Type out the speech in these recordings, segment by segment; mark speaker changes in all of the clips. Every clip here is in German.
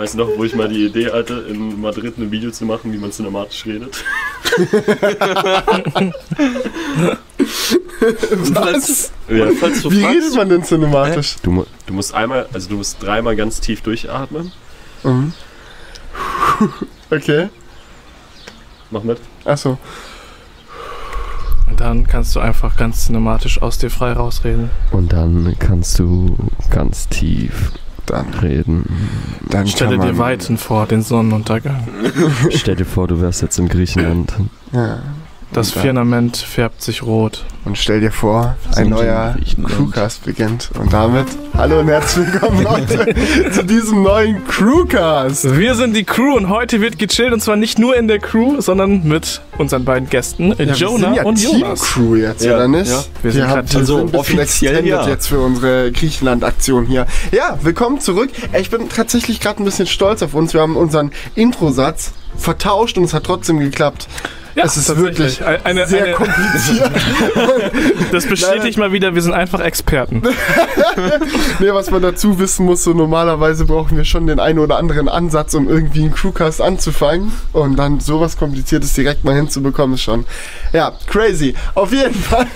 Speaker 1: Weißt du noch, wo ich mal die Idee hatte, in Madrid ein Video zu machen, wie man cinematisch redet?
Speaker 2: Was?
Speaker 1: Ja.
Speaker 2: Falls du
Speaker 3: Wie redet man denn cinematisch?
Speaker 1: Du, mu- du musst einmal, also du musst dreimal ganz tief durchatmen.
Speaker 3: Mhm. Okay.
Speaker 1: Mach mit.
Speaker 3: Achso.
Speaker 4: Und dann kannst du einfach ganz cinematisch aus dir frei rausreden.
Speaker 1: Und dann kannst du ganz tief
Speaker 3: Dann,
Speaker 1: reden.
Speaker 3: dann
Speaker 4: Stelle dir Weiten vor, den Sonnenuntergang.
Speaker 1: Stell dir vor, du wärst jetzt in Griechenland.
Speaker 3: Ja.
Speaker 4: Das
Speaker 3: Und dann-
Speaker 4: Firmament färbt sich rot.
Speaker 3: Und stell dir vor, ein
Speaker 2: in
Speaker 3: neuer. Crewcast beginnt. Und damit, hallo und herzlich willkommen Leute zu diesem neuen Crewcast.
Speaker 4: Wir sind die Crew und heute wird gechillt und zwar nicht nur in der Crew, sondern mit unseren beiden Gästen,
Speaker 3: Ja,
Speaker 4: Jonah
Speaker 3: wir sind ja
Speaker 4: und
Speaker 3: Team
Speaker 4: Jonas.
Speaker 3: Crew jetzt,
Speaker 2: Ja,
Speaker 3: oder nicht?
Speaker 2: ja.
Speaker 4: Wir sind
Speaker 3: wir
Speaker 2: also
Speaker 3: bisschen
Speaker 2: offiziell ja.
Speaker 3: jetzt für unsere Griechenland-Aktion hier. Ja, willkommen zurück. Ich bin tatsächlich gerade ein bisschen stolz auf uns. Wir haben unseren Introsatz vertauscht und es hat trotzdem geklappt.
Speaker 4: Ja,
Speaker 3: es ist wirklich
Speaker 4: Eine- eine-
Speaker 3: sehr
Speaker 4: eine-
Speaker 3: kompliziert.
Speaker 4: Das bestätigt mal wieder, wir sind einfach Experten.
Speaker 3: Nee, was man dazu wissen muss, so normalerweise brauchen wir schon den einen oder anderen Ansatz, um irgendwie einen Crewcast anzufangen. Und dann sowas Kompliziertes direkt mal hinzubekommen, ist schon, ja, crazy. Auf jeden Fall.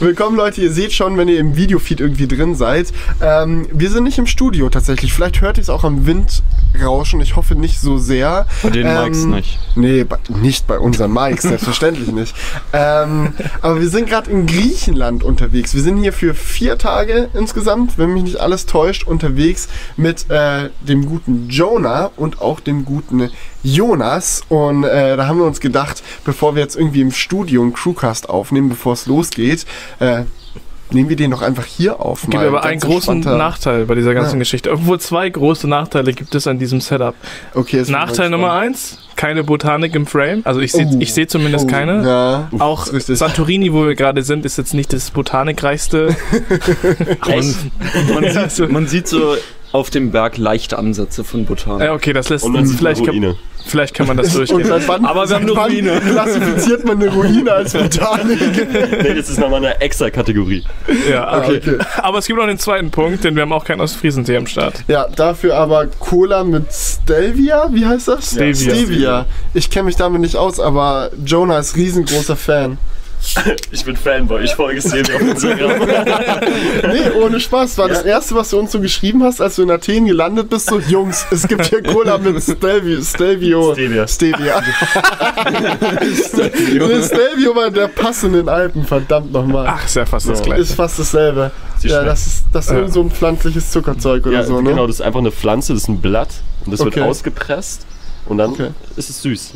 Speaker 3: Willkommen Leute, ihr seht schon, wenn ihr im Videofeed irgendwie drin seid. Ähm, wir sind nicht im Studio tatsächlich. Vielleicht hört ihr es auch am Windrauschen. Ich hoffe nicht so sehr.
Speaker 2: Bei den
Speaker 3: Ähm,
Speaker 2: Mikes nicht.
Speaker 3: Nee, bei, nicht bei unseren Mikes, selbstverständlich nicht. Ähm, aber wir sind gerade in Griechenland unterwegs. Wir sind hier für vier Tage insgesamt, wenn mich nicht alles täuscht, unterwegs mit äh, dem guten Jonah und auch dem guten Jonas. Und äh, da haben wir uns gedacht, bevor wir jetzt irgendwie im Studio einen Crewcast aufnehmen, bevor es losgeht, äh, nehmen wir den doch einfach hier auf.
Speaker 4: Es gibt
Speaker 3: mal
Speaker 4: aber
Speaker 3: ganz
Speaker 4: einen großen Nachteil bei dieser ganzen
Speaker 3: Ja.
Speaker 4: Geschichte. Obwohl zwei große Nachteile gibt es an diesem Setup.
Speaker 3: Okay,
Speaker 4: Nachteil Nummer eins, keine Botanik im Frame. Also ich sehe
Speaker 3: Oh.
Speaker 4: ich seh zumindest
Speaker 3: Oh,
Speaker 4: keine.
Speaker 3: Ja.
Speaker 4: Auch
Speaker 3: ist richtig.
Speaker 4: Santorini, wo wir gerade sind, ist jetzt nicht das botanikreichste.
Speaker 2: Und man,
Speaker 4: Ja,
Speaker 2: sieht, man sieht so auf dem Berg leichte Ansätze von Botanik.
Speaker 4: Ja, okay, das lässt
Speaker 1: Und dann
Speaker 4: vielleicht,
Speaker 1: man
Speaker 4: kann,
Speaker 1: Ruine.
Speaker 4: vielleicht kann man das durchgehen.
Speaker 3: seit wann,
Speaker 2: Aber wir haben eine Ruine.
Speaker 3: klassifiziert man eine Ruine als Botanik?
Speaker 1: Nee, das ist nochmal eine extra Kategorie.
Speaker 4: Ja, okay.
Speaker 3: okay.
Speaker 4: Aber es gibt noch den zweiten Punkt, denn wir haben auch keinen Ostfriesentee am Start.
Speaker 3: Ja, dafür aber Cola mit Stelvia, wie heißt das?
Speaker 4: Stevia.
Speaker 3: Stevia. Ich kenne mich damit nicht aus, aber Jonah ist riesengroßer Fan.
Speaker 1: Ich bin Fanboy, ich folge Stevie auf Instagram.
Speaker 3: Nee, ohne Spaß. War das erste, was du uns so geschrieben hast, als du in Athen gelandet bist, so, Jungs, es gibt hier Cola mit Stelvio. Stelvio.
Speaker 1: Stevia.
Speaker 3: Stevia. Nee, Stelvio war der Pass in den Alpen, verdammt nochmal.
Speaker 4: Ach, ist ja fast das
Speaker 1: Ja.
Speaker 4: gleiche.
Speaker 3: Ist fast dasselbe.
Speaker 1: Sie
Speaker 3: ja,
Speaker 1: schmeckt.
Speaker 3: das ist, das ist
Speaker 4: Ja.
Speaker 3: so ein pflanzliches Zuckerzeug oder
Speaker 1: Ja,
Speaker 3: so, ne?
Speaker 1: genau, das ist einfach eine Pflanze, das ist ein Blatt und das
Speaker 3: Okay.
Speaker 1: wird ausgepresst und dann
Speaker 3: Okay.
Speaker 1: ist es süß.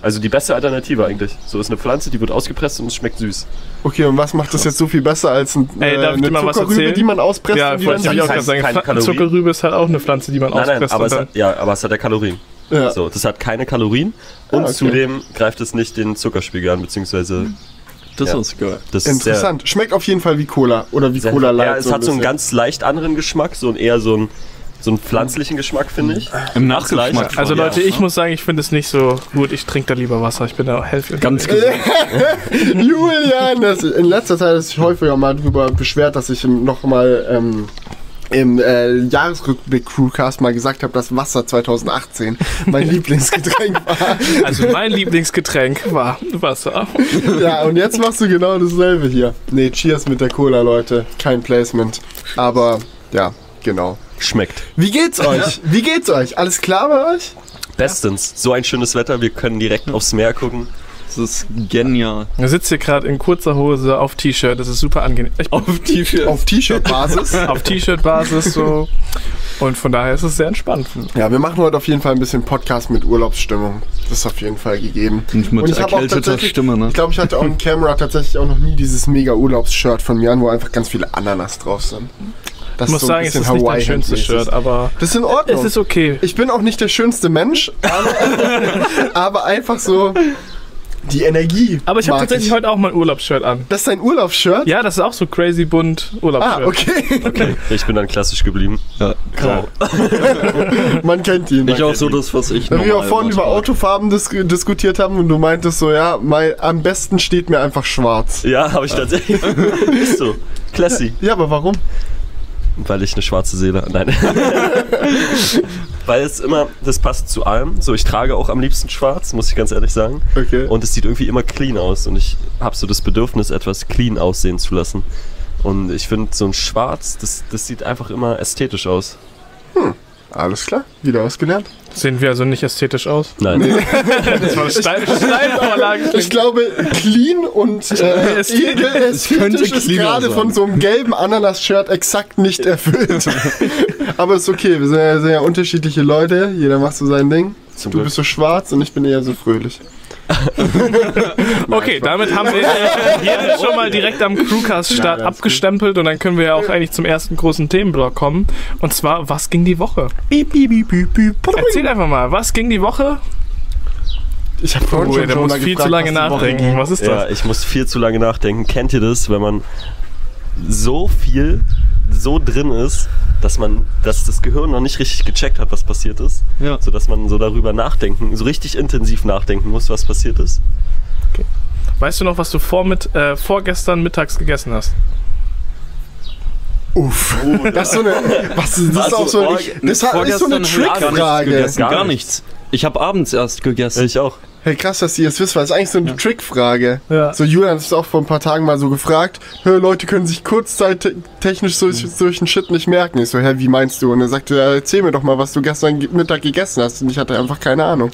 Speaker 1: Also die beste Alternative eigentlich. So ist eine Pflanze, die wird ausgepresst und es schmeckt süß.
Speaker 3: Okay, und was macht das jetzt so viel besser als ein,
Speaker 4: Ey,
Speaker 3: äh, eine Zuckerrübe, die man auspresst?
Speaker 4: ja,
Speaker 3: und die
Speaker 4: wollte
Speaker 3: dann
Speaker 4: ich auch sagen.
Speaker 1: keine.
Speaker 4: Zuckerrübe ist halt auch eine Pflanze, die man
Speaker 1: Nein, nein,
Speaker 4: auspresst.
Speaker 1: aber
Speaker 4: und
Speaker 1: es, hat, ja, aber es hat ja Kalorien.
Speaker 3: Ja.
Speaker 1: So, das hat keine Kalorien und
Speaker 3: Ah, okay.
Speaker 1: zudem greift es nicht den Zuckerspiegel an, beziehungsweise
Speaker 2: Das
Speaker 1: Ja.
Speaker 2: ist geil.
Speaker 1: das ist
Speaker 3: Interessant. Schmeckt auf jeden Fall wie Cola oder wie
Speaker 1: Sehr,
Speaker 3: Cola Light.
Speaker 1: ja, es
Speaker 3: so ein
Speaker 1: hat so einen ganz leicht anderen Geschmack, so ein eher so einen, so einen pflanzlichen Geschmack, finde ich.
Speaker 2: Im Nachgeschmack.
Speaker 4: Also. Leute, ich muss sagen, ich finde es nicht so gut. Ich trinke da lieber Wasser. Ich bin da helfe.
Speaker 2: Ganz gesund.
Speaker 3: Julian, das, in letzter Zeit ist sich häufiger mal darüber beschwert, dass ich nochmal ähm, im äh, Jahresrückblick Crewcast mal gesagt habe, dass Wasser 2018 mein Lieblingsgetränk war.
Speaker 4: Also mein Lieblingsgetränk war Wasser.
Speaker 3: Ja, und jetzt machst du genau dasselbe hier. Nee, Cheers mit der Cola, Leute. Kein Placement. Aber ja, genau.
Speaker 1: Schmeckt.
Speaker 3: Wie geht's euch? Wie geht's euch? Alles klar bei euch?
Speaker 1: Bestens. So ein schönes Wetter, wir können direkt aufs Meer gucken.
Speaker 2: Das ist genial.
Speaker 4: Er sitzt hier gerade in kurzer Hose auf T-Shirt. Das ist super angenehm. Ich bin
Speaker 2: Auf T-Shirt.
Speaker 3: Auf T-Shirt-Basis.
Speaker 4: auf T-Shirt-Basis so. Und von daher ist es sehr entspannt.
Speaker 3: Ja, wir machen heute auf jeden Fall ein bisschen Podcast mit Urlaubsstimmung. Das ist auf jeden Fall gegeben.
Speaker 2: Und mit
Speaker 3: Und ich habe auch
Speaker 2: erkälteter
Speaker 3: tatsächlich,
Speaker 2: Stimme, ne?
Speaker 3: ich glaube, ich hatte auch im Camera tatsächlich auch noch nie dieses mega Urlaubsshirt von mir an, wo einfach ganz viele Ananas drauf sind. Das
Speaker 4: Ich muss
Speaker 3: so ein
Speaker 4: sagen, es ist nicht dein
Speaker 3: Hawaii
Speaker 4: schönstes. Shirt, aber
Speaker 3: Das ist in Ordnung.
Speaker 4: es ist okay.
Speaker 3: ich bin auch nicht der schönste Mensch, aber, aber einfach so die Energie.
Speaker 4: Aber ich habe tatsächlich heute auch mein Urlaubsshirt an.
Speaker 3: Das ist dein Urlaubsshirt?
Speaker 4: Ja, das ist auch so crazy bunt
Speaker 3: Ah,
Speaker 4: Urlaubsshirt.
Speaker 3: okay.
Speaker 1: Ich bin dann klassisch geblieben.
Speaker 2: Ja.
Speaker 1: Grau.
Speaker 3: Man kennt ihn.
Speaker 2: Ich auch so das, was ich
Speaker 3: Wenn wir auch vorhin über. Autofarben dis diskutiert haben und du meintest so, ja, mein, am besten steht mir einfach schwarz.
Speaker 1: Ja, habe ich tatsächlich. Ist so. Classy.
Speaker 3: Ja, aber warum?
Speaker 1: Weil ich eine schwarze Seele. Nein. weil es immer, das passt zu allem. So, ich trage auch am liebsten schwarz, muss ich ganz ehrlich sagen.
Speaker 3: Okay.
Speaker 1: Und es sieht irgendwie immer clean aus. Und ich habe so das Bedürfnis, etwas clean aussehen zu lassen. Und ich finde, so ein Schwarz, das, das sieht einfach immer ästhetisch aus.
Speaker 3: Alles klar, wieder was gelernt.
Speaker 4: Sehen wir also nicht ästhetisch aus?
Speaker 1: Nein.
Speaker 4: Das war eine Stein Steinvorlage.
Speaker 3: Ich glaube, clean und äh,
Speaker 4: Ästhetisch.
Speaker 3: edel
Speaker 2: könnte
Speaker 3: ästhetisch ist gerade von so einem gelben Ananas-Shirt exakt nicht erfüllt. Aber ist okay, wir sind ja sehr unterschiedliche Leute. Jeder macht so sein Ding.
Speaker 1: Zum
Speaker 3: Du
Speaker 1: Glück.
Speaker 3: bist so schwarz und ich bin eher so fröhlich.
Speaker 4: Okay, damit haben wir hier schon mal direkt am Crewcast-Start
Speaker 3: Ja,
Speaker 4: abgestempelt und dann können wir ja auch eigentlich zum ersten großen Themenblock kommen. Und zwar, was ging die Woche? Erzähl einfach mal, was ging die Woche?
Speaker 3: Ich habe vorhin
Speaker 4: Oh,
Speaker 3: schon
Speaker 4: muss viel
Speaker 3: gefragt,
Speaker 4: zu lange nachdenken. Was ist
Speaker 1: Ja,
Speaker 4: das?
Speaker 1: ich muss viel zu lange nachdenken. Kennt ihr das, wenn man so viel so drin ist, dass man, dass das Gehirn noch nicht richtig gecheckt hat, was passiert ist,
Speaker 2: Ja.
Speaker 1: so dass man so darüber nachdenken, so richtig intensiv nachdenken muss, was passiert ist.
Speaker 4: Weißt du noch, was du vor mit, äh, vorgestern mittags gegessen hast?
Speaker 3: Uff. Das ist so eine. Was, das ist
Speaker 1: Also,
Speaker 3: auch so,
Speaker 1: oh,
Speaker 3: ich, das ist so eine
Speaker 2: gar nichts
Speaker 3: Trickfrage.
Speaker 2: gegessen,
Speaker 1: Gar
Speaker 2: Gar,
Speaker 1: nichts.
Speaker 2: Ich habe abends erst gegessen.
Speaker 1: Ich auch.
Speaker 3: Hey, krass, dass ihr es wisst, weil es ist eigentlich so eine Trickfrage.
Speaker 4: Ja.
Speaker 3: So, Julian hat es auch vor ein paar Tagen mal so gefragt. Hä, Leute können sich kurzzeittechnisch so, solchen Shit nicht merken. Ich so, hä, wie meinst du? Und er sagte, ja, erzähl mir doch mal, was du gestern ge- Mittag gegessen hast. Und ich hatte einfach keine Ahnung.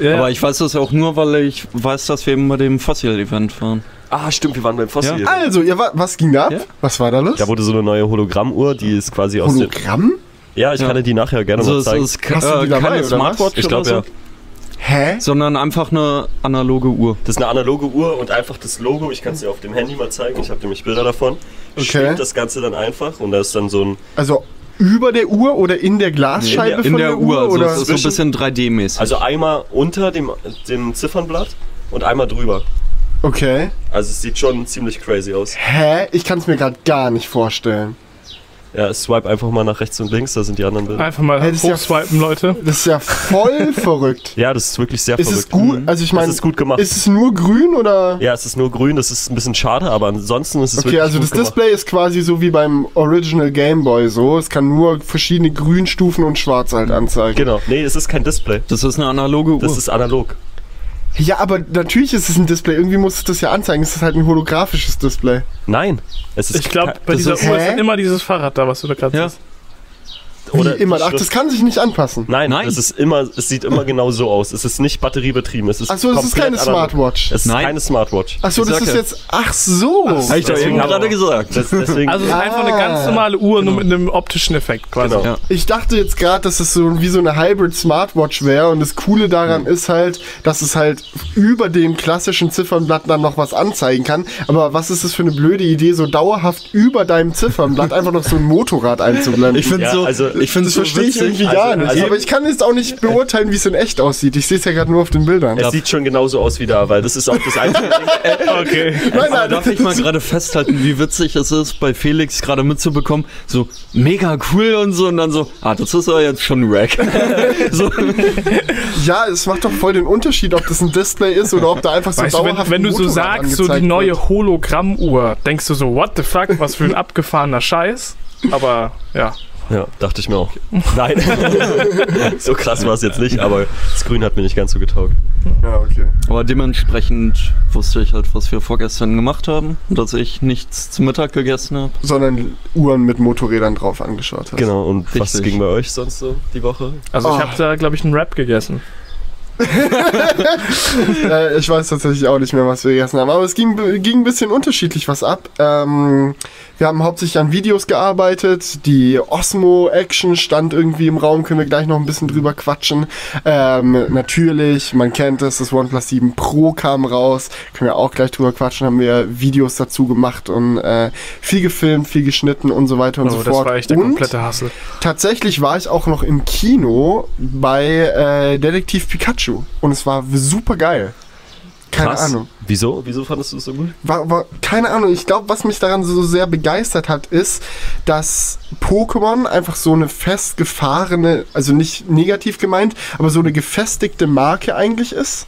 Speaker 4: Ja.
Speaker 2: Aber ich weiß das auch nur, weil ich weiß, dass wir eben bei dem Fossil-Event waren.
Speaker 1: Ah, stimmt, wir waren beim Fossil.
Speaker 2: Ja.
Speaker 3: Also, ihr wa was ging da ab?
Speaker 2: Ja.
Speaker 3: Was war da los?
Speaker 1: Da wurde so eine neue Hologrammuhr, die ist quasi aus dem.
Speaker 3: Hologramm?
Speaker 1: Ja, ich
Speaker 2: Ja.
Speaker 1: kann dir die nachher gerne
Speaker 2: Also
Speaker 1: mal zeigen.
Speaker 2: ist
Speaker 3: die
Speaker 2: äh,
Speaker 3: dabei,
Speaker 2: keine? Smartwatch
Speaker 1: Ich glaube ja.
Speaker 3: Hä?
Speaker 2: sondern einfach eine analoge Uhr.
Speaker 1: Das ist eine analoge Uhr und einfach das Logo, ich kann es dir auf dem Handy mal zeigen, ich habe nämlich Bilder davon.
Speaker 3: Okay.
Speaker 1: Schwebt das Ganze dann einfach und da ist dann so ein.
Speaker 3: Also, über der Uhr oder in der Glasscheibe
Speaker 2: In
Speaker 3: von
Speaker 2: der, Uhr, also
Speaker 3: oder?
Speaker 2: ist so ein bisschen 3D-mäßig.
Speaker 1: Also einmal unter dem, dem Ziffernblatt und einmal drüber.
Speaker 3: Okay.
Speaker 1: Also es sieht schon ziemlich crazy aus.
Speaker 3: Hä? Ich kann es mir gerade gar nicht vorstellen.
Speaker 1: Ja, swipe einfach mal nach rechts und links, da sind die anderen Bilder.
Speaker 4: Einfach mal
Speaker 3: Hey, ist ja-
Speaker 4: hochswipen, Leute.
Speaker 3: Das ist ja voll verrückt.
Speaker 1: Ja, das ist wirklich sehr
Speaker 3: Ist es
Speaker 1: verrückt.
Speaker 3: gut? Also ich meine,
Speaker 1: Das ist gut gemacht.
Speaker 3: Ist es nur grün oder?
Speaker 1: Ja, es ist nur grün, das ist ein bisschen schade, aber ansonsten ist es
Speaker 3: Okay,
Speaker 1: wirklich
Speaker 3: also
Speaker 1: gut
Speaker 3: das
Speaker 1: gemacht.
Speaker 3: Display ist quasi so wie beim Original Game Boy so. Es kann nur verschiedene Grünstufen und Schwarz halt anzeigen.
Speaker 1: Genau, nee, es ist kein Display.
Speaker 2: Das ist eine analoge Uhr.
Speaker 1: Das ist analog.
Speaker 3: Ja, aber natürlich ist es ein Display. Irgendwie muss es das ja anzeigen. Es ist halt ein holographisches Display.
Speaker 1: Nein, es ist
Speaker 4: Ich glaube, bei dieser
Speaker 2: ist-
Speaker 4: Uhr ist immer dieses Fahrrad da, was du da gerade
Speaker 2: Ja.
Speaker 4: siehst.
Speaker 3: Wie
Speaker 1: Oder
Speaker 3: immer.
Speaker 1: die
Speaker 3: Ach, das kann sich nicht anpassen.
Speaker 1: Nein,
Speaker 2: Nein.
Speaker 1: es ist immer, es sieht immer genau so aus. Es ist nicht batteriebetrieben. Es ist
Speaker 3: Ach so, das ist keine
Speaker 1: analog.
Speaker 3: Smartwatch.
Speaker 1: Es ist
Speaker 2: Nein.
Speaker 1: keine Smartwatch.
Speaker 3: Ach so,
Speaker 2: Ich
Speaker 3: das ist jetzt. Ach so.
Speaker 2: Hab ich doch
Speaker 1: Deswegen
Speaker 2: eben gerade gesagt.
Speaker 1: Das, deswegen,
Speaker 4: Also es ist einfach eine
Speaker 3: Ah.
Speaker 4: ganz normale Uhr, nur mit einem optischen Effekt quasi.
Speaker 1: Genau.
Speaker 2: Ja.
Speaker 3: Ich dachte jetzt gerade, dass es so wie so eine Hybrid Smartwatch wäre und das Coole daran ist halt, dass es halt über dem klassischen Ziffernblatt dann noch was anzeigen kann. Aber was ist das für eine blöde Idee, so dauerhaft über deinem Ziffernblatt einfach noch so ein Motorrad einzublenden?
Speaker 2: Ich finde
Speaker 1: Ja,
Speaker 2: so,
Speaker 1: also,
Speaker 2: ich finde
Speaker 3: das
Speaker 2: so
Speaker 3: verstehe ich irgendwie
Speaker 1: Also-
Speaker 3: gar nicht.
Speaker 1: also-
Speaker 3: aber ich kann jetzt auch nicht beurteilen, wie es in echt aussieht. Ich sehe es ja gerade nur auf den Bildern.
Speaker 1: es sieht schon genauso aus wie da, weil das ist auch das einzige.
Speaker 4: Okay.
Speaker 3: Nein,
Speaker 2: Aber darf ich mal gerade festhalten, wie witzig es ist, bei Felix gerade mitzubekommen, so mega cool und so und dann so, ah, das ist aber jetzt schon wack. so,
Speaker 3: Ja, es macht doch voll den Unterschied, ob das ein Display ist oder ob da einfach so
Speaker 4: Weißt du,
Speaker 3: dauerhaft
Speaker 4: wenn, wenn
Speaker 3: ein
Speaker 4: du so sagst, so die neue
Speaker 3: wird.
Speaker 4: Hologrammuhr, denkst du so, what the fuck, was für ein abgefahrener Scheiß? Aber ja.
Speaker 1: Ja, dachte ich mir auch. Nein. so krass war es jetzt nicht, aber das Grün hat mir nicht ganz so getaugt.
Speaker 3: Ja, okay.
Speaker 2: aber dementsprechend wusste ich halt, was wir vorgestern gemacht haben, dass ich nichts zum Mittag gegessen habe.
Speaker 3: Sondern Uhren mit Motorrädern drauf angeschaut hast.
Speaker 1: Genau, und was
Speaker 2: Richtig.
Speaker 1: ging bei euch sonst so die Woche?
Speaker 4: Also
Speaker 3: Oh.
Speaker 4: ich habe da, glaube ich, einen Rap gegessen.
Speaker 3: Äh, ich weiß tatsächlich auch nicht mehr, was wir gegessen haben. Aber es ging, ging ein bisschen unterschiedlich was ab. Ähm, wir haben hauptsächlich an Videos gearbeitet. Die Osmo-Action stand irgendwie im Raum. Können wir gleich noch ein bisschen drüber quatschen. Ähm, natürlich, man kennt es, das OnePlus 7 Pro kam raus. Können wir auch gleich drüber quatschen. Haben wir Videos dazu gemacht und äh, viel gefilmt, viel geschnitten und so weiter und
Speaker 4: Oh,
Speaker 3: so
Speaker 4: das
Speaker 3: fort.
Speaker 4: war echt der
Speaker 3: und
Speaker 4: komplette Hassel.
Speaker 3: tatsächlich war ich auch noch im Kino bei äh, Detektiv Pikachu und es war super geil. Keine
Speaker 1: Krass.
Speaker 3: Ahnung.
Speaker 1: Wieso? Wieso fandest du es so gut?
Speaker 3: War, war, keine Ahnung. Ich glaube, was mich daran so sehr begeistert hat, ist, dass Pokémon einfach so eine festgefahrene, also nicht negativ gemeint, aber so eine gefestigte Marke eigentlich ist.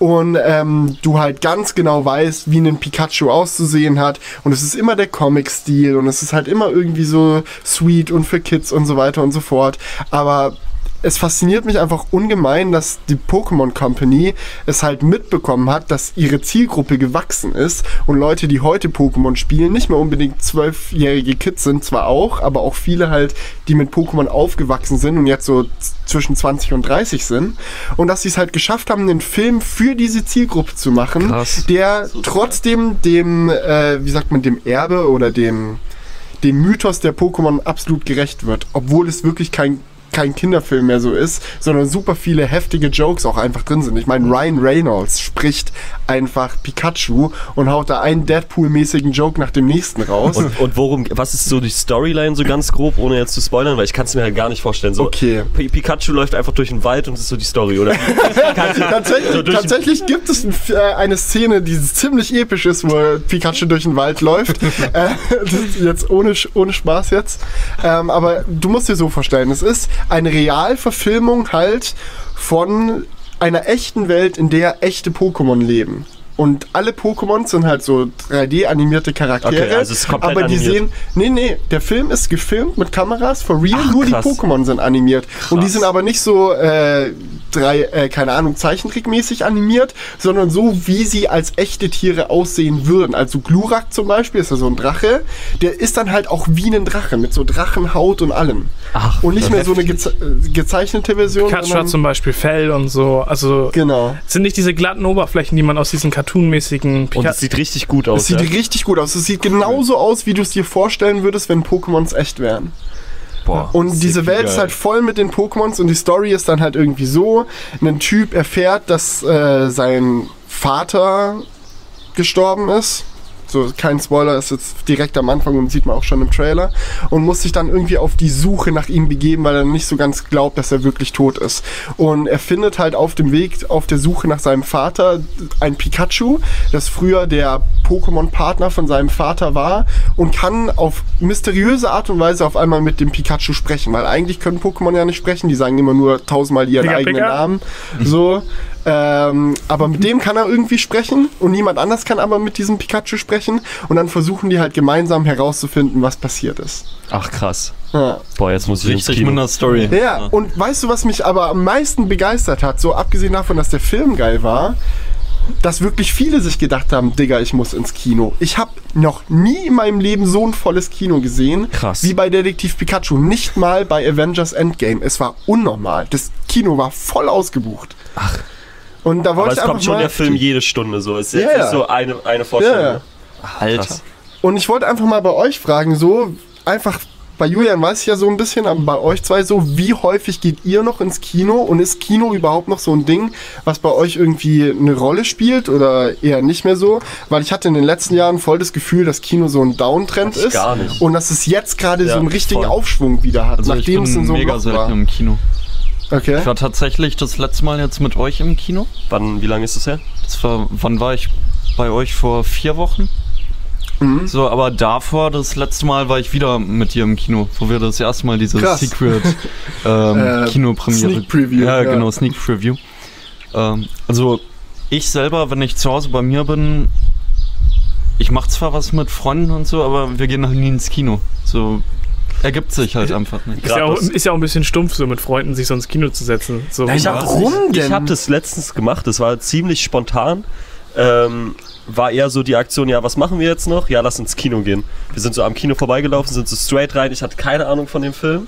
Speaker 3: Und ähm, du halt ganz genau weißt, wie ein Pikachu auszusehen hat. Und es ist immer der Comic-Stil und es ist halt immer irgendwie so sweet und für Kids und so weiter und so fort. Aber es fasziniert mich einfach ungemein, dass die Pokémon Company es halt mitbekommen hat, dass ihre Zielgruppe gewachsen ist und Leute, die heute Pokémon spielen, nicht mehr unbedingt zwölfjährige Kids sind, zwar auch, aber auch viele halt, die mit Pokémon aufgewachsen sind und jetzt so zwischen 20 und 30 sind. Und dass sie es halt geschafft haben, einen Film für diese Zielgruppe zu machen,
Speaker 2: Krass.
Speaker 3: der trotzdem dem, äh, wie sagt man, dem Erbe oder dem, dem Mythos der Pokémon absolut gerecht wird. Obwohl es wirklich kein kein Kinderfilm mehr so ist, sondern super viele heftige Jokes auch einfach drin sind. Ich meine, Ryan Reynolds spricht einfach Pikachu und haut da einen Deadpool-mäßigen Joke nach dem nächsten raus.
Speaker 1: Und, und worum, was ist so die Storyline so ganz grob, ohne jetzt zu spoilern, weil ich kann es mir halt gar nicht vorstellen. So,
Speaker 3: Okay.
Speaker 1: P Pikachu läuft einfach durch den Wald und das ist so die Story, oder?
Speaker 3: Tatsächlich,
Speaker 1: so
Speaker 3: tatsächlich gibt es äh, eine Szene, die ziemlich episch ist, wo Pikachu durch den Wald läuft. äh, jetzt ohne, ohne Spaß jetzt. Ähm, aber du musst dir so vorstellen, es ist eine Realverfilmung halt von einer echten Welt, in der echte Pokémon leben. Und alle Pokémon sind halt so 3D-animierte Charaktere.
Speaker 1: Okay, also es ist komplett
Speaker 3: aber die
Speaker 1: animiert.
Speaker 3: sehen. Nee, nee, der Film ist gefilmt mit Kameras, for real,
Speaker 1: Ach,
Speaker 3: nur
Speaker 1: krass.
Speaker 3: die Pokémon sind animiert. Und die
Speaker 1: Krass.
Speaker 3: sind aber nicht so äh, drei, äh, keine Ahnung, Zeichentrickmäßig animiert, sondern so, wie sie als echte Tiere aussehen würden. Also Glurak zum Beispiel ist ja so ein Drache, der ist dann halt auch wie ein Drache, mit so Drachenhaut und allem.
Speaker 1: Ach,
Speaker 3: und nicht mehr so eine
Speaker 1: heftig.
Speaker 3: geze gezeichnete Version.
Speaker 4: Pikachu hat zum Beispiel Fell und so. Also
Speaker 3: Genau.
Speaker 4: sind nicht diese glatten Oberflächen, die man aus diesen cartoonmäßigen
Speaker 1: Und
Speaker 4: Pika
Speaker 1: es sieht richtig gut aus.
Speaker 3: Es sieht
Speaker 1: ja?
Speaker 3: richtig gut aus. Es sieht genauso aus, wie du es dir vorstellen würdest, wenn Pokémons echt wären.
Speaker 1: Boah,
Speaker 3: Und diese Welt
Speaker 1: geil.
Speaker 3: ist halt voll mit den Pokémons und die Story ist dann halt irgendwie so: Ein Typ erfährt, dass äh, sein Vater gestorben ist. So, kein Spoiler, ist jetzt direkt am Anfang und sieht man auch schon im Trailer. Und muss sich dann irgendwie auf die Suche nach ihm begeben, weil er nicht so ganz glaubt, dass er wirklich tot ist. Und er findet halt auf dem Weg, auf der Suche nach seinem Vater, ein Pikachu, das früher der Pokémon-Partner von seinem Vater war und kann auf mysteriöse Art und Weise auf einmal mit dem Pikachu sprechen, weil eigentlich können Pokémon ja nicht sprechen, die sagen immer nur tausendmal ihren
Speaker 4: Pika,
Speaker 3: eigenen
Speaker 4: Pika.
Speaker 3: Namen. So. Ähm, aber mit dem kann er irgendwie sprechen und niemand anders kann aber mit diesem Pikachu sprechen und dann versuchen die halt gemeinsam herauszufinden, was passiert ist.
Speaker 1: Ach krass.
Speaker 3: Ja.
Speaker 1: Boah, jetzt muss ich ins
Speaker 2: Richtig
Speaker 1: Kino.
Speaker 2: mit einer Story.
Speaker 3: Ja, und weißt du, was mich aber am meisten begeistert hat, so abgesehen davon, dass der Film geil war, dass wirklich viele sich gedacht haben, Digga, ich muss ins Kino. Ich habe noch nie in meinem Leben so ein volles Kino gesehen,
Speaker 1: Krass.
Speaker 3: wie bei Detektiv Pikachu. Nicht mal bei Avengers Endgame. Es war unnormal. Das Kino war voll ausgebucht. Ach. Und da
Speaker 1: Aber
Speaker 3: wollte
Speaker 1: es
Speaker 3: ich einfach
Speaker 1: kommt schon
Speaker 3: mal,
Speaker 1: der Film jede Stunde so. Es ist
Speaker 3: Ja, ja.
Speaker 1: so eine, eine Vorstellung.
Speaker 3: Ja, ja.
Speaker 2: Alter.
Speaker 1: Krass.
Speaker 3: Und ich wollte einfach mal bei euch fragen, so einfach bei Julian weiß ich ja so ein bisschen, aber bei euch zwei so, wie häufig geht ihr noch ins Kino und ist Kino überhaupt noch so ein Ding, was bei euch irgendwie eine Rolle spielt oder eher nicht mehr so? Weil ich hatte in den letzten Jahren voll das Gefühl, dass Kino so ein Downtrend ist
Speaker 1: gar nicht.
Speaker 3: und dass es jetzt gerade
Speaker 1: Ja,
Speaker 3: so einen richtigen
Speaker 1: voll.
Speaker 3: Aufschwung wieder hat,
Speaker 2: Also ich
Speaker 3: nachdem es in so einem
Speaker 2: mega
Speaker 3: Loch
Speaker 2: selten
Speaker 3: war.
Speaker 2: im Kino.
Speaker 3: Okay.
Speaker 2: Ich war tatsächlich das letzte Mal jetzt mit euch im Kino.
Speaker 1: Wann, wie lange ist das her?
Speaker 2: Das war, wann war ich bei euch vor vier Wochen?
Speaker 3: Mhm.
Speaker 2: So, aber davor, das letzte Mal war ich wieder mit dir im Kino, wo wir das erste Mal diese
Speaker 3: Krass.
Speaker 2: Secret ähm,
Speaker 3: Äh,
Speaker 2: Kinopremiere.
Speaker 3: Sneak Preview,
Speaker 2: Ja,
Speaker 3: ja.
Speaker 2: genau, Sneak Preview. Ähm, also ich selber, wenn ich zu Hause bei mir bin, ich mache zwar was mit Freunden und so, aber wir gehen halt nie ins Kino. So ergibt sich halt einfach nicht.
Speaker 4: Ist ja, auch,
Speaker 1: das-
Speaker 4: ist ja auch ein bisschen stumpf, so mit Freunden sich so ins Kino zu setzen. So,
Speaker 1: Ich hab,
Speaker 3: Warum
Speaker 1: ich,
Speaker 3: denn?
Speaker 1: Ich habe das letztens gemacht, das war ziemlich spontan. Ähm, war eher so die Aktion, ja, was machen wir jetzt noch? Ja, lass ins Kino gehen. Wir sind so am Kino vorbeigelaufen, sind so straight rein. Ich hatte keine Ahnung von dem Film.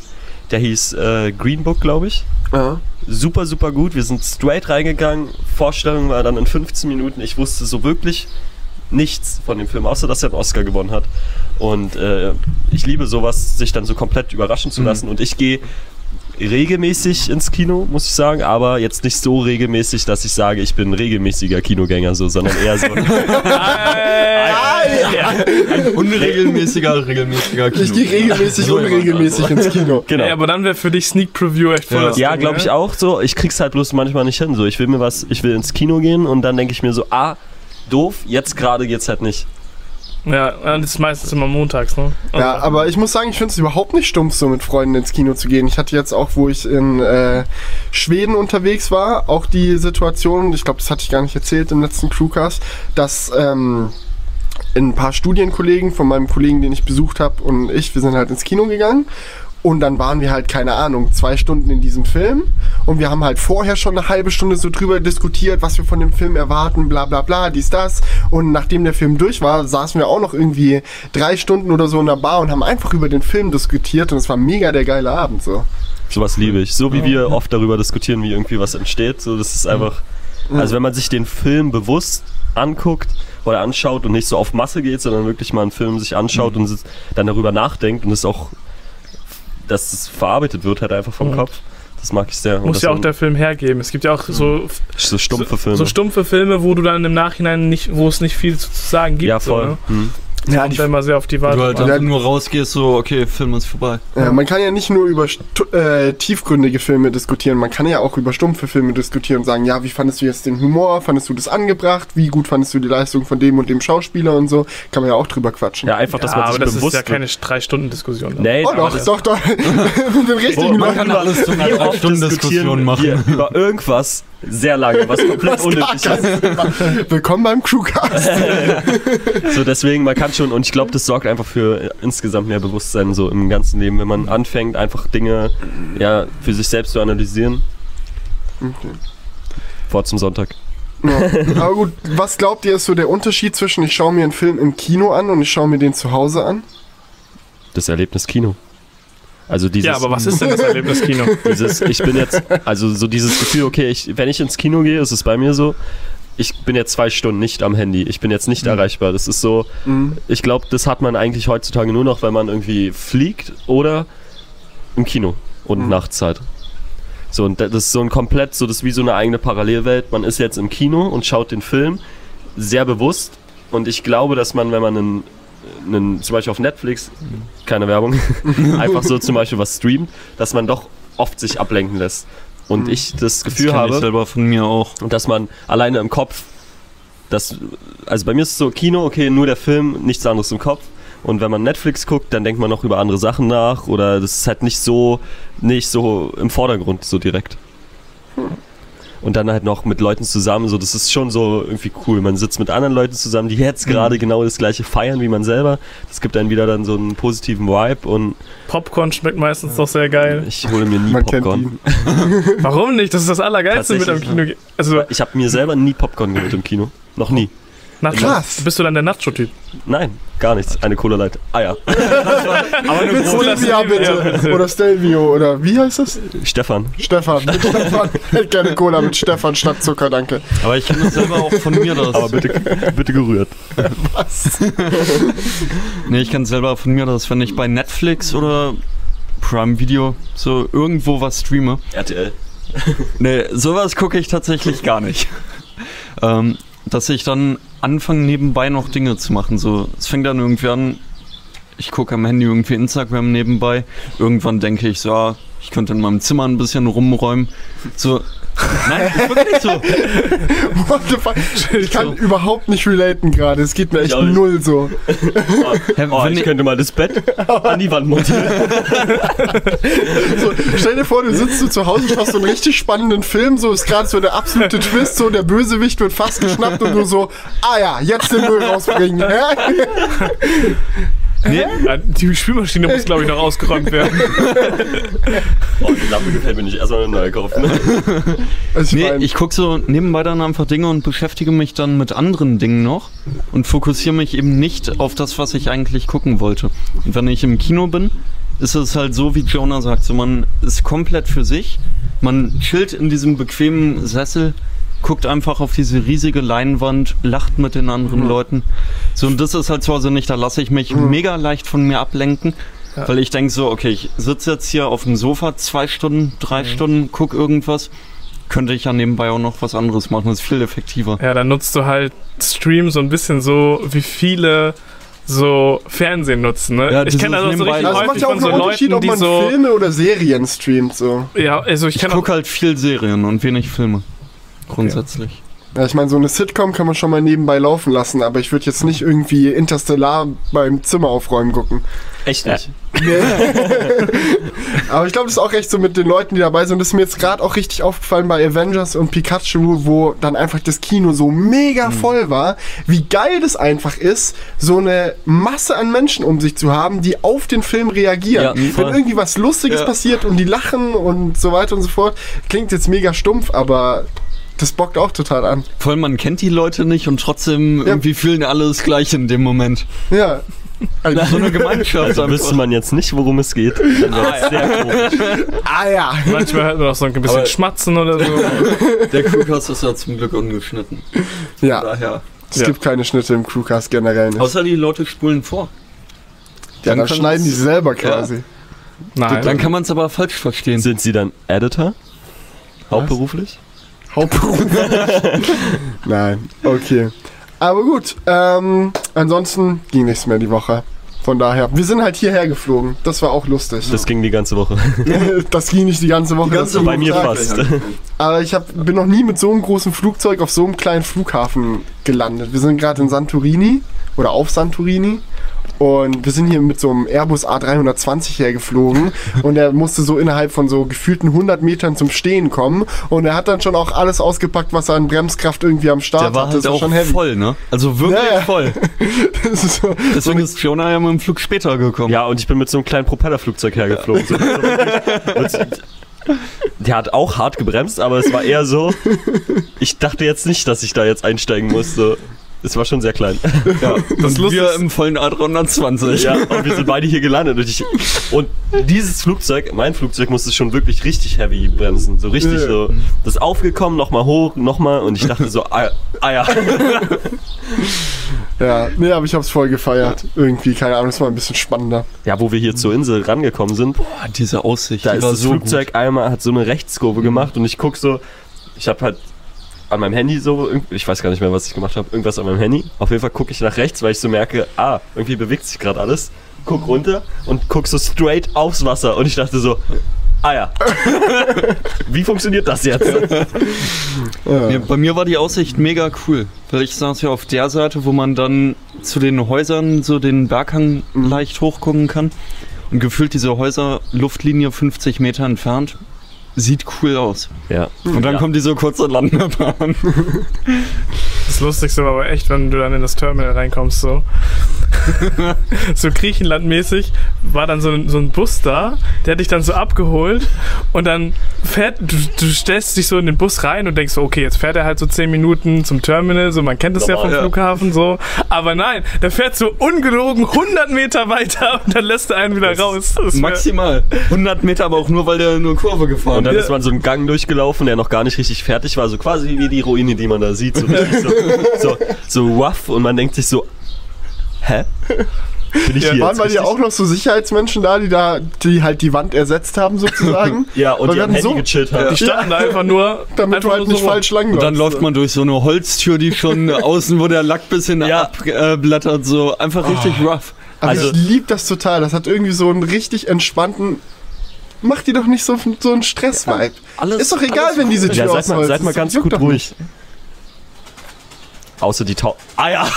Speaker 1: Der hieß äh, Green Book, glaube ich.
Speaker 3: Ja.
Speaker 1: Super, super gut. Wir sind straight reingegangen. Vorstellung war dann in 15 Minuten. Ich wusste so wirklich nichts von dem Film, außer dass er einen Oscar gewonnen hat. Und äh, ich liebe sowas, sich dann so komplett überraschen zu lassen. Und ich gehe regelmäßig ins Kino, muss ich sagen, aber jetzt nicht so regelmäßig, dass ich sage, ich bin regelmäßiger Kinogänger, so, sondern eher so.
Speaker 2: Unregelmäßiger, regelmäßiger Kino.
Speaker 3: Ich gehe regelmäßig, unregelmäßig ins Kino.
Speaker 1: genau.
Speaker 4: Ey, aber dann wäre für dich Sneak Preview echt voll
Speaker 2: Ja.
Speaker 1: Ja, glaube ich
Speaker 4: ne?
Speaker 1: auch so. Ich krieg's halt bloß manchmal nicht hin. So, ich will mir was, ich will ins Kino gehen und dann denke ich mir so, ah, doof, jetzt gerade geht's halt nicht.
Speaker 4: Ja, das ist meistens immer montags, ne?
Speaker 3: Ja, aber ich muss sagen, ich finde es überhaupt nicht stumpf, so mit Freunden ins Kino zu gehen. Ich hatte jetzt auch, wo ich in äh, Schweden unterwegs war, auch die Situation, ich glaube, das hatte ich gar nicht erzählt im letzten Crewcast, dass ähm, ein paar Studienkollegen von meinem Kollegen, den ich besucht habe, und ich, wir sind halt ins Kino gegangen. Und dann waren wir halt, keine Ahnung, zwei Stunden in diesem Film und wir haben halt vorher schon eine halbe Stunde so drüber diskutiert, was wir von dem Film erwarten, bla bla bla, dies, das. Und nachdem der Film durch war, saßen wir auch noch irgendwie drei Stunden oder so in der Bar und haben einfach über den Film diskutiert und es war mega der geile Abend so.
Speaker 1: Sowas liebe ich. So wie wir oft darüber diskutieren, wie irgendwie was entsteht. So, das ist einfach. Also wenn man sich den Film bewusst anguckt oder anschaut und nicht so auf Masse geht, sondern wirklich mal einen Film sich anschaut und es- dann darüber nachdenkt und es auch, dass es verarbeitet wird, halt einfach vom
Speaker 4: Mhm.
Speaker 1: Kopf. Das mag ich sehr.
Speaker 4: Muss ja auch der Film hergeben. Es gibt ja auch so,
Speaker 1: so stumpfe Filme.
Speaker 4: so stumpfe Filme, wo du dann im Nachhinein nicht, wo es nicht viel zu zu sagen gibt.
Speaker 1: ja,
Speaker 4: So,
Speaker 1: voll.
Speaker 4: ne?
Speaker 1: Hm.
Speaker 3: Ja,
Speaker 4: Kommt dann immer sehr auf die Wahl.
Speaker 2: Du halt
Speaker 4: an.
Speaker 2: einfach nur rausgehst, so, okay, Film ist vorbei.
Speaker 3: Ja, man kann ja nicht nur über stu- äh, tiefgründige Filme diskutieren, man kann ja auch über stumpfe Filme diskutieren und sagen, ja, wie fandest du jetzt den Humor, fandest du das angebracht, wie gut fandest du die Leistung von dem und dem Schauspieler und so, kann man ja auch drüber quatschen.
Speaker 1: Ja, einfach, dass
Speaker 4: ja,
Speaker 1: man
Speaker 4: aber
Speaker 1: sich
Speaker 4: das
Speaker 1: bewusst
Speaker 4: ist ja keine. Drei-Stunden-Diskussion.
Speaker 1: Nee,
Speaker 3: Oh
Speaker 1: aber
Speaker 3: doch, doch, doch. Mit den richtigen
Speaker 1: man
Speaker 3: Leuten.
Speaker 1: kann
Speaker 2: alles zu einer Drei-Stunden-Diskussion machen.
Speaker 1: über irgendwas sehr lange, was komplett
Speaker 3: Was
Speaker 1: unnötig ist.
Speaker 3: Willkommen beim Crewcast.
Speaker 1: So, deswegen, man kann schon, und ich glaube, das sorgt einfach für insgesamt mehr Bewusstsein so im ganzen Leben, wenn man anfängt, einfach Dinge ja, für sich selbst zu analysieren. Vor zum Sonntag.
Speaker 3: Ja. Aber gut, was glaubt ihr ist so der Unterschied zwischen ich schaue mir einen Film im Kino an und ich schaue mir den zu Hause an?
Speaker 1: Das Erlebnis Kino. Also dieses,
Speaker 4: Ja, aber was ist denn das Erlebniskino?
Speaker 1: dieses, ich bin jetzt, also so dieses Gefühl, okay, ich, wenn ich ins Kino gehe, ist es bei mir so, ich bin jetzt zwei Stunden nicht am Handy, ich bin jetzt nicht erreichbar. Das ist so,
Speaker 3: Mhm.
Speaker 1: ich glaube, das hat man eigentlich heutzutage nur noch, wenn man irgendwie fliegt oder im Kino und
Speaker 3: Mhm.
Speaker 1: nachts halt. So, und das ist so ein komplett, so das ist wie so eine eigene Parallelwelt. Man ist jetzt im Kino und schaut den Film sehr bewusst. Und ich glaube, dass man, wenn man einen, einen zum Beispiel auf Netflix, keine Werbung, einfach so zum Beispiel was streamt, dass man doch oft sich ablenken lässt. Und
Speaker 3: Mhm.
Speaker 1: ich das
Speaker 2: Das
Speaker 1: Gefühl
Speaker 2: ich
Speaker 1: habe,
Speaker 2: selber von mir auch.
Speaker 1: und dass man alleine im Kopf, das, also bei mir ist es so, Kino, okay, nur der Film, nichts anderes im Kopf. Und wenn man Netflix guckt, dann denkt man noch über andere Sachen nach oder das ist halt nicht so, nicht so im Vordergrund so direkt. Und dann halt noch mit Leuten zusammen, so das ist schon so irgendwie cool. Man sitzt mit anderen Leuten zusammen, die jetzt gerade genau das gleiche feiern wie man selber. Das gibt dann wieder dann so einen positiven Vibe und
Speaker 4: Popcorn schmeckt meistens doch sehr geil.
Speaker 1: ich hole mir nie
Speaker 3: Man
Speaker 1: Popcorn.
Speaker 4: Warum nicht? Das ist das Allergeilste mit am Kino. Also,
Speaker 1: Ich habe mir selber nie Popcorn geholt im Kino. Noch nie.
Speaker 4: Nacho.
Speaker 3: Krass.
Speaker 4: Bist du dann der Nacho-Typ?
Speaker 1: Nein, gar nichts. Eine Cola Light. Ah ja.
Speaker 4: Aber
Speaker 3: Mit
Speaker 4: Cola
Speaker 3: Stelvia, bitte. Oder Stelvio oder wie heißt das?
Speaker 1: Stefan.
Speaker 3: Stefan. Mit Stefan. Ich hätte gerne Cola mit Stefan statt Zucker, danke.
Speaker 2: Aber ich kenne das selber auch von mir, dass.
Speaker 1: Aber bitte, bitte gerührt.
Speaker 3: Was?
Speaker 2: Nee, ich kenne selber von mir, dass wenn ich bei Netflix oder Prime Video so irgendwo was streame,
Speaker 1: RTL.
Speaker 2: nee, sowas gucke ich tatsächlich gar nicht. ähm, dass ich dann anfange nebenbei noch Dinge zu machen. So, es fängt dann irgendwie an, ich gucke am Handy irgendwie Instagram nebenbei. Irgendwann denke ich so, ah, ich könnte in meinem Zimmer ein bisschen rumräumen. So, nein, ist wirklich so.
Speaker 3: What the fuck? Ich kann überhaupt nicht relaten gerade. Es geht mir echt null so.
Speaker 1: Oh,
Speaker 2: wenn
Speaker 1: ich
Speaker 2: ich-
Speaker 1: könnte mal das Bett an die Wand montieren.
Speaker 3: so. Stell dir vor, du sitzt so zu Hause, schaust so einen richtig spannenden Film, so ist gerade so der absolute Twist, so der Bösewicht wird fast geschnappt und du so, ah ja, jetzt den Müll rausbringen.
Speaker 4: Nee, die Spülmaschine muss, glaube ich, noch ausgeräumt werden.
Speaker 1: Oh, die Lampe gefällt mir nicht. Erstmal eine neue kaufen.
Speaker 3: Also ich
Speaker 2: Nee, ich gucke so nebenbei dann einfach Dinge und beschäftige mich dann mit anderen Dingen noch und fokussiere mich eben nicht auf das, was ich eigentlich gucken wollte. Und wenn ich im Kino bin, ist es halt so, wie Jonah sagt, so man ist komplett für sich, man chillt in diesem bequemen Sessel, guckt einfach auf diese riesige Leinwand, lacht mit den anderen
Speaker 3: Mhm.
Speaker 2: Leuten. So, und das ist halt zu Hause nicht, da lasse ich mich mega leicht von mir ablenken.
Speaker 4: Ja.
Speaker 2: Weil ich denke so, okay, ich sitze jetzt hier auf dem Sofa zwei Stunden, drei
Speaker 4: Mhm.
Speaker 2: Stunden, guck irgendwas könnte ich ja nebenbei auch noch was anderes machen. Das ist viel effektiver.
Speaker 4: Ja, dann nutzt du halt Stream so ein bisschen so, wie viele so Fernsehen nutzen, ne?
Speaker 2: Ja,
Speaker 4: ich kenne das auch so richtig
Speaker 3: also es macht
Speaker 4: häufig
Speaker 3: ja auch
Speaker 4: von so
Speaker 3: einen Unterschied,
Speaker 4: Leuten,
Speaker 3: ob
Speaker 4: die
Speaker 3: man
Speaker 4: so...
Speaker 3: Filme oder Serien streamt. So.
Speaker 4: Ja, also ich
Speaker 2: Ich gucke halt viel Serien und wenig Filme. Grundsätzlich.
Speaker 3: Ja, ich meine, so eine Sitcom kann man schon mal nebenbei laufen lassen, aber ich würde jetzt nicht irgendwie Interstellar beim Zimmer aufräumen gucken.
Speaker 1: Echt nicht.
Speaker 3: Aber ich glaube, das ist auch echt so mit den Leuten, die dabei sind. Das ist mir jetzt gerade auch richtig aufgefallen bei Avengers und Pikachu, wo dann einfach das Kino so mega voll war. Wie geil das einfach ist, so eine Masse an Menschen um sich zu haben, die auf den Film reagieren.
Speaker 2: Ja,
Speaker 3: Wenn irgendwie was Lustiges
Speaker 2: Ja.
Speaker 3: passiert und die lachen und so weiter und so fort. Klingt jetzt mega stumpf, aber das bockt auch total an.
Speaker 2: Vor allem, man kennt die Leute nicht und trotzdem irgendwie fühlen alle das Gleiche in dem Moment.
Speaker 3: Ja.
Speaker 2: So eine Gemeinschaft.
Speaker 1: Also wüsste man jetzt nicht, worum es geht. Dann sehr komisch.
Speaker 3: Ah ja.
Speaker 4: Manchmal hört man auch so ein bisschen
Speaker 2: Aber-
Speaker 4: Schmatzen oder so.
Speaker 2: Der Crewcast ist ja zum Glück ungeschnitten.
Speaker 3: Ja,
Speaker 2: Daher.
Speaker 3: es
Speaker 4: Ja.
Speaker 3: gibt keine Schnitte im Crewcast generell nicht.
Speaker 2: Außer die Leute spulen vor.
Speaker 3: Ja,
Speaker 2: dann
Speaker 3: da
Speaker 2: kann's-
Speaker 3: schneiden die selber quasi.
Speaker 4: Nein.
Speaker 2: Dann kann man es aber falsch verstehen.
Speaker 1: Sind Sie dann Editor? Hauptberuflich?
Speaker 3: Hauptberuf. Nein, okay. Aber gut, ähm, ansonsten ging nichts mehr die Woche. Von daher, wir sind halt hierher geflogen. Das war auch lustig.
Speaker 1: Das ging die ganze Woche.
Speaker 3: Das ging nicht die ganze Woche. das ging
Speaker 1: Bei mir
Speaker 3: Tag.
Speaker 1: fast.
Speaker 3: Aber ich hab, bin noch nie mit so einem großen Flugzeug auf so einem kleinen Flughafen gelandet. Wir sind gerade in Santorini oder auf Santorini. Und wir sind hier mit so einem Airbus A320 hergeflogen und er musste so innerhalb von so gefühlten 100 Metern zum Stehen kommen und er hat dann schon auch alles ausgepackt, was er an Bremskraft irgendwie am Start
Speaker 2: Der war
Speaker 3: hatte.
Speaker 2: halt
Speaker 3: Das
Speaker 2: auch
Speaker 3: schon heavy.
Speaker 2: voll, ne? Also wirklich
Speaker 3: Ja, ja.
Speaker 2: voll.
Speaker 3: Das ist so,
Speaker 2: Deswegen ist Fiona ja mit dem Flug später gekommen.
Speaker 1: Ja, und ich bin mit so einem kleinen Propellerflugzeug hergeflogen. So der hat auch hart gebremst, aber es war eher so, ich dachte jetzt nicht, dass ich da jetzt einsteigen muss. Es war schon sehr klein.
Speaker 2: Ja, und
Speaker 4: Lustige
Speaker 2: wir
Speaker 4: ist-
Speaker 2: im vollen A320.
Speaker 1: Ja, und wir sind beide hier gelandet. Und, ich, und dieses Flugzeug, mein Flugzeug, musste schon wirklich richtig heavy bremsen. So richtig
Speaker 3: Ja.
Speaker 1: so. Das ist aufgekommen, nochmal hoch, nochmal. Und ich dachte so, ah, ah ja.
Speaker 3: ja, nee, aber ich hab's voll gefeiert. Irgendwie, keine Ahnung, das war ein bisschen spannender.
Speaker 1: Ja, wo wir hier zur Insel rangekommen sind,
Speaker 2: Boah, diese Aussicht,
Speaker 1: da
Speaker 2: die
Speaker 1: ist
Speaker 2: war
Speaker 1: das
Speaker 2: so
Speaker 1: Flugzeug einmal, hat so eine Rechtskurve gemacht und ich guck so, ich habe halt an meinem Handy so, ich weiß gar nicht mehr, was ich gemacht habe, irgendwas an meinem Handy. Auf jeden Fall gucke ich nach rechts, weil ich so merke, ah, irgendwie bewegt sich gerade alles. Guck runter und guck so straight aufs Wasser und ich dachte so, ah ja. Wie funktioniert das jetzt?
Speaker 3: Ja.
Speaker 2: Ja, bei mir war die Aussicht mega cool, weil ich saß ja auf der Seite, wo man dann zu den Häusern so den Berghang leicht hochgucken kann. Und gefühlt diese Häuser Luftlinie 50 Meter entfernt. Sieht cool aus.
Speaker 1: Ja.
Speaker 2: Und dann
Speaker 1: Ja.
Speaker 2: kommt diese kurze Landebahn.
Speaker 4: Das Lustigste war aber echt, wenn du dann in das Terminal reinkommst, so. so Griechenland-mäßig war dann so ein, so ein Bus da, der hat dich dann so abgeholt und dann fährt, du, du stellst dich so in den Bus rein und denkst so, okay, jetzt fährt er halt so 10 Minuten zum Terminal, so man kennt es ja vom
Speaker 1: ja.
Speaker 4: Flughafen so, aber nein, der fährt so ungelogen 100 Meter weiter und dann lässt er einen wieder
Speaker 1: Das
Speaker 4: raus. Das
Speaker 2: Maximal. 100 Meter, aber auch nur, weil der nur Kurve gefahren
Speaker 1: Und dann
Speaker 4: Ja.
Speaker 1: ist man so einen Gang durchgelaufen, der noch gar nicht richtig fertig war, so quasi wie die Ruine, die man da sieht. So, so, so, so rough und man denkt sich so, hä? Bin ich
Speaker 4: Ja,
Speaker 1: hier
Speaker 3: Waren bei dir auch noch so Sicherheitsmenschen da, die da, die halt die Wand ersetzt haben sozusagen?
Speaker 1: Ja, und
Speaker 3: Weil
Speaker 1: die
Speaker 3: hatten
Speaker 1: Handy
Speaker 3: so-
Speaker 1: gechillt haben.
Speaker 4: Die standen da einfach nur,
Speaker 3: Damit
Speaker 4: einfach
Speaker 3: du halt
Speaker 4: nur
Speaker 3: nicht
Speaker 4: so
Speaker 3: falsch lang
Speaker 2: Und dann läuft man durch so eine Holztür, die schon außen, wo der Lack bisschen
Speaker 1: Ja.
Speaker 2: abblättert, so einfach richtig rough.
Speaker 3: Aber
Speaker 1: Also-
Speaker 3: ich lieb das total. Das hat irgendwie so einen richtig entspannten. Mach dir doch nicht so, so einen Stress-Vibe.
Speaker 2: Alles-
Speaker 3: Ist doch egal, wenn diese Tür
Speaker 1: Ja, seid
Speaker 3: aus
Speaker 1: mal, seid mal ganz gut ruhig. Außer die Tau... Ah ja!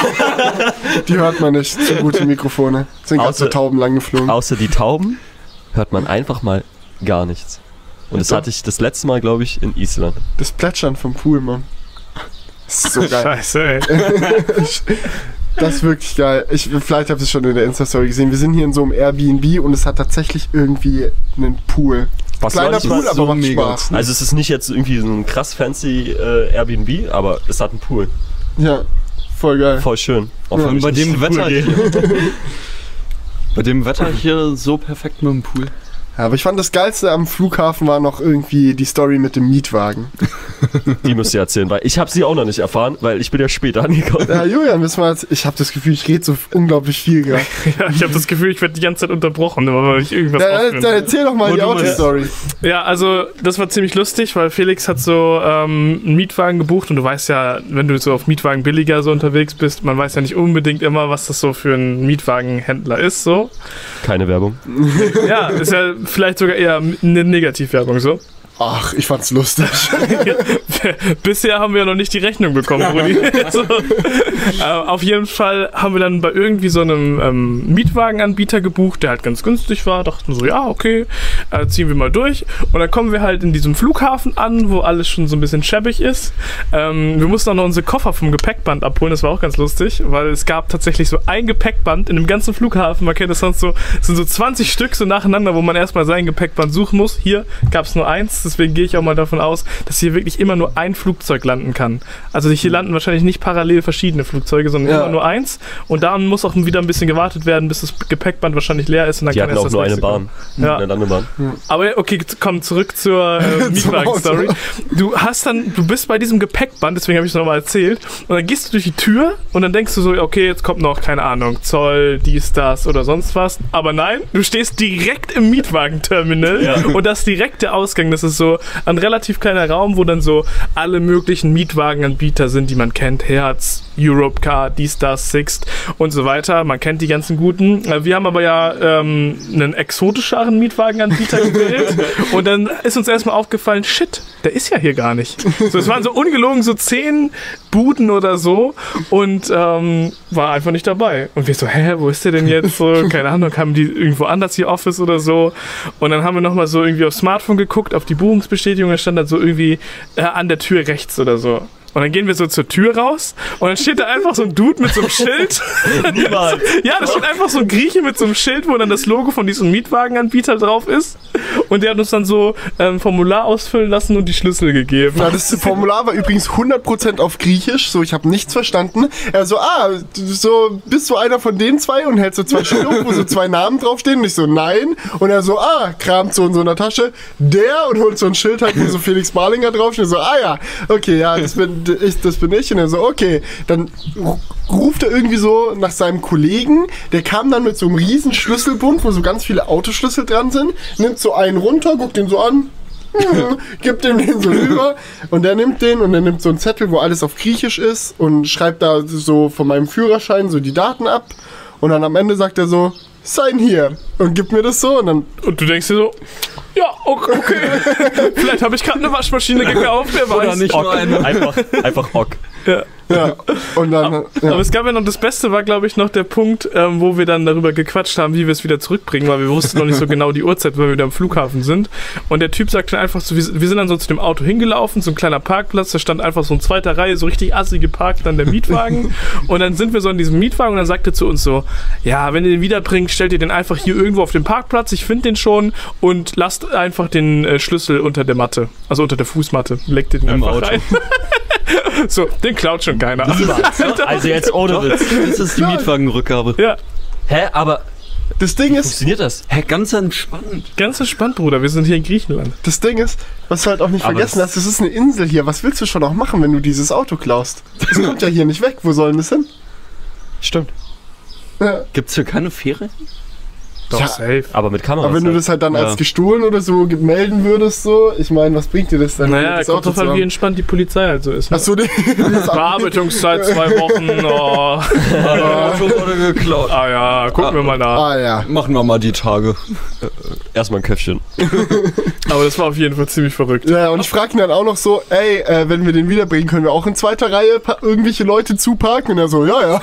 Speaker 3: Die hört man nicht. Zu gute Mikrofone. Sind
Speaker 1: Außer-
Speaker 3: Tauben lang geflogen.
Speaker 1: Außer die Tauben hört man einfach mal gar nichts. Und das hatte ich das letzte Mal, glaube ich, in Island.
Speaker 3: Das Plätschern vom Pool, Mann. Das ist so geil.
Speaker 4: Scheiße, ey.
Speaker 3: Das ist wirklich geil. Ich, vielleicht habt ihr es schon in der Insta-Story gesehen. Wir sind hier in so einem Airbnb und es hat tatsächlich irgendwie einen Pool.
Speaker 1: Was
Speaker 3: Kleiner Pool, aber
Speaker 2: so
Speaker 3: macht
Speaker 2: mega
Speaker 3: Spaß.
Speaker 1: Also es ist nicht jetzt irgendwie so ein krass fancy äh, Airbnb, aber es hat einen Pool.
Speaker 3: Ja, voll geil.
Speaker 1: Voll schön. Auch
Speaker 3: Ja,
Speaker 2: bei dem Wetter hier. Bei dem Wetter hier so perfekt mit dem Pool.
Speaker 3: Ja, aber ich fand das Geilste am Flughafen war noch irgendwie die Story mit dem Mietwagen.
Speaker 1: Die müsst ihr erzählen, weil ich habe sie auch noch nicht erfahren, weil ich bin ja später angekommen.
Speaker 3: Ja, Julian, müssen wir jetzt, ich habe das Gefühl, ich rede so unglaublich viel gerade.
Speaker 4: Ja, ich habe das Gefühl, ich werde die ganze Zeit unterbrochen, weil ich irgendwas
Speaker 3: Dann,
Speaker 4: ausführen
Speaker 3: dann erzähl doch mal
Speaker 2: Wo
Speaker 3: die Autostory.
Speaker 4: Ja, also das war ziemlich lustig, weil Felix hat so ähm, einen Mietwagen gebucht und du weißt ja, wenn du so auf Mietwagen billiger so unterwegs bist, man weiß ja nicht unbedingt immer, was das so für ein Mietwagenhändler ist, so.
Speaker 1: Keine Werbung.
Speaker 4: Ja, ist ja vielleicht sogar eher eine Negativwerbung so.
Speaker 3: Ach, ich fand's lustig.
Speaker 4: Bisher haben wir ja noch nicht die Rechnung bekommen, Brudi. so. äh, auf jeden Fall haben wir dann bei irgendwie so einem ähm, Mietwagenanbieter gebucht, der halt ganz günstig war. Dachten so, ja, okay, äh, ziehen wir mal durch. Und dann kommen wir halt in diesem Flughafen an, wo alles schon so ein bisschen schäbig ist. Ähm, wir mussten auch noch unsere Koffer vom Gepäckband abholen. Das war auch ganz lustig, weil es gab tatsächlich so ein Gepäckband in dem ganzen Flughafen. Man kennt das sonst so, es sind so 20 Stück so nacheinander, wo man erstmal sein Gepäckband suchen muss. Hier gab es nur eins, deswegen gehe ich auch mal davon aus, dass hier wirklich immer nur ein Flugzeug landen kann. Also hier landen wahrscheinlich nicht parallel verschiedene Flugzeuge, sondern
Speaker 3: Ja.
Speaker 4: immer nur eins. Und da muss auch wieder ein bisschen gewartet werden, bis das Gepäckband wahrscheinlich leer ist. Und dann
Speaker 1: Die
Speaker 4: kann erst
Speaker 1: auch
Speaker 4: das
Speaker 1: nur eine. Bahn.
Speaker 4: Ja.
Speaker 1: Eine Landebahn.
Speaker 4: Aber okay, komm zurück zur äh, Mietwagen-Story. Du hast dann, du bist bei diesem Gepäckband, deswegen habe ich es nochmal erzählt, und dann gehst du durch die Tür und dann denkst du so, okay, jetzt kommt noch, keine Ahnung, Zoll, dies, das oder sonst was. Aber nein, du stehst direkt im Mietwagenterminal
Speaker 1: Ja.
Speaker 4: und das ist direkt der Ausgang. Das ist so ein relativ kleiner Raum, wo dann so alle möglichen Mietwagenanbieter sind, die man kennt. Herz, Europcar, dies, das, Sixt und so weiter. Man kennt die ganzen guten. Äh, Wir haben aber ja ähm, einen exotischeren Mietwagenanbieter gewählt. Und dann ist uns erstmal aufgefallen, shit, der ist ja hier gar nicht. So, es waren so ungelogen so zehn Buden oder so und ähm, war einfach nicht dabei. Und wir so, hä, wo ist der denn jetzt? So, keine Ahnung, haben die irgendwo anders hier Office oder so. Und dann haben wir nochmal so irgendwie aufs Smartphone geguckt, auf die Buchungsbestätigung, da stand dann so irgendwie äh, an der Tür rechts oder so. Und dann gehen wir so zur Tür raus und dann steht da einfach so ein Dude mit so einem Schild.
Speaker 1: Niemals.
Speaker 4: Ja, da steht einfach so ein Grieche mit so einem Schild, wo dann das Logo von diesem Mietwagenanbieter drauf ist. Und der hat uns dann so ähm, Formular ausfüllen lassen und die Schlüssel gegeben.
Speaker 3: Ja, das Formular war übrigens 100% auf Griechisch, so ich habe nichts verstanden. Er so, ah, du- so bist du einer von den zwei und hältst so zwei Schilder wo so zwei Namen draufstehen. Und ich so, nein. Und er so, ah, kramt so in so einer Tasche, der und holt so ein Schild halt, wo so Felix Barlinger draufsteht. Und so, ah ja, okay, ja, das bin ich, das bin ich. Und er so, okay, dann ru- ruft er irgendwie so nach seinem Kollegen, der kam dann mit so einem riesen Schlüsselbund, wo so ganz viele Autoschlüssel dran sind, nimmt so einen runter, guckt den so an, hm, gibt ihm den so rüber. Und der nimmt den und er nimmt so einen Zettel, wo alles auf Griechisch ist und schreibt da so von meinem Führerschein so die Daten ab. Und dann am Ende sagt er so, sign hier und gibt mir das so und dann
Speaker 4: Und du denkst dir so, ja, okay. okay. Vielleicht habe ich gerade eine Waschmaschine gekauft, wer weiß.
Speaker 2: Oder nicht
Speaker 1: Ock.
Speaker 2: nur eine.
Speaker 1: Einfach, einfach Ock.
Speaker 4: Ja.
Speaker 3: ja und dann ja.
Speaker 4: Aber es gab ja noch, das Beste war, glaube ich, noch der Punkt, ähm, wo wir dann darüber gequatscht haben, wie wir es wieder zurückbringen, weil wir wussten noch nicht so genau die Uhrzeit, weil wir wieder am Flughafen sind. Und der Typ sagte dann einfach so, wir, wir sind dann so zu dem Auto hingelaufen, so ein kleiner Parkplatz, da stand einfach so in zweiter Reihe, so richtig assig geparkt, dann der Mietwagen. und dann sind wir so in diesem Mietwagen und dann sagte er zu uns so, ja, wenn ihr den wiederbringt, stellt ihr den einfach hier irgendwo auf den Parkplatz, ich finde den schon und lasst einfach den äh, Schlüssel unter der Matte, also unter der Fußmatte, legt den
Speaker 2: Im
Speaker 4: einfach
Speaker 2: Auto.
Speaker 4: rein. so, den klaut schon keiner.
Speaker 1: Also jetzt ohne Witz.
Speaker 2: Das ist die Mietwagenrückgabe.
Speaker 4: Ja,
Speaker 1: Hä, aber
Speaker 3: das Ding ist,
Speaker 1: funktioniert das?
Speaker 2: Hä, ganz entspannt.
Speaker 4: Ganz entspannt, Bruder. Wir sind hier in Griechenland.
Speaker 3: das Ding ist, was du halt auch nicht
Speaker 1: Aber
Speaker 3: vergessen
Speaker 1: es-
Speaker 3: hast, das ist eine Insel hier. Was willst du schon auch machen, wenn du dieses Auto klaust? Das kommt ja hier nicht weg. Wo soll denn das hin?
Speaker 1: Stimmt.
Speaker 3: Ja.
Speaker 2: Gibt's hier keine Fähre?
Speaker 4: Doch,
Speaker 3: Ja,
Speaker 4: safe.
Speaker 1: Aber mit Kameras.
Speaker 3: Aber wenn du
Speaker 1: halt.
Speaker 3: das halt dann
Speaker 2: Ja.
Speaker 3: als gestohlen oder so melden würdest, so, ich meine, was bringt dir das dann?
Speaker 4: Naja,
Speaker 3: das
Speaker 4: kommt drauf an, wie entspannt die Polizei halt so ist. Ne?
Speaker 3: Achso, die,
Speaker 4: Bearbeitungszeit zwei Wochen. Oh.
Speaker 2: Auto wurde geklaut.
Speaker 4: Ah ja, gucken wir mal nach.
Speaker 3: Ah ja.
Speaker 2: Machen wir mal die Tage.
Speaker 1: Erstmal ein Köpfchen.
Speaker 4: Aber das war auf jeden Fall ziemlich verrückt.
Speaker 3: Ja, und ich frage ihn dann auch noch so, ey, äh, wenn wir den wiederbringen, können wir auch in zweiter Reihe irgendwelche Leute zuparken? Und er so, ja, ja.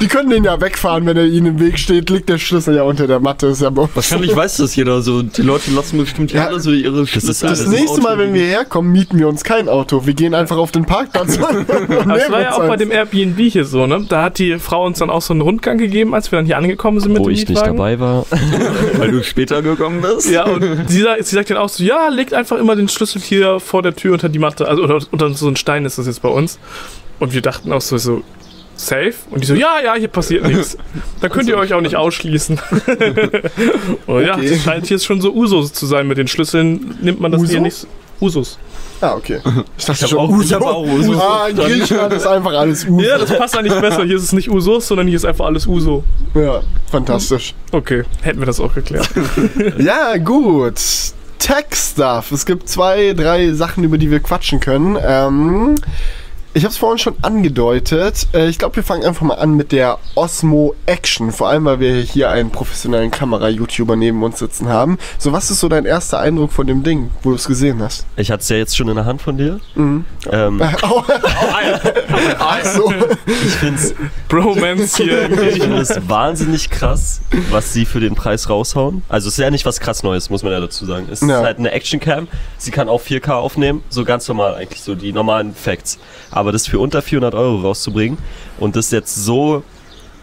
Speaker 3: die können den ja wegfahren, wenn er ihnen im Weg steht, liegt der Schlüssel ja unter der Matte. Ist ja
Speaker 2: Wahrscheinlich weiß das jeder so. Die Leute lassen bestimmt hier
Speaker 3: Ja,
Speaker 2: alle so ihre Schlüssel.
Speaker 3: Das
Speaker 1: alles
Speaker 3: nächste Mal, wenn wir herkommen, mieten wir uns kein Auto. Wir gehen einfach auf den Parkplatz und nehmen
Speaker 4: war ja auch bei dem Airbnb hier so, ne? Da hat die Frau uns dann auch so einen Rundgang gegeben, als wir dann hier angekommen sind mit
Speaker 1: Wo
Speaker 4: dem
Speaker 1: ich nicht dabei war.
Speaker 2: Weil du später gekommen bist.
Speaker 4: Ja, und sie sagt, sie sagt dann auch so, ja, legt einfach immer den Schlüssel hier vor der Tür unter die Matte. Also oder unter so ein Stein ist das jetzt bei uns. Und wir dachten auch so, so safe? Und die so, ja, ja, hier passiert nichts. Da könnt ihr euch auch nicht ausschließen. und ja,
Speaker 3: Okay.
Speaker 4: das scheint hier schon so Usus zu sein. Mit den Schlüsseln nimmt man das
Speaker 3: Uso?
Speaker 4: hier nicht. Usus.
Speaker 3: Ah, okay. Ich dachte
Speaker 2: hab
Speaker 3: schon,
Speaker 2: auch-
Speaker 3: Uso.
Speaker 2: ich hab auch Uso
Speaker 3: Ah, in Griechenland ist einfach alles Uso.
Speaker 4: Ja, das passt eigentlich besser. Hier ist es nicht Usus, sondern hier ist einfach alles Uso.
Speaker 3: Ja, fantastisch.
Speaker 4: Okay, hätten wir das auch geklärt.
Speaker 3: Ja, gut. Tech-Stuff. Es gibt zwei, drei Sachen, über die wir quatschen können. Ähm, Ich habe es vorhin schon angedeutet. Äh, Ich glaube, wir fangen einfach mal an mit der Osmo Action. Vor allem, weil wir hier einen professionellen Kamera-YouTuber neben uns sitzen haben. So, was ist so dein erster Eindruck von dem Ding, wo du es gesehen hast?
Speaker 1: Ich hatte es ja jetzt schon in der Hand von dir.
Speaker 3: Mhm.
Speaker 1: Ähm,
Speaker 3: Au. Ach so.
Speaker 1: ich finde es
Speaker 4: Bromance hier.
Speaker 1: ich find es wahnsinnig krass, was sie für den Preis raushauen. Also es ist ja nicht was krass Neues, muss man ja dazu sagen. Es
Speaker 3: Ja.
Speaker 1: ist halt eine Actioncam. Sie kann auch 4K aufnehmen, so ganz normal eigentlich, so die normalen Facts. Aber das für unter 400 Euro rauszubringen und das jetzt so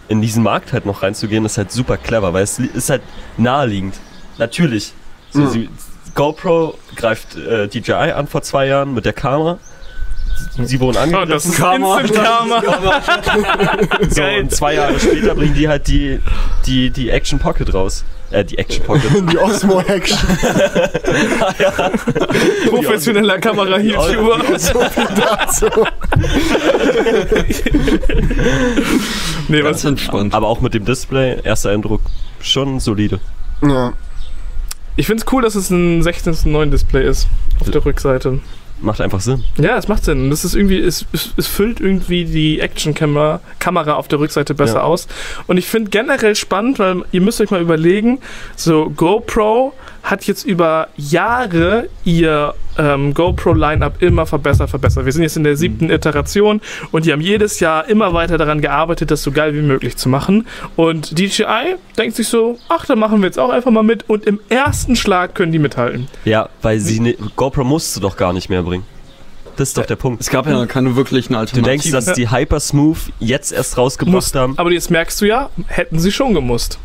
Speaker 1: in diesen Markt halt noch reinzugehen, ist halt super clever, weil es ist halt naheliegend. Natürlich. So,
Speaker 3: Mhm.
Speaker 1: sie, GoPro greift äh, DJI an vor zwei Jahren mit der Kamera. Sie, sie wurden
Speaker 4: Oh,
Speaker 1: angegriffen.
Speaker 4: das ist Instant Karma.
Speaker 1: So,
Speaker 4: Geil.
Speaker 1: und zwei Jahre später bringen die halt die, die, die Action Pocket raus. Äh, die Action Pocket.
Speaker 3: Die Osmo Action.
Speaker 4: Professioneller Kamera-YouTuber.
Speaker 3: So viel dazu.
Speaker 4: Nee,
Speaker 2: Ganz
Speaker 4: was?
Speaker 2: entspannt.
Speaker 1: Aber auch mit dem Display, erster Eindruck, schon solide.
Speaker 3: Ja.
Speaker 4: Ich find's cool, dass es ein 16 zu 9 Display ist. Auf der Rückseite.
Speaker 1: Macht einfach Sinn.
Speaker 4: Ja, es macht Sinn. Das ist irgendwie, es, es, es füllt irgendwie die Action-Kamera Kamera auf der Rückseite besser
Speaker 1: Ja.
Speaker 4: aus. Und ich finde generell spannend, weil ihr müsst euch mal überlegen, so GoPro hat jetzt über Jahre ihr ähm, GoPro-Line-Up immer verbessert, verbessert. Wir sind jetzt in der siebten Iteration und die haben jedes Jahr immer weiter daran gearbeitet, das so geil wie möglich zu machen. Und DJI denkt sich so, ach, da machen wir jetzt auch einfach mal mit und im ersten Schlag können die mithalten.
Speaker 1: Ja, weil sie ne, GoPro musst du doch gar nicht mehr bringen. Das ist doch der Punkt.
Speaker 2: Es gab ja keine wirklichen
Speaker 1: Du
Speaker 2: Alternativen.
Speaker 1: denkst, dass die Hypersmooth jetzt erst rausgebracht
Speaker 4: Muss,
Speaker 1: haben?
Speaker 4: aber jetzt merkst du ja, hätten sie schon gemusst.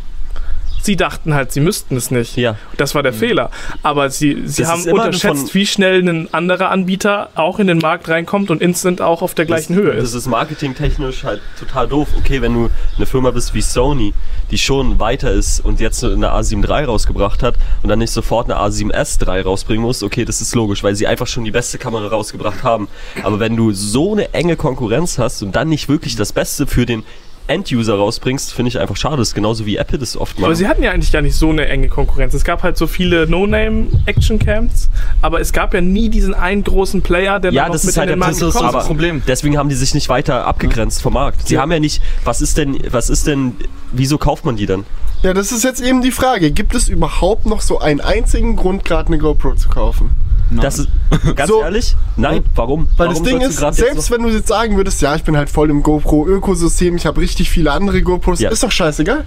Speaker 4: Sie dachten halt, sie müssten es nicht.
Speaker 1: Ja.
Speaker 4: Das war der Fehler. Aber sie, sie
Speaker 1: Das
Speaker 4: haben
Speaker 1: ist
Speaker 4: unterschätzt, wie schnell ein anderer Anbieter auch in den Markt reinkommt und instant auch auf der gleichen
Speaker 1: das,
Speaker 4: Höhe
Speaker 1: Das
Speaker 4: ist.
Speaker 1: ist marketingtechnisch halt total doof. Okay, wenn du eine Firma bist wie Sony, die schon weiter ist und jetzt eine A7 III rausgebracht hat und dann nicht sofort eine A7S III rausbringen muss, okay, das ist logisch, weil sie einfach schon die beste Kamera rausgebracht haben. Aber wenn du so eine enge Konkurrenz hast und dann nicht wirklich das Beste für den End-User rausbringst, finde ich einfach schade. Das ist genauso wie Apple das oft
Speaker 4: Aber
Speaker 1: macht.
Speaker 4: sie hatten ja eigentlich gar nicht so eine enge Konkurrenz. Es gab halt so viele No-Name-Action-Camps, aber es gab ja nie diesen einen großen Player, der
Speaker 1: Ja,
Speaker 4: dann noch
Speaker 1: das
Speaker 4: mit
Speaker 1: ist halt
Speaker 4: in den Markt gekommen
Speaker 1: aber
Speaker 4: ist.
Speaker 2: Problem.
Speaker 1: Deswegen haben die sich nicht weiter abgegrenzt vom Markt. Sie
Speaker 3: Ja.
Speaker 1: haben ja nicht, was ist denn, was ist denn, wieso kauft man die dann?
Speaker 3: ja, das ist jetzt eben die Frage. Gibt es überhaupt noch so einen einzigen Grund, gerade eine GoPro zu kaufen?
Speaker 2: Nein.
Speaker 1: Das ist, ganz
Speaker 3: So.
Speaker 1: ehrlich, nein, warum?
Speaker 3: Weil
Speaker 1: warum
Speaker 3: das Ding ist, selbst wenn du jetzt sagen würdest, ja, ich bin halt voll im GoPro-Ökosystem, ich habe richtig viele andere GoPros,
Speaker 1: Ja.
Speaker 3: ist doch scheißegal.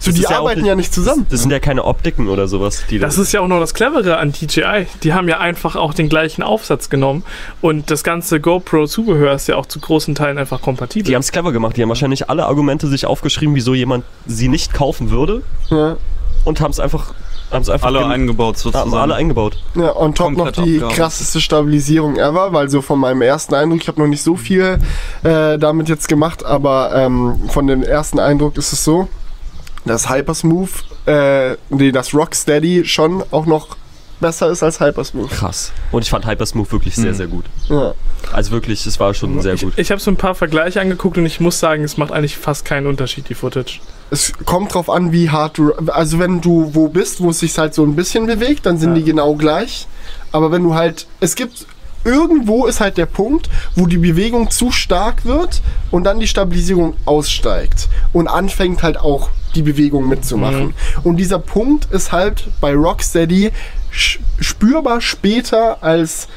Speaker 3: So,
Speaker 1: Das
Speaker 3: die
Speaker 1: ja auch
Speaker 3: arbeiten
Speaker 1: nicht-
Speaker 3: ja nicht zusammen.
Speaker 1: Das sind ja keine Optiken oder sowas, die
Speaker 4: Das ist ja auch noch das Clevere an DJI. Die haben ja einfach auch den gleichen Aufsatz genommen und das ganze GoPro-Zubehör ist ja auch zu großen Teilen einfach kompatibel.
Speaker 1: Die haben es clever gemacht. Die haben wahrscheinlich alle Argumente sich aufgeschrieben, wieso jemand sie nicht kaufen würde
Speaker 3: Ja.
Speaker 1: und haben es einfach, haben's einfach
Speaker 2: alle eingebaut sozusagen.
Speaker 1: haben alle eingebaut.
Speaker 3: Ja, on top noch
Speaker 2: Komplett
Speaker 3: die
Speaker 2: abgearbeitet.
Speaker 3: krasseste Stabilisierung ever, weil so von meinem ersten Eindruck, ich habe noch nicht so viel äh, damit jetzt gemacht, aber ähm, von dem ersten Eindruck ist es so, dass Hypersmooth, äh, nee, das Rocksteady schon auch noch besser ist als Hypersmooth.
Speaker 1: Krass. Und ich fand Hypersmooth wirklich sehr,
Speaker 2: Hm.
Speaker 1: sehr gut.
Speaker 3: Ja.
Speaker 1: Also wirklich, es war schon sehr gut.
Speaker 4: Ich, ich habe so ein paar Vergleiche angeguckt und ich muss sagen, es macht eigentlich fast keinen Unterschied, die Footage.
Speaker 3: Es kommt drauf an, wie hart du. Also wenn du wo bist, wo es sich halt so ein bisschen bewegt, dann sind
Speaker 4: Ja.
Speaker 3: die genau gleich. Aber wenn du halt. Es gibt. Irgendwo ist halt der Punkt, wo die Bewegung zu stark wird und dann die Stabilisierung aussteigt und anfängt halt auch die Bewegung mitzumachen. Und dieser Punkt ist halt bei Rocksteady spürbar später als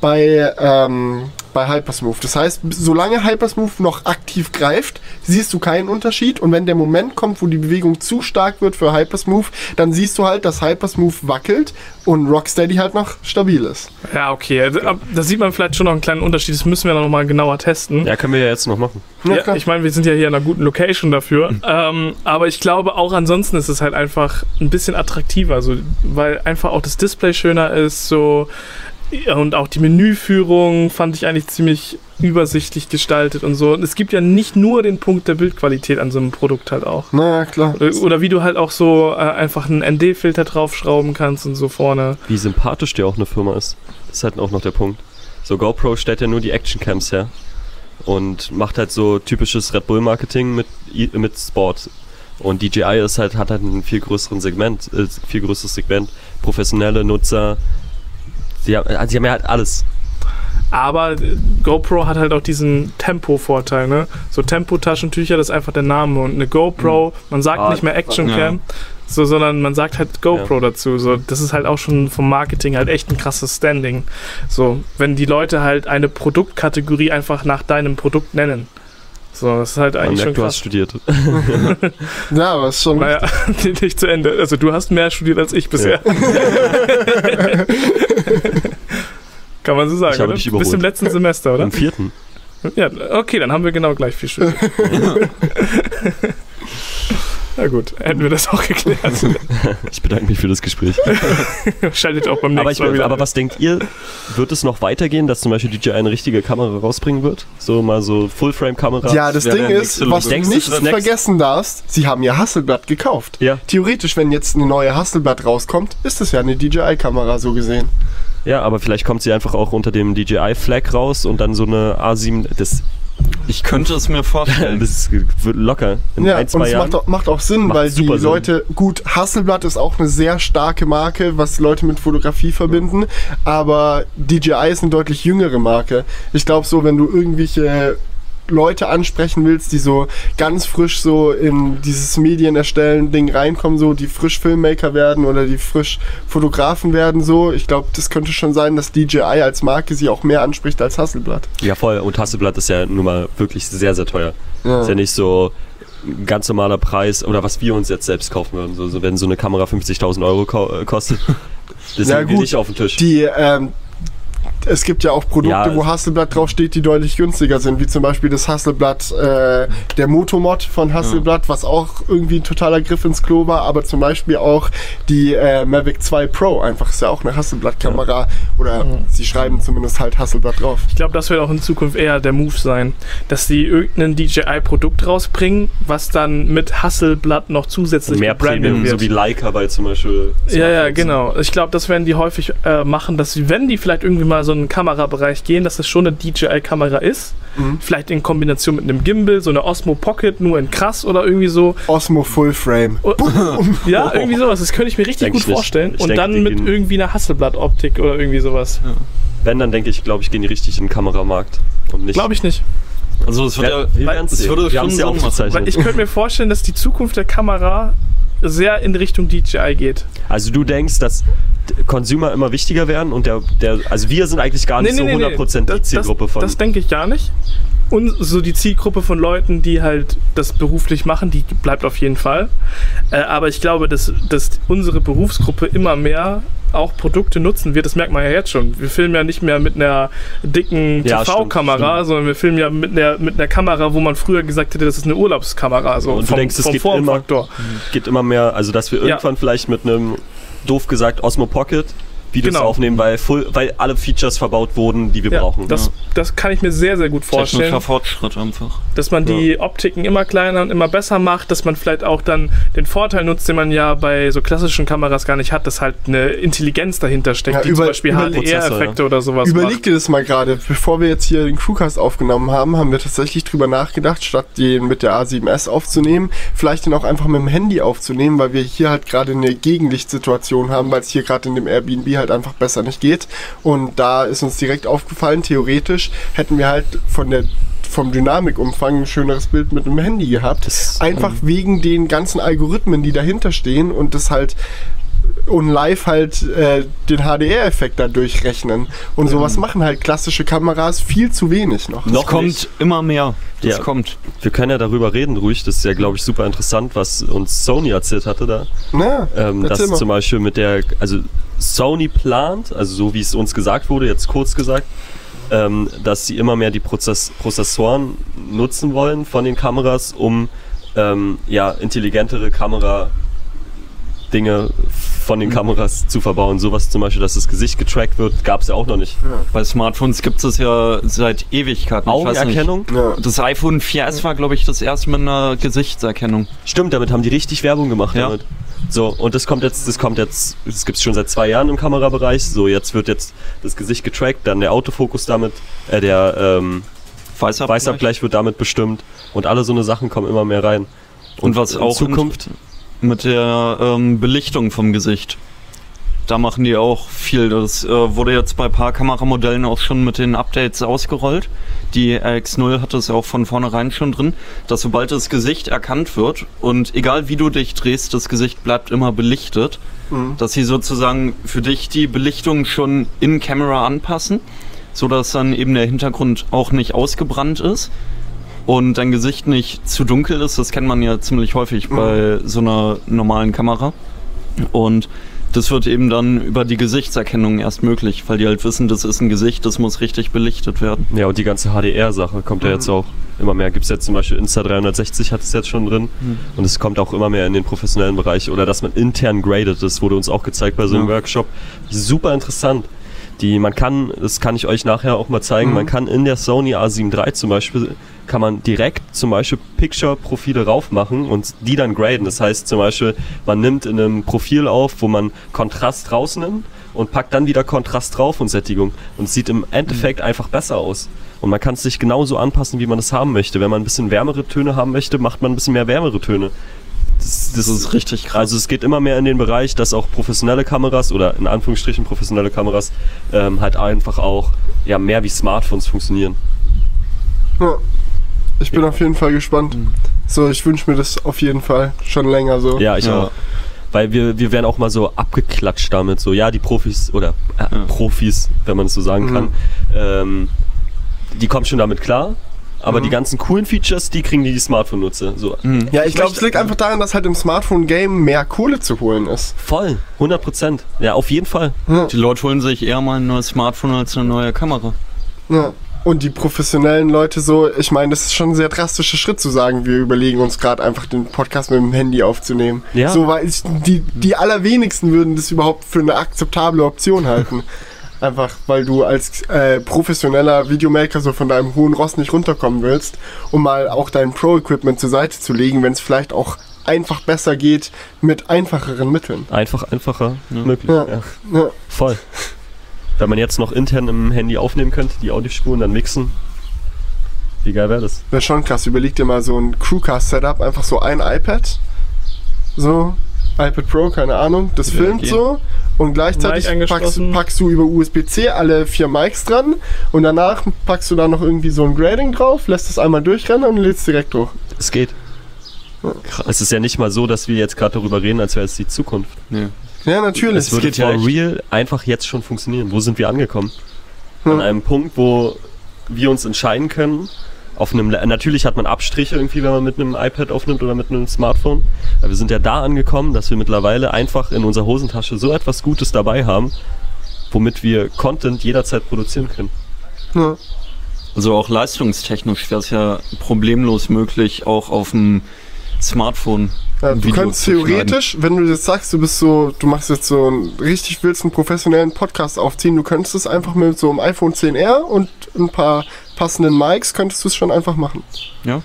Speaker 3: bei, ähm, bei Hypersmooth. Das heißt, solange Hypersmooth noch aktiv greift, siehst du keinen Unterschied. Und wenn der Moment kommt, wo die Bewegung zu stark wird für Hypersmooth, dann siehst du halt, dass Hypersmooth wackelt und Rocksteady halt noch stabil ist.
Speaker 4: Ja, okay. Also, Da sieht man vielleicht schon noch einen kleinen Unterschied. Das müssen wir noch mal genauer testen.
Speaker 1: Ja, können wir ja jetzt noch machen.
Speaker 3: Ja,
Speaker 4: Ja, ich meine, wir sind ja hier in einer guten Location dafür. ähm, aber ich glaube, auch ansonsten ist es halt einfach ein bisschen attraktiver, so, weil einfach auch das Display schöner ist, so und auch die Menüführung fand ich eigentlich ziemlich übersichtlich gestaltet und so. Und es gibt ja nicht nur den Punkt der Bildqualität an so einem Produkt halt auch.
Speaker 3: Na klar.
Speaker 4: Oder, oder wie du halt auch so äh, einfach einen ND-Filter draufschrauben kannst und so vorne.
Speaker 1: Wie sympathisch dir auch eine Firma ist. Das ist halt auch noch der Punkt. So, GoPro stellt ja nur die Actioncams her und macht halt so typisches Red Bull Marketing mit, mit Sport. Und DJI ist halt, hat halt ein viel größeren Segment, äh, viel größeres Segment. Professionelle Nutzer. Sie haben, also sie haben ja halt alles.
Speaker 4: Aber äh, GoPro hat halt auch diesen Tempo-Vorteil, ne? So Tempo-Taschentücher, das ist einfach der Name. Und eine GoPro, man sagt
Speaker 1: Ah,
Speaker 4: nicht mehr Action
Speaker 2: ja.
Speaker 4: Cam, so, sondern man sagt halt GoPro dazu. So, das ist halt auch schon vom Marketing halt echt ein krasses Standing. So, wenn die Leute halt eine Produktkategorie einfach nach deinem Produkt nennen. So, das ist halt eigentlich schon
Speaker 1: merkt, du hast
Speaker 4: krass.
Speaker 1: studiert.
Speaker 3: Ja, aber ist schon.
Speaker 4: Naja, nicht zu Ende. Also du hast mehr studiert als ich bisher. Kann man so sagen,
Speaker 1: Ich habe
Speaker 4: oder?
Speaker 1: dich
Speaker 4: Bis
Speaker 1: überholt.
Speaker 4: im letzten Semester, oder?
Speaker 1: Im vierten.
Speaker 4: Ja, okay, dann haben wir genau gleich viel studiert. Na gut, hätten wir das auch geklärt.
Speaker 1: Ich bedanke mich für das Gespräch.
Speaker 4: Schaltet auch beim nächsten
Speaker 1: aber, ich,
Speaker 4: Mal wieder.
Speaker 1: aber was denkt ihr, wird es noch weitergehen, dass zum Beispiel DJI eine richtige Kamera rausbringen wird? So mal so Full-Frame-Kamera?
Speaker 3: Ja, das Ding ist, was du
Speaker 1: Denkst
Speaker 3: nicht vergessen darfst, sie haben ja Hasselblatt gekauft.
Speaker 1: Ja.
Speaker 3: Theoretisch, wenn jetzt eine neue Hasselblatt rauskommt, ist es ja eine DJI-Kamera so gesehen.
Speaker 1: Ja, aber vielleicht kommt sie einfach auch unter dem DJI-Flag raus und dann so eine A7. Das,
Speaker 2: Ich könnte es mir vorstellen.
Speaker 1: das wird locker. In
Speaker 3: Ja,
Speaker 1: ein,
Speaker 3: und
Speaker 1: zwei
Speaker 3: es
Speaker 1: Jahren.
Speaker 3: macht auch, macht auch Sinn,
Speaker 1: Macht
Speaker 3: weil die
Speaker 1: Sinn.
Speaker 3: Leute, gut, Hasselblatt ist auch eine sehr starke Marke, was Leute mit Fotografie verbinden, aber DJI ist eine deutlich jüngere Marke. Ich glaube so, wenn du irgendwelche Leute ansprechen willst, die so ganz frisch so in dieses Medienerstellen Ding reinkommen, so die frisch Filmmaker werden oder die frisch Fotografen werden, so, ich glaube, das könnte schon sein, dass DJI als Marke sie auch mehr anspricht als Hasselblatt.
Speaker 1: ja, voll. Und Hasselblatt ist ja nun mal wirklich sehr, sehr teuer.
Speaker 3: Ja.
Speaker 1: Ist ja nicht so ein ganz normaler Preis oder was wir uns jetzt selbst kaufen würden. So, wenn so eine Kamera 50.000 Euro äh, kostet, das
Speaker 3: Ja, gut,
Speaker 1: nicht auf den Tisch.
Speaker 3: Die, ähm, es gibt ja auch Produkte,
Speaker 1: Ja.
Speaker 3: wo Hasselblatt draufsteht, die deutlich günstiger sind, wie zum Beispiel das Hasselblatt, äh, der Motomod von Hasselblatt, was auch irgendwie ein totaler Griff ins Klo war, aber zum Beispiel auch die äh, Mavic 2 Pro, einfach ist ja auch eine Hasselblatt-Kamera oder sie schreiben zumindest halt Hasselblatt drauf.
Speaker 4: Ich glaube, das wird auch in Zukunft eher der Move sein, dass die irgendein DJI-Produkt rausbringen, was dann mit Hasselblatt noch zusätzlich
Speaker 1: mehr
Speaker 4: gebrandet
Speaker 1: Premium,
Speaker 4: wird.
Speaker 1: so wie Leica bei zum Beispiel.
Speaker 4: Ja, ja, genau. Ich glaube, das werden die häufig äh, machen, dass sie, wenn die vielleicht irgendwie mal so einen Kamerabereich gehen, dass es schon eine DJI-Kamera ist.
Speaker 3: Mhm.
Speaker 4: Vielleicht in Kombination mit einem Gimbal, so eine Osmo Pocket, nur in krass oder irgendwie so.
Speaker 3: Osmo Full Frame.
Speaker 4: Oh, ja, irgendwie sowas. Das könnte ich mir richtig
Speaker 1: Denk
Speaker 4: gut
Speaker 1: ich nicht.
Speaker 4: vorstellen.
Speaker 1: Ich
Speaker 4: Und
Speaker 1: denke,
Speaker 4: dann mit
Speaker 1: gehen-
Speaker 4: irgendwie einer Hasselblatt-Optik oder irgendwie sowas.
Speaker 1: Wenn, dann denke ich, glaube ich, gehen die richtig in den Kameramarkt. Und nicht.
Speaker 4: Glaube ich nicht.
Speaker 2: Also es wird
Speaker 1: Ja,
Speaker 2: ja, es würde
Speaker 1: Wir
Speaker 2: schon
Speaker 1: ja.
Speaker 4: Weil ich könnte mir vorstellen, dass die Zukunft der Kamera sehr in Richtung DJI geht.
Speaker 1: Also du denkst, dass Consumer immer wichtiger werden und der, der also wir sind eigentlich gar nicht so 100% die
Speaker 4: Das-
Speaker 1: Zielgruppe
Speaker 4: das,
Speaker 1: von.
Speaker 4: Das denke ich gar nicht. Und so die Zielgruppe von Leuten, die halt das beruflich machen, die bleibt auf jeden Fall. Äh, aber ich glaube, dass, dass unsere Berufsgruppe immer mehr auch Produkte nutzen wird. Das merkt man ja jetzt schon. Wir filmen ja nicht mehr mit einer dicken
Speaker 1: Ja,
Speaker 4: TV-Kamera, sondern wir filmen ja mit einer, mit einer Kamera, wo man früher gesagt hätte, das ist eine Urlaubskamera. So
Speaker 1: Und du
Speaker 4: vom,
Speaker 1: denkst, es geht
Speaker 4: Formfaktor.
Speaker 1: geht immer mehr, also dass wir
Speaker 4: Ja.
Speaker 1: irgendwann vielleicht mit einem, doof gesagt, Osmo Pocket Videos
Speaker 4: Genau.
Speaker 1: aufnehmen, weil, full, weil alle Features verbaut wurden, die wir
Speaker 4: Ja,
Speaker 1: brauchen.
Speaker 4: das, das kann ich mir sehr, sehr gut vorstellen.
Speaker 2: Technischer Fortschritt einfach.
Speaker 4: dass man die Optiken immer kleiner und immer besser macht, dass man vielleicht auch dann den Vorteil nutzt, den man ja bei so klassischen Kameras gar nicht hat, dass halt eine Intelligenz dahinter steckt,
Speaker 3: Ja,
Speaker 4: die
Speaker 3: über-
Speaker 4: zum Beispiel HDR-Effekte oder sowas
Speaker 3: Überleg
Speaker 4: macht.
Speaker 3: dir das mal gerade, bevor wir jetzt hier den Crewcast aufgenommen haben, haben wir tatsächlich drüber nachgedacht, statt den mit der A7S aufzunehmen, vielleicht den auch einfach mit dem Handy aufzunehmen, weil wir hier halt gerade eine Gegenlichtsituation haben, weil es hier gerade in dem Airbnb halt einfach besser nicht geht. Und da ist uns direkt aufgefallen, theoretisch hätten wir halt von der vom Dynamikumfang ein schöneres Bild mit einem Handy gehabt.
Speaker 1: Das-
Speaker 3: Einfach wegen den ganzen Algorithmen, die dahinter stehen und das halt und live halt äh, den HDR-Effekt da durchrechnen. Und sowas machen halt klassische Kameras viel zu wenig noch.
Speaker 1: Noch
Speaker 2: kommt
Speaker 1: nicht.
Speaker 2: immer mehr. Das
Speaker 1: Ja.
Speaker 2: kommt.
Speaker 1: Wir können ja darüber reden, ruhig. Das ist ja, glaube ich, super interessant, was uns Sony erzählt hatte da.
Speaker 3: Na,
Speaker 1: Ähm, dass
Speaker 3: mal.
Speaker 1: zum Beispiel mit der, also Sony plant, also so wie es uns gesagt wurde, jetzt kurz gesagt, ähm, dass sie immer mehr die Prozess Prozessoren nutzen wollen von den Kameras, um ähm, ja, intelligentere Kamera Dinge von den Kameras zu verbauen. Sowas zum Beispiel, dass das Gesicht getrackt wird, gab es ja auch noch nicht.
Speaker 2: Bei Smartphones gibt es ja seit Ewigkeiten.
Speaker 1: Augenerkennung?
Speaker 3: Ja.
Speaker 2: Das iPhone 4S war, glaube ich, das erste mit einer Gesichtserkennung.
Speaker 1: Stimmt, damit haben die richtig Werbung gemacht
Speaker 2: Ja.
Speaker 1: damit. So, und das kommt jetzt, das kommt jetzt, das gibt es schon seit zwei Jahren im Kamerabereich. So, jetzt wird jetzt das Gesicht getrackt, dann der Autofokus damit, äh, der ähm,
Speaker 2: Weißabgleich.
Speaker 1: Weißabgleich wird damit bestimmt und alle so eine Sachen kommen immer mehr rein.
Speaker 2: Und was
Speaker 1: in
Speaker 2: auch
Speaker 1: Zukunft,
Speaker 2: mit der ähm, Belichtung vom Gesicht. da machen die auch viel. Das äh, wurde jetzt bei ein paar Kameramodellen auch schon mit den Updates ausgerollt. Die RX0 hat es auch von vornherein schon drin, dass sobald das Gesicht erkannt wird und egal wie du dich drehst, das Gesicht bleibt immer belichtet, dass sie sozusagen für dich die Belichtung schon in Camera anpassen, so dass dann eben der Hintergrund auch nicht ausgebrannt ist und dein Gesicht nicht zu dunkel ist. Das kennt man ja ziemlich häufig bei so einer normalen Kamera. Und das wird eben dann über die Gesichtserkennung erst möglich, weil die halt wissen, das ist ein Gesicht, das muss richtig belichtet werden.
Speaker 1: Ja, und die ganze HDR-Sache kommt ja jetzt auch immer mehr. Gibt es jetzt zum Beispiel Insta360 hat es jetzt schon drin. Und es kommt auch immer mehr in den professionellen Bereich. Oder dass man intern gradet, das wurde uns auch gezeigt bei so einem
Speaker 2: Ja.
Speaker 1: Workshop. Super interessant. Die, man kann, das kann ich euch nachher auch mal zeigen, man kann in der Sony A7 III zum Beispiel, kann man direkt zum Beispiel Picture-Profile raufmachen und die dann graden. Das heißt zum Beispiel, man nimmt in einem Profil auf, wo man Kontrast rausnimmt und packt dann wieder Kontrast drauf und Sättigung. Und es sieht im Endeffekt einfach besser aus. Und man kann es sich genauso anpassen, wie man es haben möchte. Wenn man ein bisschen wärmere Töne haben möchte, macht man ein bisschen mehr wärmere Töne. Das,
Speaker 2: Das ist richtig krass.
Speaker 1: also es geht immer mehr in den Bereich, dass auch professionelle Kameras oder in Anführungsstrichen professionelle Kameras ähm, halt einfach auch ja, mehr wie Smartphones funktionieren.
Speaker 3: Ja. Ich bin auf jeden Fall gespannt. So, ich wünsche mir das auf jeden Fall schon länger so.
Speaker 1: Ja, ich
Speaker 2: Ja.
Speaker 1: auch. Weil wir, wir werden auch mal so abgeklatscht damit, so ja, die Profis oder äh,
Speaker 2: Ja.
Speaker 1: Profis, wenn man es so sagen
Speaker 3: Mhm.
Speaker 1: kann, ähm, die kommen schon damit klar. Aber
Speaker 3: Mhm.
Speaker 1: die ganzen coolen Features, die kriegen die, die Smartphone-Nutzer. So,
Speaker 2: Mhm.
Speaker 3: Ja, ich glaube, es liegt einfach daran, dass halt im Smartphone-Game mehr Kohle zu holen ist.
Speaker 1: voll, 100 Prozent. Ja, auf jeden Fall.
Speaker 2: Die Leute holen sich eher mal ein neues Smartphone als eine neue Kamera.
Speaker 3: Ja. Und die professionellen Leute so, ich meine, das ist schon ein sehr drastischer Schritt zu sagen, wir überlegen uns gerade einfach den Podcast mit dem Handy aufzunehmen.
Speaker 1: Ja.
Speaker 3: So, weil ich, die, die allerwenigsten würden das überhaupt für eine akzeptable Option halten. Einfach, weil du als äh, professioneller Videomaker so von deinem hohen Ross nicht runterkommen willst, um mal auch dein Pro-Equipment zur Seite zu legen, wenn es vielleicht auch einfach besser geht mit einfacheren Mitteln.
Speaker 1: Einfach, einfacher möglich.
Speaker 3: Ja.
Speaker 1: Ja.
Speaker 3: Ja.
Speaker 1: Voll. Wenn man jetzt noch intern im Handy aufnehmen könnte, die Audiospuren dann mixen, wie geil wäre das?
Speaker 3: Wäre schon krass. Überleg dir mal so ein Crewcast-Setup, einfach so ein iPad, so iPad Pro, keine Ahnung, das
Speaker 2: Ja,
Speaker 3: filmt so und gleichzeitig packst, packst du über USB-C alle vier Mics dran und danach packst du da noch irgendwie so ein Grading drauf, lässt es einmal durchrennen und lädst direkt hoch.
Speaker 1: Es geht. Es ist ja nicht mal so, dass wir jetzt gerade darüber reden, als wäre es die Zukunft.
Speaker 2: Nee.
Speaker 3: Ja, natürlich.
Speaker 1: Es würde
Speaker 2: geht ja
Speaker 1: for
Speaker 2: echt.
Speaker 1: real einfach jetzt schon funktionieren. Wo sind wir angekommen?
Speaker 3: Hm.
Speaker 1: An einem Punkt, wo wir uns entscheiden können. Auf einem, natürlich hat man Abstriche irgendwie, wenn man mit einem iPad aufnimmt oder mit einem Smartphone. Aber wir sind ja da angekommen, dass wir mittlerweile einfach in unserer Hosentasche so etwas Gutes dabei haben, womit wir Content jederzeit produzieren können.
Speaker 3: Ja.
Speaker 2: Also auch leistungstechnisch wäre es ja problemlos möglich, auch auf dem Smartphone.
Speaker 3: Ja, du
Speaker 2: Video
Speaker 3: könntest theoretisch, wenn du jetzt sagst, du bist so, du machst jetzt so einen richtig willst einen professionellen Podcast aufziehen, du könntest es einfach mit so einem iPhone 10R und ein paar passenden Mics könntest du es schon einfach machen.
Speaker 2: Ja.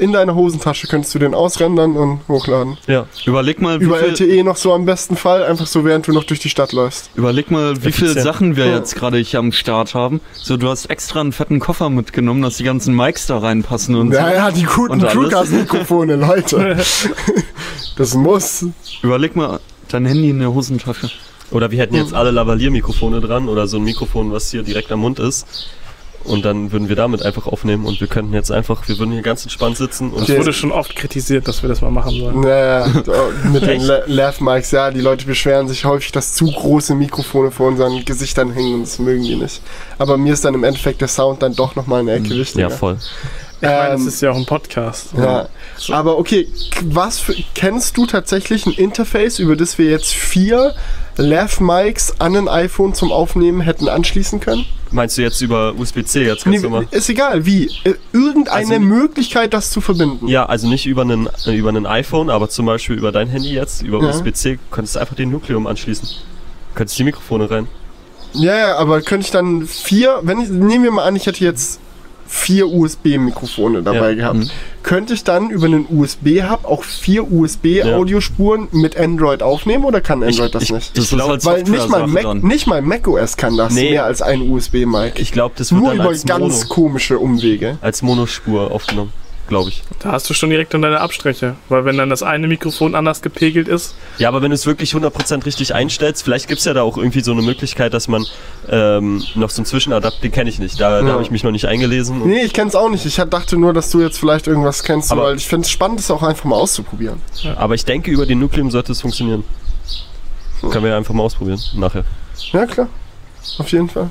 Speaker 3: In deiner Hosentasche könntest du den ausrendern und hochladen.
Speaker 1: Ja.
Speaker 2: Überleg mal, wie
Speaker 3: Über
Speaker 2: viel,
Speaker 3: LTE noch so am besten Fall, einfach so während du noch durch die Stadt läufst.
Speaker 2: überleg mal, wie viele. Sachen wir
Speaker 3: Ja.
Speaker 2: jetzt gerade hier am Start haben. So, du hast extra einen fetten Koffer mitgenommen, dass die ganzen Mics da reinpassen und
Speaker 3: Ja,
Speaker 2: so.
Speaker 3: ja, die guten? Crewcast-Mikrofone, Leute. Das muss.
Speaker 2: Überleg mal, dein Handy in der Hosentasche.
Speaker 1: Oder wir hätten jetzt alle Lavalier-Mikrofone dran oder so ein Mikrofon, was hier direkt am Mund ist. Und dann würden wir damit einfach aufnehmen und wir könnten jetzt einfach, wir würden hier ganz entspannt sitzen und.
Speaker 4: Es wurde schon oft kritisiert, dass wir das mal machen sollen.
Speaker 3: Naja, mit den
Speaker 1: Echt?
Speaker 3: La- Lav-Mics, ja, die Leute beschweren sich häufig, dass zu große Mikrofone vor unseren Gesichtern hängen und das mögen die nicht. Aber mir ist dann im Endeffekt der Sound dann doch nochmal eine Ecke wichtiger.
Speaker 1: ja voll.
Speaker 4: Ich meine,
Speaker 3: Ähm,
Speaker 4: es ist ja auch ein Podcast.
Speaker 3: Ja, aber okay, was für, kennst du tatsächlich ein Interface, über das wir jetzt vier Lav-Mics an ein iPhone zum Aufnehmen hätten anschließen können?
Speaker 1: Meinst du jetzt über USB-C jetzt ganz
Speaker 3: Nee,
Speaker 1: normal?
Speaker 3: ist egal, wie. Äh, Irgendeine
Speaker 1: Also-
Speaker 3: Möglichkeit, das zu verbinden.
Speaker 1: Ja, also nicht über einen, äh, über einen iPhone, aber zum Beispiel über dein Handy jetzt, über
Speaker 3: Ja.
Speaker 1: USB-C, könntest du einfach den Nukleum anschließen. Könntest die Mikrofone rein.
Speaker 3: Ja, ja, aber könnte ich dann vier, wenn ich, nehmen wir mal an, ich hätte jetzt vier USB-Mikrofone dabei
Speaker 1: Ja,
Speaker 3: gehabt.
Speaker 2: mhm.
Speaker 3: Könnte ich dann über einen USB-Hub auch vier USB-Audiospuren mit Android aufnehmen oder kann Android das
Speaker 1: ich-
Speaker 3: nicht?
Speaker 2: Das
Speaker 1: glaub,
Speaker 2: ist halt
Speaker 3: Weil nicht mal, Mac,
Speaker 2: dann.
Speaker 3: nicht mal macOS kann das
Speaker 1: Nee.
Speaker 3: mehr als ein USB-Mic.
Speaker 1: Ich glaube, das wird
Speaker 3: Nur
Speaker 1: dann
Speaker 3: über
Speaker 1: als
Speaker 3: ganz
Speaker 1: Mono,
Speaker 3: komische Umwege.
Speaker 1: als Monospur aufgenommen. Glaube ich.
Speaker 4: Da hast du schon direkt dann deine Abstriche. Weil wenn dann das eine Mikrofon anders gepegelt ist,
Speaker 1: Ja, aber wenn du es wirklich 100% richtig einstellst, vielleicht gibt es ja da auch irgendwie so eine Möglichkeit, dass man ähm, noch so einen Zwischenadapt, den kenne ich nicht. Da, da
Speaker 3: Ja.
Speaker 1: habe ich mich noch nicht eingelesen.
Speaker 3: Nee, ich kenn's auch nicht. Ich dachte nur, dass du jetzt vielleicht irgendwas kennst,
Speaker 1: Aber-
Speaker 3: weil ich finde es spannend, es auch einfach mal auszuprobieren.
Speaker 1: Aber ich denke, über den Nucleum sollte es funktionieren. Können wir ja einfach mal ausprobieren, nachher.
Speaker 3: Ja, klar. Auf jeden Fall.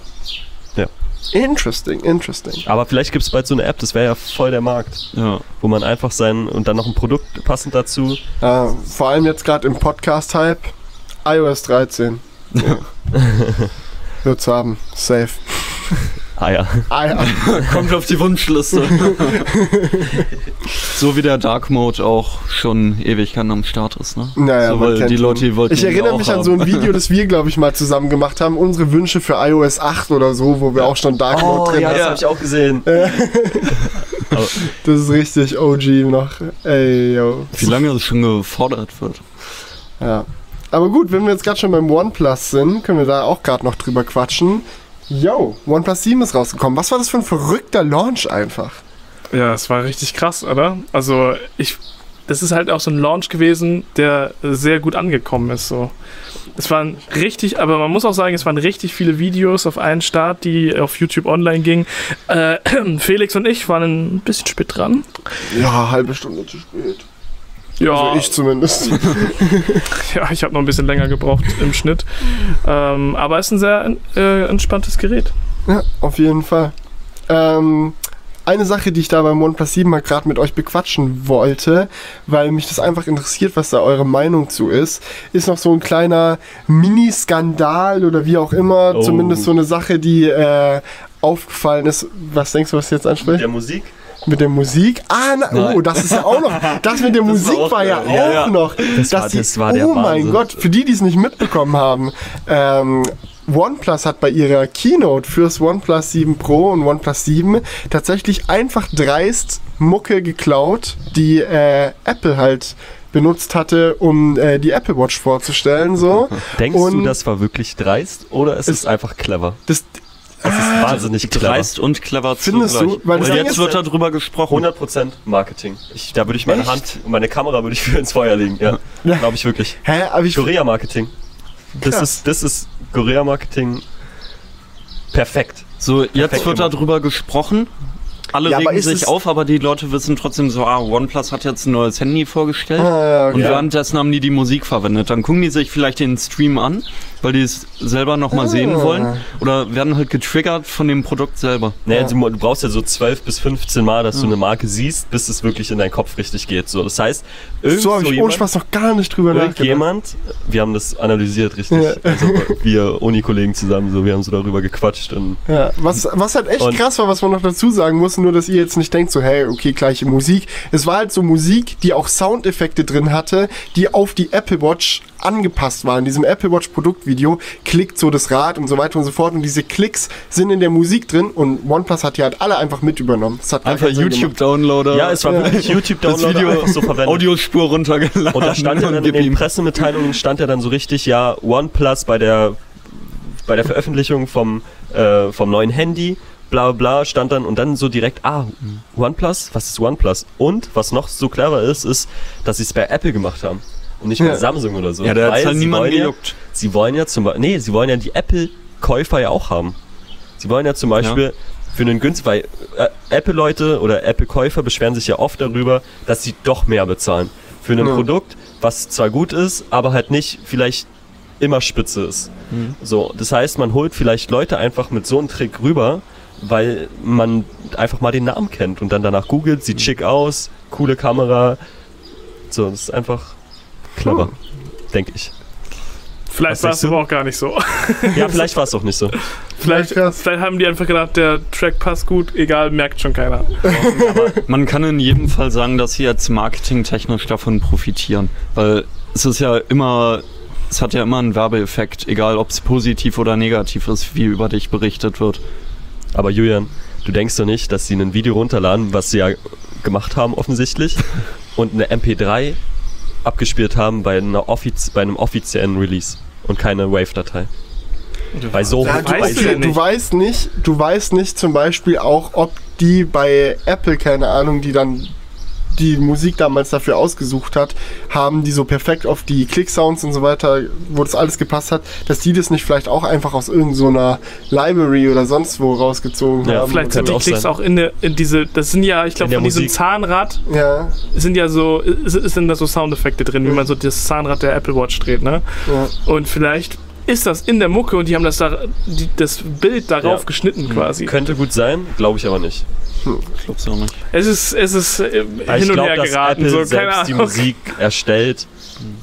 Speaker 3: Interesting, interesting.
Speaker 1: Aber vielleicht gibt es bald so eine App, das wäre ja voll der Markt,
Speaker 2: Ja.
Speaker 1: wo man einfach sein und dann noch ein Produkt passend dazu.
Speaker 3: Äh, vor allem jetzt gerade im Podcast-Hype. iOS 13. Ja. Wird's haben. Safe.
Speaker 1: Ah ja.
Speaker 3: Ah, ja.
Speaker 2: Kommt auf die Wunschliste. so wie der Dark Mode auch schon Ewigkeiten am Start ist, ne?
Speaker 3: Naja,
Speaker 2: so,
Speaker 3: man
Speaker 2: weil
Speaker 3: kennt
Speaker 2: die
Speaker 3: ihn.
Speaker 2: Leute, die wollten
Speaker 3: Ich erinnere
Speaker 2: auch
Speaker 3: mich an
Speaker 2: haben.
Speaker 3: so ein Video, das wir, glaube ich, mal zusammen gemacht haben. Unsere Wünsche für iOS 8 oder so, wo wir auch schon Dark Mode drin
Speaker 1: Oh, ja,
Speaker 3: hatten.
Speaker 1: das habe ich auch gesehen.
Speaker 3: Das ist richtig OG noch. Ey, yo.
Speaker 2: Wie lange es schon gefordert wird.
Speaker 3: Ja. Aber gut, wenn wir jetzt gerade schon beim OnePlus sind, können wir da auch gerade noch drüber quatschen. Yo, OnePlus 7 ist rausgekommen. Was war das für ein verrückter Launch einfach?
Speaker 4: ja, es war richtig krass, oder? Also, ich. Das ist halt auch so ein Launch gewesen, der sehr gut angekommen ist. So. Es waren richtig, aber man muss auch sagen, es waren richtig viele Videos auf einen Start, die auf YouTube online gingen. Äh, Felix und ich waren ein bisschen spät dran.
Speaker 3: Ja, halbe Stunde zu spät.
Speaker 4: Ja,
Speaker 3: Also ich zumindest.
Speaker 4: Ja, ich habe noch ein bisschen länger gebraucht im Schnitt. Ähm, aber es ist ein sehr äh, entspanntes Gerät.
Speaker 3: ja, auf jeden Fall. Ähm, eine Sache, die ich da beim OnePlus 7 mal gerade mit euch bequatschen wollte, weil mich das einfach interessiert, was da eure Meinung zu ist, ist noch so ein kleiner Mini-Skandal oder wie auch immer,
Speaker 1: Oh.
Speaker 3: zumindest so eine Sache, die äh, aufgefallen ist. Was denkst du, was jetzt anspricht?
Speaker 1: Der Musik?
Speaker 3: Mit der Musik? Ah, na, oh, das ist ja auch noch. Das mit der Musik
Speaker 1: auch
Speaker 3: war ja auch
Speaker 1: Ja,
Speaker 3: noch.
Speaker 1: Das war-
Speaker 3: die-
Speaker 1: das war der
Speaker 3: Oh mein
Speaker 1: Wahnsinn.
Speaker 3: Gott, für die, die es nicht mitbekommen haben, ähm, OnePlus hat bei ihrer Keynote fürs OnePlus 7 Pro und OnePlus 7 tatsächlich einfach dreist Mucke geklaut, die äh, Apple halt benutzt hatte, um äh, die Apple Watch vorzustellen. So.
Speaker 1: Denkst
Speaker 3: Und
Speaker 1: du, das war wirklich dreist oder ist es einfach clever?
Speaker 3: Das,
Speaker 1: Das ist wahnsinnig clever.
Speaker 2: Dreist und clever
Speaker 3: Findest du?
Speaker 2: zugleich.
Speaker 3: Weil das
Speaker 2: und jetzt wird darüber gesprochen.
Speaker 1: 100% Marketing. Ich, da würde ich meine
Speaker 3: Echt?
Speaker 1: Hand und meine Kamera würde ich für ins Feuer legen. Ja,
Speaker 3: Ja.
Speaker 1: glaube ich wirklich.
Speaker 3: hä, aber ich
Speaker 1: Korea-Marketing. Das
Speaker 3: Krass.
Speaker 1: ist, das ist Korea-Marketing perfekt.
Speaker 2: So, jetzt
Speaker 1: Perfekt
Speaker 2: wird
Speaker 1: gemacht.
Speaker 2: darüber gesprochen. Alle
Speaker 3: Ja,
Speaker 2: regen sich auf, aber die Leute wissen trotzdem so, ah, OnePlus hat jetzt ein neues Handy vorgestellt.
Speaker 3: Ah, ja, okay.
Speaker 2: Und währenddessen haben die die Musik verwendet. Dann gucken die sich vielleicht den Stream an, weil die es selber nochmal
Speaker 3: Ah.
Speaker 2: sehen wollen. Oder werden halt getriggert von dem Produkt selber.
Speaker 1: Naja,
Speaker 3: Ja.
Speaker 1: du, du brauchst ja so 12 bis 15 Mal, dass du eine Marke siehst, bis es wirklich in deinen Kopf richtig geht. So, das heißt, irgend
Speaker 3: so habe ich ohne
Speaker 1: jemand-
Speaker 3: Spaß noch gar nicht drüber nachgedacht.
Speaker 1: Irgendjemand, wir haben das analysiert, richtig.
Speaker 3: Ja.
Speaker 1: Also wir Uni-Kollegen zusammen, so, wir haben so darüber gequatscht und
Speaker 3: Ja, was, was halt echt
Speaker 1: Und-
Speaker 3: krass war, was man noch dazu sagen muss, nur dass ihr jetzt nicht denkt, so, hey, okay, gleiche Musik. Es war halt so Musik, die auch Soundeffekte drin hatte, die auf die Apple Watch angepasst waren. In diesem Apple Watch Produktvideo klickt so das Rad und so weiter und so fort. Und diese Klicks sind in der Musik drin und OnePlus hat die halt alle einfach mit übernommen.
Speaker 2: Einfach YouTube-Downloader.
Speaker 1: ja, es war wirklich
Speaker 2: das
Speaker 1: YouTube-Download
Speaker 2: Video,
Speaker 1: einfach so verwendet.
Speaker 2: Audiospur runtergeladen.
Speaker 1: Und da stand ja dann in den. Pressemitteilungen stand ja dann so richtig, ja, OnePlus bei der, bei der Veröffentlichung vom, äh, vom neuen Handy, bla bla, stand dann und dann so direkt, ah, OnePlus? Was ist OnePlus? Und was noch so clever ist, ist, dass sie es bei Apple gemacht haben. Und nicht bei
Speaker 3: Ja.
Speaker 1: Samsung oder so.
Speaker 2: Ja, da hat halt
Speaker 1: sie
Speaker 2: niemand
Speaker 1: wollen ja,
Speaker 2: gejuckt.
Speaker 1: Sie wollen ja zum Beispiel, nee, sie wollen ja die Apple-Käufer ja auch haben. Sie wollen ja zum Beispiel für einen günstig, weil äh, Apple-Leute oder Apple-Käufer beschweren sich ja oft darüber, dass sie doch mehr bezahlen. Für ein
Speaker 3: Ja.
Speaker 1: Produkt, was zwar gut ist, aber halt nicht vielleicht immer spitze ist. So, das heißt, man holt vielleicht Leute einfach mit so einem Trick rüber, weil man einfach mal den Namen kennt und dann danach googelt, sieht schick aus, coole Kamera. So, das ist einfach clever, denke ich.
Speaker 4: Vielleicht war es aber auch gar nicht so.
Speaker 1: Ja, vielleicht war es auch nicht so.
Speaker 4: Vielleicht, vielleicht haben die einfach gedacht, der Track passt gut, egal, merkt schon keiner.
Speaker 2: Man kann in jedem Fall sagen, dass sie jetzt marketingtechnisch davon profitieren. Weil es ist ja immer, es hat ja immer einen Werbeeffekt, egal ob es positiv oder negativ ist, wie über dich berichtet wird.
Speaker 1: Aber Julian, du denkst doch nicht, dass sie ein Video runterladen, was sie ja gemacht haben offensichtlich, und eine MP3 abgespielt haben bei, einer offiz bei einem offiziellen Release und keine Wave-Datei. Bei so
Speaker 3: Ja, du,
Speaker 4: Weißt du
Speaker 3: du weißt nicht, du weißt nicht zum Beispiel auch, ob die bei Apple, keine Ahnung, die dann die Musik damals dafür ausgesucht hat, haben die so perfekt auf die Click-Sounds und so weiter, wo das alles gepasst hat, dass die das nicht vielleicht auch einfach aus irgendeiner Library oder sonst wo rausgezogen
Speaker 1: Ja,
Speaker 3: haben.
Speaker 4: Vielleicht sind die
Speaker 1: auch
Speaker 4: Klicks
Speaker 1: sein.
Speaker 4: auch in, der, in diese, das sind ja, ich glaube, von diesem
Speaker 1: Musik.
Speaker 4: Zahnrad
Speaker 3: ja,
Speaker 4: sind ja so, sind da so Soundeffekte drin, wie man so das Zahnrad der Apple Watch dreht, ne?
Speaker 3: ja.
Speaker 4: Und vielleicht ist das in der Mucke und die haben das, da, die, das Bild darauf
Speaker 1: Ja.
Speaker 4: geschnitten quasi.
Speaker 1: Könnte gut sein, glaube ich aber nicht.
Speaker 2: Ich glaub's auch nicht.
Speaker 4: Es ist, es ist äh, hin
Speaker 1: ich
Speaker 4: und
Speaker 1: glaube,
Speaker 4: her
Speaker 1: dass
Speaker 4: geraten,
Speaker 1: Apple
Speaker 4: so, keine
Speaker 1: selbst die. Musik erstellt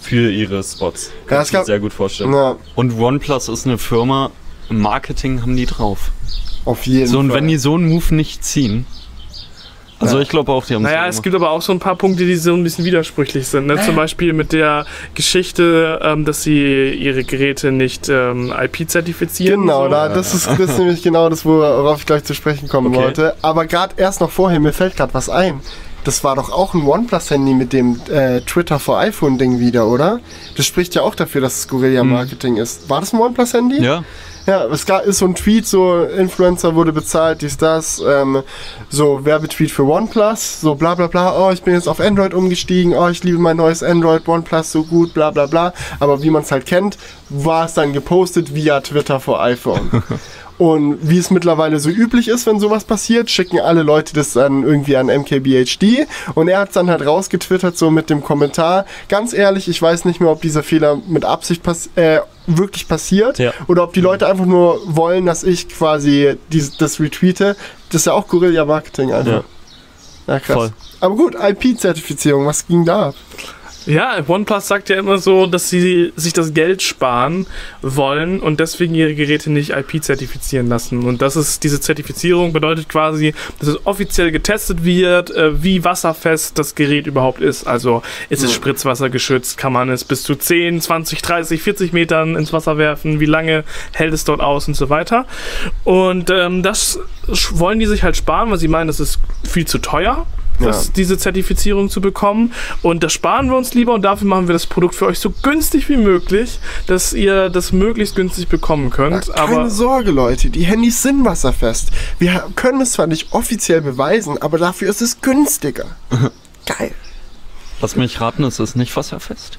Speaker 1: für ihre Spots. Kann
Speaker 3: Ja,
Speaker 1: ich
Speaker 3: es
Speaker 1: mir sehr gut vorstellen.
Speaker 3: ja,
Speaker 2: Und OnePlus ist eine Firma, im Marketing haben die drauf.
Speaker 3: auf jeden
Speaker 2: So, und
Speaker 3: Fall.
Speaker 2: wenn die so einen Move nicht ziehen. Also
Speaker 3: Ja.
Speaker 2: ich glaube auch, die haben
Speaker 4: Naja, es gibt aber auch so ein paar Punkte, die so ein bisschen widersprüchlich sind. Ne? Zum Beispiel mit der Geschichte, ähm, dass sie ihre Geräte nicht ähm, IP-zertifizieren.
Speaker 3: Genau,
Speaker 4: so.
Speaker 3: da, das, ist, das ist nämlich genau das, worauf ich gleich zu sprechen kommen
Speaker 1: Okay.
Speaker 3: wollte. Aber gerade erst noch vorher, mir fällt gerade was ein. Das war doch auch ein OnePlus-Handy mit dem äh, Twitter for iPhone-Ding wieder, oder? Das spricht ja auch dafür, dass es Guerilla-Marketing ist. War das ein OnePlus-Handy?
Speaker 2: Ja,
Speaker 3: Ja, es gab, ist so ein Tweet, so Influencer wurde bezahlt, dies, das, ähm, so Werbetweet für OnePlus, so bla bla bla, oh, ich bin jetzt auf Android umgestiegen, oh, ich liebe mein neues Android, OnePlus so gut, bla bla bla. Aber wie man es halt kennt, war es dann gepostet via Twitter for iPhone. Und wie es mittlerweile so üblich ist, wenn sowas passiert, schicken alle Leute das dann irgendwie an MKBHD und er hat es dann halt rausgetwittert so mit dem Kommentar, ganz ehrlich, ich weiß nicht mehr, ob dieser Fehler mit Absicht pass äh, wirklich passiert
Speaker 1: Ja.
Speaker 3: oder ob die Leute einfach nur wollen, dass ich quasi dies, das retweete. Das ist ja auch Guerilla-Marketing einfach.
Speaker 1: Ja.
Speaker 3: Ja, krass.
Speaker 1: Voll.
Speaker 3: Aber gut, IP-Zertifizierung, was ging da ab?
Speaker 4: Ja, OnePlus sagt ja immer so, dass sie sich das Geld sparen wollen und deswegen ihre Geräte nicht IP-zertifizieren lassen. Und das ist, diese Zertifizierung bedeutet quasi, dass es offiziell getestet wird, äh, wie wasserfest das Gerät überhaupt ist. Also ist es
Speaker 3: Ja.
Speaker 4: spritzwassergeschützt, kann man es bis zu 10, 20, 30, 40 Metern ins Wasser werfen, wie lange hält es dort aus und so weiter. Und ähm, das wollen die sich halt sparen, weil sie meinen, das ist viel zu teuer. Das,
Speaker 3: Ja.
Speaker 4: diese Zertifizierung zu bekommen. Und das sparen wir uns lieber und dafür machen wir das Produkt für euch so günstig wie möglich, dass ihr das möglichst günstig bekommen könnt.
Speaker 3: Keine
Speaker 4: Aber
Speaker 3: Sorge, Leute, die Handys sind wasserfest. Wir können es zwar nicht offiziell beweisen, aber dafür ist es günstiger. Geil.
Speaker 2: lass mich raten, es ist nicht wasserfest.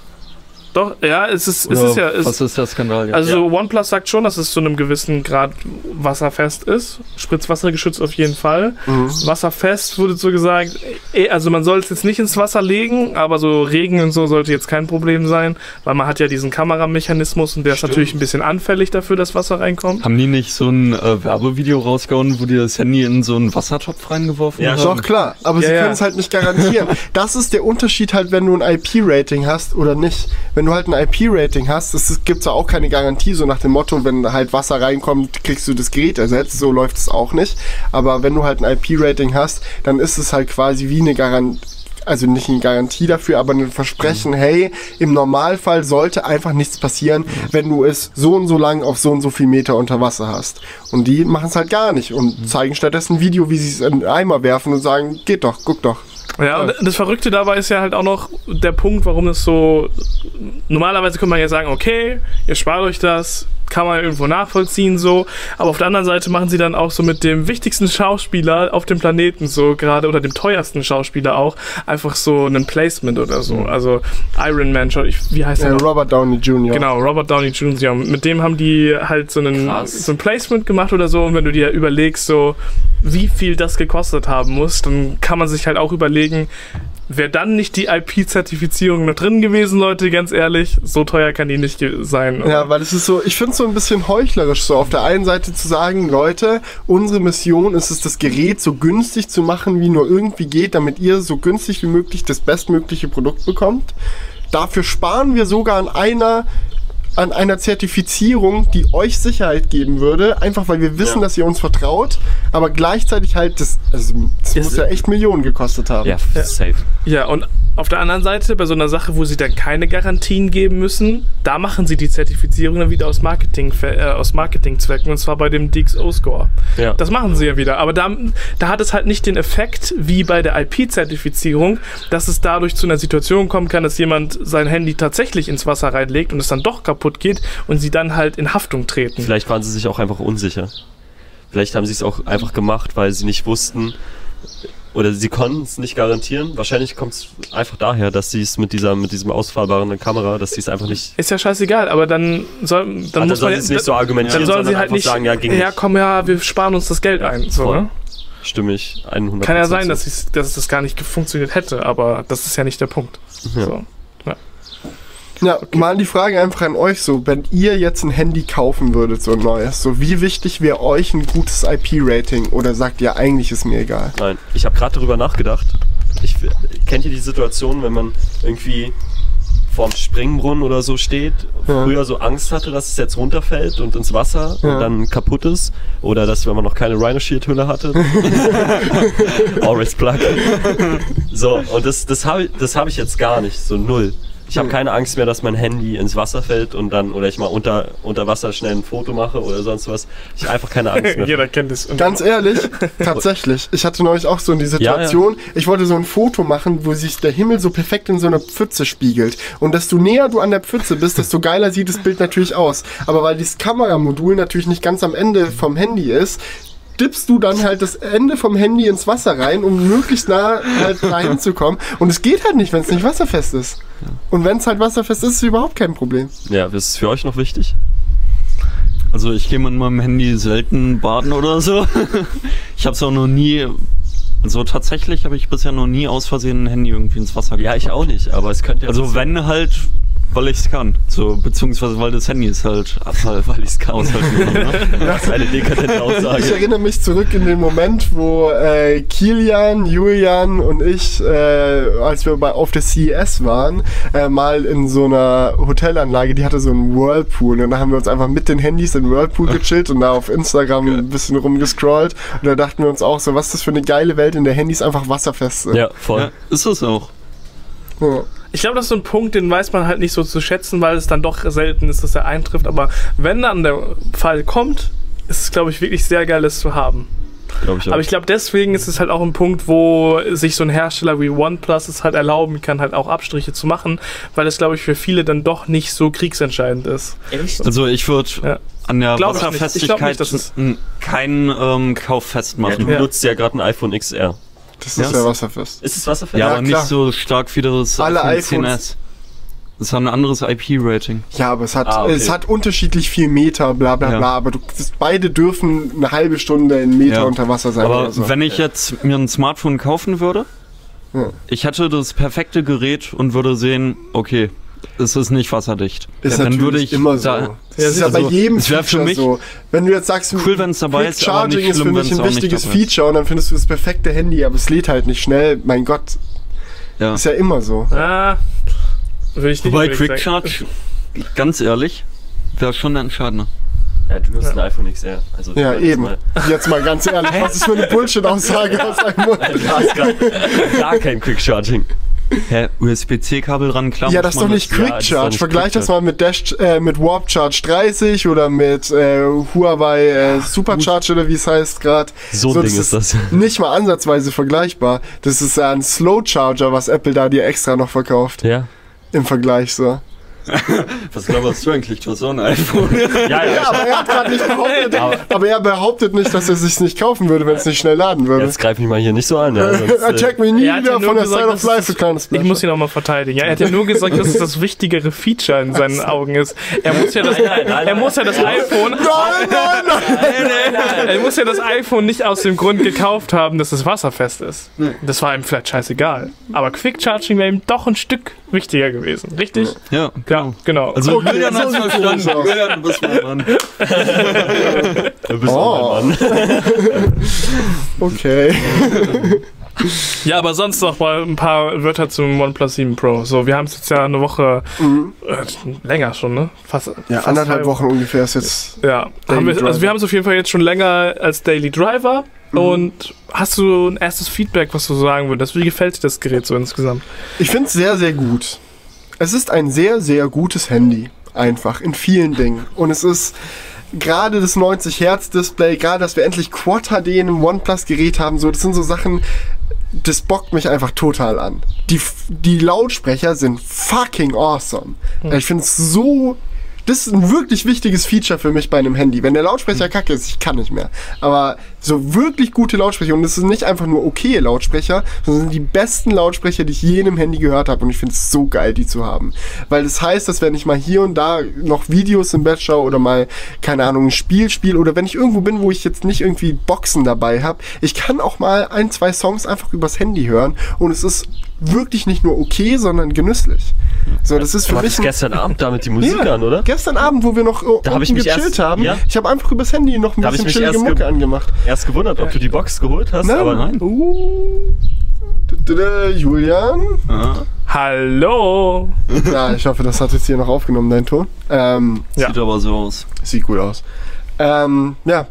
Speaker 4: Doch, ja, es ist, es ist ja. Es,
Speaker 2: was ist der Skandal? jetzt?
Speaker 4: also OnePlus sagt schon, dass es zu einem gewissen Grad wasserfest ist. Spritzwassergeschützt auf jeden Fall.
Speaker 3: Mhm.
Speaker 4: Wasserfest wurde so gesagt, eh, also man soll es jetzt nicht ins Wasser legen, aber so Regen und so sollte jetzt kein Problem sein, weil man hat ja diesen Kameramechanismus und der ist natürlich ein bisschen anfällig dafür, dass Wasser reinkommt.
Speaker 2: Haben die nicht so ein äh, Werbevideo rausgehauen, wo die das Handy in so einen Wassertopf reingeworfen
Speaker 1: Ja,
Speaker 2: haben?
Speaker 3: Doch, klar, aber
Speaker 4: Ja,
Speaker 3: sie
Speaker 4: ja.
Speaker 3: können es halt nicht garantieren. Das ist der Unterschied halt, wenn du ein IP-Rating hast oder nicht. Wenn du halt ein IP-Rating hast, es gibt ja auch keine Garantie, so nach dem Motto, wenn halt Wasser reinkommt, kriegst du das Gerät ersetzt. So läuft es auch nicht. Aber wenn du halt ein IP-Rating hast, dann ist es halt quasi wie eine Garantie. Also nicht eine Garantie dafür, aber ein Versprechen, hey, im Normalfall sollte einfach nichts passieren, wenn du es so und so lang auf so und so viel Meter unter Wasser hast. Und die machen es halt gar nicht und zeigen stattdessen ein Video, wie sie es in den Eimer werfen und sagen, geht doch, guck doch.
Speaker 4: Ja, und das Verrückte dabei ist ja halt auch noch der Punkt, warum es so. Normalerweise könnte man ja sagen, okay, ihr spart euch das, kann man irgendwo nachvollziehen, so. Aber auf der anderen Seite machen sie dann auch so mit dem wichtigsten Schauspieler auf dem Planeten, so gerade, oder dem teuersten Schauspieler auch, einfach so ein Placement oder so. Also Iron Man, ich, wie heißt
Speaker 3: Äh,
Speaker 4: der?
Speaker 3: Robert Downey Jr.
Speaker 4: Genau, Robert Downey Jr. Mit dem haben die halt so, einen,
Speaker 1: Krass.
Speaker 4: so ein Placement gemacht oder so. Und wenn du dir überlegst, so wie viel das gekostet haben muss, dann kann man sich halt auch überlegen, wäre dann nicht die IP-Zertifizierung noch drin gewesen, Leute, ganz ehrlich. So teuer kann die nicht sein.
Speaker 3: Ja, weil es ist so, ich finde es so ein bisschen heuchlerisch, so auf der einen Seite zu sagen, Leute, unsere Mission ist es, das Gerät so günstig zu machen, wie nur irgendwie geht, damit ihr so günstig wie möglich das bestmögliche Produkt bekommt. Dafür sparen wir sogar an einer an einer Zertifizierung, die euch Sicherheit geben würde, einfach weil wir wissen,
Speaker 1: Ja.
Speaker 3: dass ihr uns vertraut, aber gleichzeitig halt das, also das muss ja echt Millionen gekostet haben.
Speaker 1: Ja, safe.
Speaker 4: Ja, und auf der anderen Seite, bei so einer Sache, wo sie dann keine Garantien geben müssen, da machen sie die Zertifizierung dann wieder aus, Marketing, äh, aus Marketingzwecken, und zwar bei dem DxO-Score.
Speaker 1: Ja.
Speaker 4: Das machen sie ja wieder. Aber da, da hat es halt nicht den Effekt wie bei der IP-Zertifizierung, dass es dadurch zu einer Situation kommen kann, dass jemand sein Handy tatsächlich ins Wasser reinlegt und es dann doch kaputt geht und sie dann halt in Haftung treten.
Speaker 1: Vielleicht waren sie sich auch einfach unsicher. Vielleicht haben sie es auch einfach gemacht, weil sie nicht wussten, oder sie konnten es nicht garantieren. Wahrscheinlich kommt es einfach daher, dass sie es mit dieser mit diesem ausfahrbaren Kamera, dass sie es einfach nicht.
Speaker 4: Ist ja scheißegal, aber dann soll, dann
Speaker 1: dann
Speaker 4: muss
Speaker 1: soll
Speaker 4: man
Speaker 1: sie es nicht so argumentieren,
Speaker 4: dann sollen sie halt nicht
Speaker 1: sagen, ja, ging
Speaker 4: ja, komm, ja, wir sparen uns das Geld ein. So, ne?
Speaker 1: Stimme ich 100
Speaker 4: Kann ja sein, dass, dass das gar nicht funktioniert hätte, aber das ist ja nicht der Punkt.
Speaker 1: Ja.
Speaker 4: So.
Speaker 3: Ja, mal die Frage einfach an euch so, wenn ihr jetzt ein Handy kaufen würdet, so ein neues, so wie wichtig wäre euch ein gutes IP-Rating oder sagt ihr, eigentlich ist mir egal?
Speaker 1: Nein, ich habe gerade darüber nachgedacht. Ich, kennt ihr die Situation, wenn man irgendwie vorm Springbrunnen oder so steht,
Speaker 3: Ja.
Speaker 1: früher so Angst hatte, dass es jetzt runterfällt und ins Wasser
Speaker 3: Ja.
Speaker 1: und dann kaputt ist? Oder dass, wenn man noch keine Rhino Shield Hülle hatte? Always plug. So, und das, das habe das hab ich jetzt gar nicht, so null. Ich habe
Speaker 3: Hm.
Speaker 1: keine Angst mehr, dass mein Handy ins Wasser fällt und dann, oder ich mal unter, unter Wasser schnell ein Foto mache oder sonst was. Ich habe einfach keine Angst mehr.
Speaker 4: Jeder kennt es.
Speaker 3: Ganz ehrlich, tatsächlich. Ich hatte neulich auch so in die Situation, ich wollte so ein Foto machen, wo sich der Himmel so perfekt in so einer Pfütze spiegelt. Und desto näher du an der Pfütze bist, desto geiler sieht das Bild natürlich aus. Aber weil dieses Kameramodul natürlich nicht ganz am Ende vom Handy ist, dippst du dann halt das Ende vom Handy ins Wasser rein, um möglichst nah halt reinzukommen. Und es geht halt nicht, wenn es nicht wasserfest ist. Und wenn es halt wasserfest ist, ist es überhaupt kein Problem.
Speaker 1: Ja, ist es für euch noch wichtig?
Speaker 2: Also ich gehe mit meinem Handy selten baden oder so. Ich habe es auch noch nie. Also tatsächlich habe ich bisher noch nie aus Versehen ein Handy irgendwie ins Wasser
Speaker 1: Ja, ich auch nicht, aber es könnte ja
Speaker 2: Also wenn halt, weil ich es kann. So, beziehungsweise weil das Handy ist halt Abfall, weil ich es kann. Ne?
Speaker 1: Das ist eine dekadente
Speaker 3: Ich
Speaker 1: Aussage.
Speaker 3: erinnere mich zurück in den Moment, wo äh, Kilian, Julian und ich, äh, als wir bei, auf der CES waren, äh, mal in so einer Hotelanlage, die hatte so einen Whirlpool. Und da haben wir uns einfach mit den Handys in Whirlpool gechillt und da auf Instagram ein bisschen rumgescrollt. Und da dachten wir uns auch so, was ist das für eine geile Welt, in der Handys einfach wasserfest sind.
Speaker 1: Ja, voll.
Speaker 2: Ja, ist es auch.
Speaker 3: Ja.
Speaker 4: Ich glaube, das ist so ein Punkt, den weiß man halt nicht so zu schätzen, weil es dann doch selten ist, dass er eintrifft. Aber wenn dann der Fall kommt, ist es, glaube ich, wirklich sehr geil, das zu haben.
Speaker 1: Glaube ich auch.
Speaker 4: Aber ich glaube, deswegen ist es halt auch ein Punkt, wo sich so ein Hersteller wie OnePlus es halt erlauben kann, halt auch Abstriche zu machen, weil es, glaube ich, für viele dann doch nicht so kriegsentscheidend ist.
Speaker 2: Also ich würde
Speaker 4: Ja.
Speaker 2: An der
Speaker 4: Glaub
Speaker 2: Wasserfestigkeit
Speaker 4: nicht, es-
Speaker 2: keinen ähm, Kauf
Speaker 1: ja,
Speaker 2: festmachen.
Speaker 1: du
Speaker 4: Ja.
Speaker 1: nutzt ja gerade ein iPhone XR.
Speaker 3: Das ist ja wasserfest.
Speaker 1: Ist es wasserfest?
Speaker 2: Ja,
Speaker 3: Ja,
Speaker 2: aber
Speaker 3: klar.
Speaker 2: nicht so stark wie das
Speaker 3: Alle
Speaker 2: iPhone
Speaker 3: iPhones-
Speaker 2: 10s. Das hat ein anderes IP-Rating.
Speaker 3: Ja, aber es hat,
Speaker 1: Ah, okay.
Speaker 3: es hat unterschiedlich viel Meter, bla bla
Speaker 2: Ja.
Speaker 3: bla. Aber du, beide dürfen eine halbe Stunde in Meter
Speaker 2: Ja.
Speaker 3: unter Wasser sein.
Speaker 2: Aber
Speaker 3: so.
Speaker 2: wenn ich jetzt mir ein Smartphone kaufen würde,
Speaker 3: Ja.
Speaker 2: ich hätte das perfekte Gerät und würde sehen, okay, es ist nicht wasserdicht.
Speaker 3: Ist
Speaker 2: dann
Speaker 3: natürlich
Speaker 2: würde ich
Speaker 3: immer so.
Speaker 2: da-
Speaker 3: das ist ja bei
Speaker 2: also,
Speaker 3: jedem
Speaker 2: es wär für
Speaker 3: Feature
Speaker 2: mich
Speaker 3: so. Wenn du jetzt sagst,
Speaker 2: cool, wenn's dabei
Speaker 3: Quick
Speaker 2: ist, aber
Speaker 3: Charging
Speaker 2: nicht
Speaker 3: ist für
Speaker 2: schlimm,
Speaker 3: mich ein wichtiges
Speaker 2: dabei.
Speaker 3: Feature und dann findest du das perfekte Handy, aber es lädt halt nicht schnell. Mein Gott,
Speaker 2: Ja.
Speaker 3: ist ja immer so.
Speaker 4: Ah, will ich nicht
Speaker 2: Wobei Quick. Charge, ganz ehrlich, wäre schon entscheidender.
Speaker 1: Ja, du nutzt ein iPhone XR. Also,
Speaker 3: Ja, eben.
Speaker 1: Mal,
Speaker 3: Jetzt mal ganz ehrlich, was ist für eine Bullshit-Aussage aus einem Mund?
Speaker 1: gar kein Quick Charging.
Speaker 2: Hä, USB-C-Kabel ran, klar.
Speaker 3: Ja, das ist doch nicht
Speaker 1: ja,
Speaker 3: Quick Charge.
Speaker 1: nicht
Speaker 3: Vergleich das mal mit Dash, äh, mit Warp Charge 30 oder mit äh, Huawei äh, Supercharge oder wie es heißt gerade.
Speaker 1: So ein Ding ist das.
Speaker 3: Nicht mal ansatzweise vergleichbar. Das ist ja ein Slow Charger, was Apple da dir extra noch verkauft.
Speaker 1: Ja.
Speaker 3: Im Vergleich so.
Speaker 2: Was glaubst du eigentlich? Du hast so ein iPhone.
Speaker 1: Ja, ja.
Speaker 3: Ja, aber er hat gerade nicht behauptet, aber er behauptet nicht, dass er sich nicht kaufen würde, wenn es nicht schnell laden würde.
Speaker 1: Jetzt greif mich mal hier nicht so an. Ja, sonst,
Speaker 3: Er
Speaker 1: äh,
Speaker 3: checkt mich nie
Speaker 4: Er hat
Speaker 3: wieder
Speaker 4: ja nur
Speaker 3: von der
Speaker 4: gesagt,
Speaker 3: Side of
Speaker 4: dass
Speaker 3: Life,
Speaker 4: es-
Speaker 3: du kleines
Speaker 4: Ich muss ihn auch mal verteidigen. Ja, er hat ja nur gesagt, dass es das wichtigere Feature in seinen Augen ist. Er muss ja das,
Speaker 1: Nein, nein, nein,
Speaker 4: er muss ja das iPhone,
Speaker 3: Nein, nein, nein!
Speaker 4: er muss ja das iPhone nicht aus dem Grund gekauft haben, dass es wasserfest ist. Das war ihm vielleicht scheißegal. Aber Quick Charging wäre ihm doch ein Stück wichtiger gewesen. Richtig?
Speaker 2: Ja,
Speaker 4: Ja, genau.
Speaker 2: Also
Speaker 3: Okay,
Speaker 2: Julian
Speaker 3: so
Speaker 2: hat's
Speaker 3: sieht's
Speaker 2: verstanden. Julian, du bist mein Mann.
Speaker 1: du bist
Speaker 3: Oh.
Speaker 1: auch mein Mann.
Speaker 3: Okay.
Speaker 4: Ja, aber sonst noch mal ein paar Wörter zum OnePlus 7 Pro. So, wir haben es jetzt ja eine Woche äh, länger schon, ne? Fast,
Speaker 3: Mhm. Ja,
Speaker 4: fast
Speaker 3: anderthalb
Speaker 4: halb-
Speaker 3: Wochen ungefähr ist jetzt.
Speaker 4: Ja,
Speaker 3: Daily
Speaker 4: haben wir, also wir haben es auf jeden Fall jetzt schon länger als Daily Driver.
Speaker 3: Mhm.
Speaker 4: Und hast du ein erstes Feedback, was du sagen würdest? Wie gefällt dir das Gerät so insgesamt?
Speaker 3: Ich finde es sehr, sehr gut. Es ist ein sehr, sehr gutes Handy. Einfach. In vielen Dingen. Und es ist gerade das 90 Hertz Display, gerade dass wir endlich Quad HD in einem OnePlus Gerät haben, so, das sind so Sachen, das bockt mich einfach total an. Die, die Lautsprecher sind fucking awesome. Ich finde es so. Das ist ein wirklich wichtiges Feature für mich bei einem Handy. Wenn der Lautsprecher kacke ist, ich kann nicht mehr. Aber So wirklich gute Lautsprecher. Und es sind nicht einfach nur okay Lautsprecher, sondern sind die besten Lautsprecher, die ich je in einem Handy gehört habe. Und ich finde es so geil, die zu haben. Weil das heißt, dass wenn ich mal hier und da noch Videos im Bett schaue oder mal, keine Ahnung, ein Spiel spiele oder wenn ich irgendwo bin, wo ich jetzt nicht irgendwie Boxen dabei habe, ich kann auch mal ein, zwei Songs einfach übers Handy hören. Und es ist wirklich nicht nur okay, sondern genüsslich. So, das ist für
Speaker 1: Du
Speaker 3: mich
Speaker 1: gestern Abend damit die Musik
Speaker 3: ja,
Speaker 1: an, oder?
Speaker 3: Gestern Abend, wo wir noch äh,
Speaker 1: Da hab ich mich
Speaker 3: gechillt
Speaker 1: erst-
Speaker 3: haben,
Speaker 1: ja.
Speaker 3: ich habe einfach übers Handy noch ein
Speaker 1: Da
Speaker 3: bisschen chillige Mucke
Speaker 1: ge-
Speaker 3: angemacht.
Speaker 1: Erst gewundert, ob du die Box geholt hast,
Speaker 3: Nein.
Speaker 1: aber
Speaker 2: Nein.
Speaker 3: Uh, Julian?
Speaker 2: Ah,
Speaker 4: Hallo!
Speaker 3: Ja, ich hoffe, das hat jetzt hier noch aufgenommen, dein Ton. Ähm,
Speaker 4: Ja.
Speaker 2: Sieht aber so aus.
Speaker 3: sieht gut aus. Ähm, ja,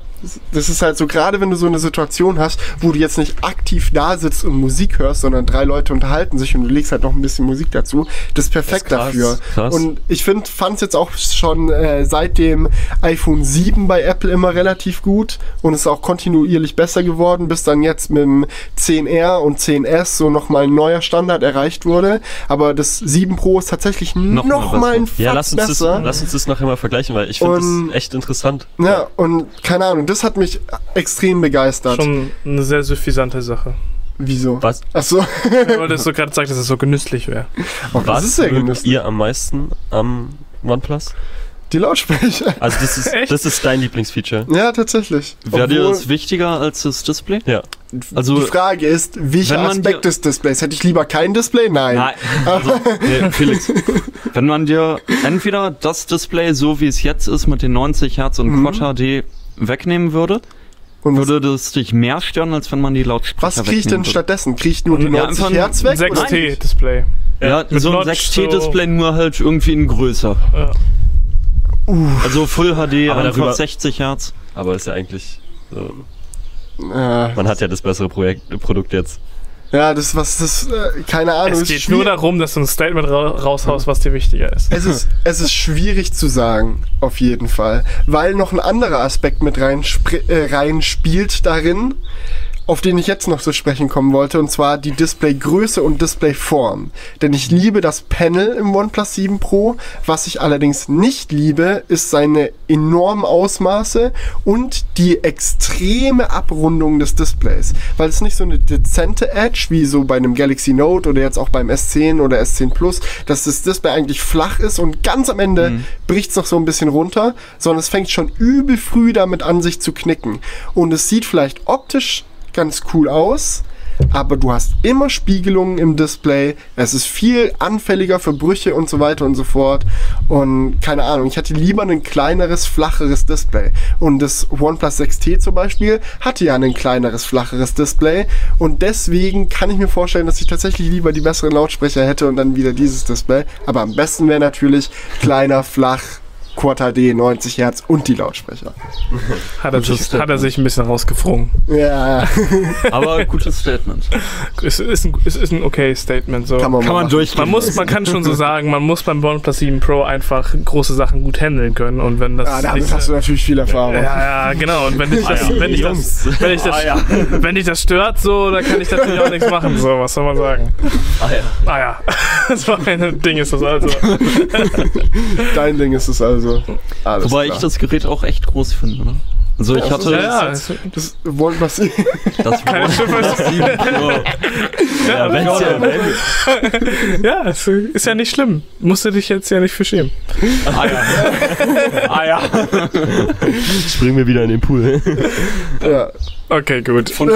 Speaker 3: das ist halt so, gerade wenn du so eine Situation hast, wo du jetzt nicht aktiv da sitzt und Musik hörst, sondern drei Leute unterhalten sich und du legst halt noch ein bisschen Musik dazu, das ist perfekt
Speaker 1: Das ist krass,
Speaker 3: dafür.
Speaker 1: krass.
Speaker 3: Und ich finde, fand es jetzt auch schon äh, seit dem iPhone 7 bei Apple immer relativ gut und ist auch kontinuierlich besser geworden, bis dann jetzt mit dem 10R und 10S so nochmal ein neuer Standard erreicht wurde. Aber das 7 Pro ist tatsächlich
Speaker 2: Noch
Speaker 3: noch,
Speaker 2: mal
Speaker 3: mal ein
Speaker 2: besser.
Speaker 1: Ja,
Speaker 3: Fakt
Speaker 1: lass uns, das,
Speaker 3: besser.
Speaker 1: lass uns das nachher mal vergleichen, weil ich finde das echt interessant.
Speaker 3: Ja, und keine Ahnung, das hat mich extrem begeistert.
Speaker 4: Schon eine sehr suffisante Sache.
Speaker 3: Wieso?
Speaker 1: Was,
Speaker 3: Achso,
Speaker 4: Weil du so gerade sagst, dass es so genüsslich wäre.
Speaker 3: oh,
Speaker 1: was
Speaker 3: ist
Speaker 1: mögt
Speaker 3: genüsslich.
Speaker 1: ihr am meisten am OnePlus?
Speaker 3: Die Lautsprecher.
Speaker 1: Also das ist,
Speaker 4: Echt?
Speaker 1: das ist dein Lieblingsfeature.
Speaker 3: Ja, tatsächlich.
Speaker 2: Wäre dir das wichtiger als das Display?
Speaker 1: Ja.
Speaker 2: Also,
Speaker 3: die Frage ist, welcher Aspekt
Speaker 2: dir-
Speaker 3: des Displays? Hätte ich lieber kein Display? Nein.
Speaker 2: Nein. Also, nee, Felix, wenn man dir entweder das Display, so wie es jetzt ist, mit den 90 Hertz und
Speaker 3: Mhm.
Speaker 2: Quad HD wegnehmen würde,
Speaker 3: Und
Speaker 2: würde das dich mehr stören, als wenn man die Lautsprecher
Speaker 3: was kriege ich denn
Speaker 2: würde.
Speaker 3: stattdessen? Kriege ich nur die
Speaker 2: Ja,
Speaker 3: 90
Speaker 2: einfach ein
Speaker 3: Hertz weg?
Speaker 4: Ein
Speaker 3: oder?
Speaker 4: 6T-Display.
Speaker 2: Ja,
Speaker 4: mit
Speaker 2: so ein
Speaker 4: Notch
Speaker 2: 6T-Display nur halt irgendwie in größer.
Speaker 4: Ja.
Speaker 2: Also Full HD,
Speaker 1: Aber
Speaker 2: einfach
Speaker 1: darüber-
Speaker 2: 60 Hertz.
Speaker 1: Aber ist ja eigentlich. So,
Speaker 3: Äh,
Speaker 1: man hat ja das bessere Projekt, Produkt jetzt.
Speaker 3: Ja, das was das äh, keine Ahnung.
Speaker 4: Es geht nur darum, dass du ein Statement ra raushaust, was dir wichtiger ist.
Speaker 3: Es ist, es ist schwierig zu sagen, auf jeden Fall. Weil noch ein anderer Aspekt mit rein, äh, rein spielt darin, auf den ich jetzt noch zu sprechen kommen wollte, und zwar die Displaygröße und Displayform. Denn ich liebe das Panel im OnePlus 7 Pro. Was ich allerdings nicht liebe, ist seine enormen Ausmaße und die extreme Abrundung des Displays. Weil es nicht so eine dezente Edge wie so bei einem Galaxy Note oder jetzt auch beim S10 oder S10 Plus, dass das Display eigentlich flach ist und ganz am Ende
Speaker 2: Mhm.
Speaker 3: bricht es noch so ein bisschen runter, sondern es fängt schon übel früh damit an, sich zu knicken. Und es sieht vielleicht optisch ganz cool aus, aber du hast immer Spiegelungen im Display. Es ist viel anfälliger für Brüche und so weiter und so fort. Und keine Ahnung, ich hätte lieber ein kleineres, flacheres Display. Und das OnePlus 6T zum Beispiel hatte ja ein kleineres, flacheres Display. Und deswegen kann ich mir vorstellen, dass ich tatsächlich lieber die besseren Lautsprecher hätte und dann wieder dieses Display. Aber am besten wäre natürlich kleiner, flach, Quad HD, 90 Hertz und die Lautsprecher.
Speaker 4: Hat er, sich, hat er sich ein bisschen rausgefrungen.
Speaker 3: Ja,
Speaker 2: Aber gutes Statement.
Speaker 4: Es ist ein, es ist ein okay Statement. So.
Speaker 3: kann man,
Speaker 2: Kann man
Speaker 3: machen.
Speaker 2: durch.
Speaker 4: Man muss, man kann schon so sagen, man muss beim OnePlus 7 Pro einfach große Sachen gut handeln können und wenn das
Speaker 3: Ah, damit
Speaker 4: nicht-
Speaker 3: hast du natürlich viel Erfahrung.
Speaker 4: ja, ja, genau. Und wenn dich das, wenn das, wenn das, wenn das stört, so, dann kann ich natürlich auch nichts machen. So, was soll man sagen?
Speaker 1: Ah ja.
Speaker 4: Ah ja, so ein Ding ist das also.
Speaker 3: Dein Ding ist es also. Alles
Speaker 2: Wobei
Speaker 3: klar.
Speaker 2: ich das Gerät auch echt groß finde. Ne? Also ich hatte
Speaker 4: Ja, ja.
Speaker 3: Das wollen wir sehen.
Speaker 2: das
Speaker 4: Keine Schiffers.
Speaker 1: Ja, wenn's ja
Speaker 4: Ja, es ist ja nicht schlimm. Musst du dich jetzt ja nicht für schämen.
Speaker 2: Ah ja. ah ja.
Speaker 1: springen wir wieder in den Pool.
Speaker 3: ja.
Speaker 4: Okay, gut.
Speaker 2: Von.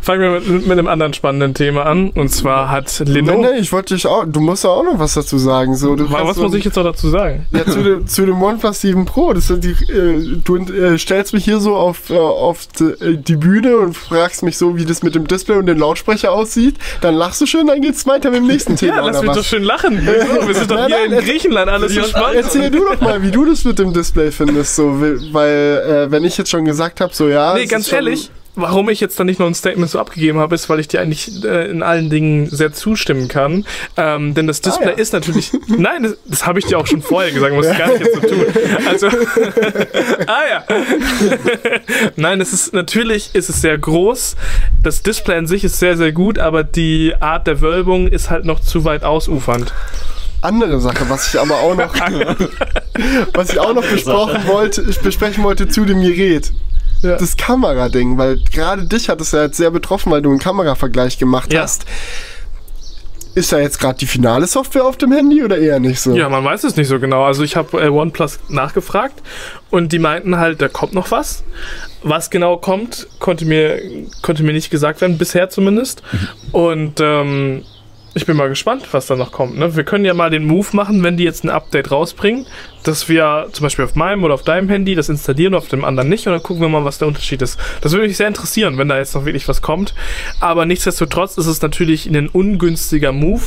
Speaker 4: Fangen wir mit, mit einem anderen spannenden Thema an. Und zwar hat Lenovo.
Speaker 3: nee, ich wollte dich auch, du musst ja auch noch was dazu sagen. So, du
Speaker 4: Was,
Speaker 3: so,
Speaker 4: muss ich jetzt noch dazu sagen?
Speaker 3: Ja, zu dem, zu dem OnePlus 7 Pro. Das sind die, äh, du äh, stellst mich hier so auf, äh, auf die, äh, die Bühne und fragst mich so, wie das mit dem Display und dem Lautsprecher aussieht. Dann lachst du schön, dann geht's weiter mit dem nächsten Thema.
Speaker 4: Ja, lass mich
Speaker 3: was?
Speaker 4: doch schön lachen. Wir sind doch
Speaker 3: Nein,
Speaker 4: hier
Speaker 3: nein,
Speaker 4: in Griechenland, alles so spannend.
Speaker 3: Erzähl du doch mal, wie du das mit dem Display findest, so, weil, äh, wenn ich jetzt schon gesagt habe, so ja.
Speaker 4: Nee, ganz
Speaker 3: ist schon-
Speaker 4: ehrlich, warum ich jetzt dann nicht noch ein Statement so abgegeben habe, ist, weil ich dir eigentlich äh, in allen Dingen sehr zustimmen kann. Ähm, denn das Display
Speaker 3: Ah, ja.
Speaker 4: ist natürlich. Nein, das, das habe ich dir auch schon vorher gesagt, muss ich gar nicht jetzt so tun. Also. ah ja. Nein, es ist natürlich ist es sehr groß. Das Display an sich ist sehr, sehr gut, aber die Art der Wölbung ist halt noch zu weit ausufernd.
Speaker 3: andere Sache, was ich aber auch noch, was ich auch noch besprochen wollte, ich besprechen wollte zu dem Gerät.
Speaker 4: Ja.
Speaker 3: das Kamerading, weil gerade dich hat es ja jetzt sehr betroffen, weil du einen Kameravergleich gemacht
Speaker 4: Ja.
Speaker 3: hast. Ist da jetzt gerade die finale Software auf dem Handy oder eher nicht so?
Speaker 4: Ja, man weiß es nicht so genau. Also ich habe äh, OnePlus nachgefragt und die meinten halt, da kommt noch was. Was genau kommt, konnte mir, konnte mir nicht gesagt werden, bisher zumindest. Und ähm, ich bin mal gespannt, was da noch kommt. Ne? Wir können ja mal den Move machen, wenn die jetzt ein Update rausbringen, dass wir zum Beispiel auf meinem oder auf deinem Handy das installieren, auf dem anderen nicht und dann gucken wir mal, was der Unterschied ist. Das würde mich sehr interessieren, wenn da jetzt noch wirklich was kommt. Aber nichtsdestotrotz ist es natürlich ein ungünstiger Move,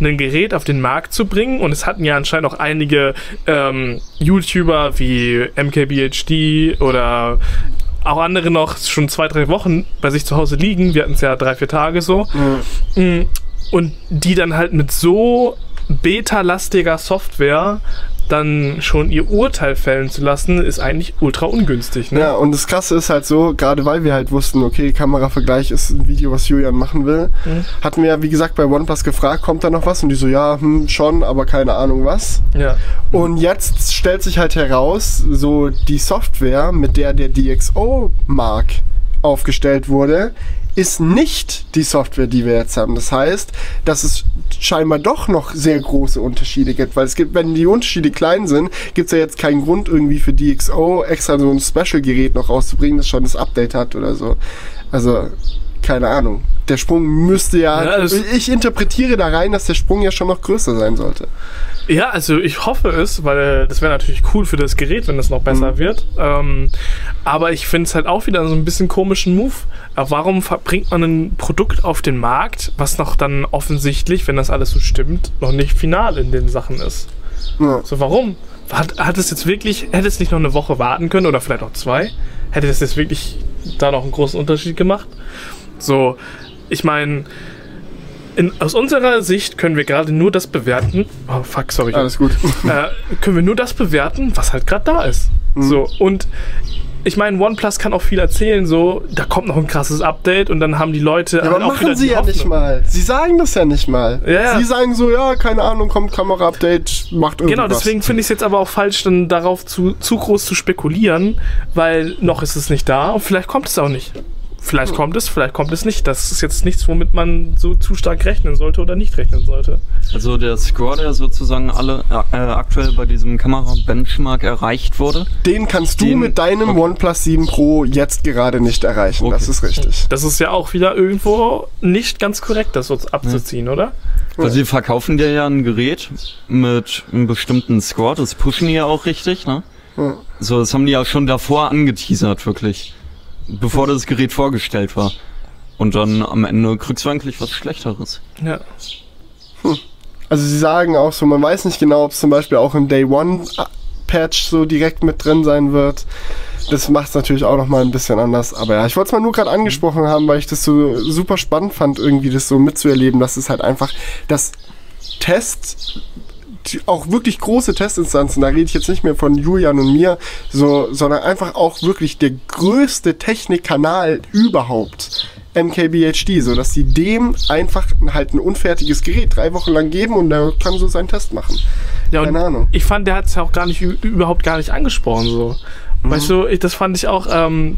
Speaker 4: ein Gerät auf den Markt zu bringen und es hatten ja anscheinend auch einige ähm, YouTuber wie MKBHD oder auch andere noch schon zwei, drei Wochen bei sich zu Hause liegen. Wir hatten es ja drei, vier Tage so. Mm, Und die dann halt mit so beta-lastiger Software dann schon ihr Urteil fällen zu lassen, ist eigentlich ultra ungünstig. Ne?
Speaker 3: Ja, und das Krasse ist halt so, gerade weil wir halt wussten, okay, Kameravergleich ist ein Video, was Julian machen will,
Speaker 4: Mhm.
Speaker 3: hatten wir ja, wie gesagt, bei OnePlus gefragt, kommt da noch was? Und die so, ja, hm, schon, aber keine Ahnung was.
Speaker 4: Ja.
Speaker 3: Und jetzt stellt sich halt heraus, so die Software, mit der der DxO-Mark aufgestellt wurde, ist nicht die Software, die wir jetzt haben. Das heißt, dass es scheinbar doch noch sehr große Unterschiede gibt, weil es gibt, wenn die Unterschiede klein sind, gibt es ja jetzt keinen Grund irgendwie für DxO extra so ein Special-Gerät noch rauszubringen, das schon das Update hat oder so. Also, keine Ahnung. Der Sprung müsste ja,
Speaker 4: Ja,
Speaker 3: ich interpretiere da rein, dass der Sprung ja schon noch größer sein sollte.
Speaker 4: Ja, also ich hoffe es, weil das wäre natürlich cool für das Gerät, wenn das noch besser wird. Ähm, aber ich finde es halt auch wieder so ein bisschen komischen Move. Aber warum bringt man ein Produkt auf den Markt, was noch dann offensichtlich, wenn das alles so stimmt, noch nicht final in den Sachen ist?
Speaker 3: Ja.
Speaker 4: So, warum? Hat, hat es jetzt wirklich, hätte es nicht noch eine Woche warten können oder vielleicht auch zwei? Hätte das jetzt wirklich da noch einen großen Unterschied gemacht? So, ich meine, in, aus unserer Sicht können wir gerade nur das bewerten. Oh, fuck, sorry.
Speaker 3: Alles gut.
Speaker 4: Äh, können wir nur das bewerten, was halt gerade da ist.
Speaker 3: Mhm.
Speaker 4: So, und ich meine, OnePlus kann auch viel erzählen, so, da kommt noch ein krasses Update und dann haben die Leute
Speaker 3: Ja,
Speaker 4: halt
Speaker 3: aber
Speaker 4: wieder
Speaker 3: machen sie ja nicht
Speaker 4: Hoffnung.
Speaker 3: mal. Sie sagen das ja nicht mal.
Speaker 4: Ja, ja.
Speaker 3: Sie sagen so, ja, keine Ahnung, kommt Kamera-Update, macht irgendwas.
Speaker 4: Genau, deswegen finde ich es jetzt aber auch falsch, dann darauf zu, zu groß zu spekulieren, weil noch ist es nicht da und vielleicht kommt es auch nicht. Vielleicht kommt es, vielleicht kommt es nicht. Das ist jetzt nichts, womit man so zu stark rechnen sollte oder nicht rechnen sollte.
Speaker 2: Also der Score, der sozusagen alle äh, aktuell bei diesem Kamera-Benchmark erreicht wurde.
Speaker 3: Den kannst du
Speaker 2: Den-
Speaker 3: mit deinem
Speaker 2: okay.
Speaker 3: OnePlus 7 Pro jetzt gerade nicht erreichen. Das
Speaker 2: Okay.
Speaker 3: ist richtig.
Speaker 4: Das ist ja auch wieder irgendwo nicht ganz korrekt, das so abzuziehen, oder?
Speaker 2: Weil sie verkaufen dir ja ein Gerät mit einem bestimmten Score, das pushen die ja auch richtig, ne?
Speaker 3: Ja.
Speaker 2: So, das haben die ja schon davor angeteasert, wirklich. Bevor das Gerät vorgestellt war. Und dann am Ende kriegst du eigentlich was Schlechteres.
Speaker 4: Ja.
Speaker 3: Also sie sagen auch so, man weiß nicht genau, ob es zum Beispiel auch im Day One Patch so direkt mit drin sein wird. Das macht es natürlich auch nochmal ein bisschen anders. Aber ja, ich wollte es mal nur gerade angesprochen haben, weil ich das so super spannend fand, irgendwie das so mitzuerleben, dass es halt einfach das Test, auch wirklich große Testinstanzen, da rede ich jetzt nicht mehr von Julian und mir, so, sondern einfach auch wirklich der größte Technikkanal überhaupt. MKBHD, so dass sie dem einfach halt ein unfertiges Gerät drei Wochen lang geben und der kann so seinen Test machen.
Speaker 4: Ja,
Speaker 3: Keine Ahnung.
Speaker 4: ich fand, der hat es ja auch gar nicht, überhaupt gar nicht angesprochen, so.
Speaker 3: Mhm.
Speaker 4: Weißt du, ich, das fand ich auch, ähm,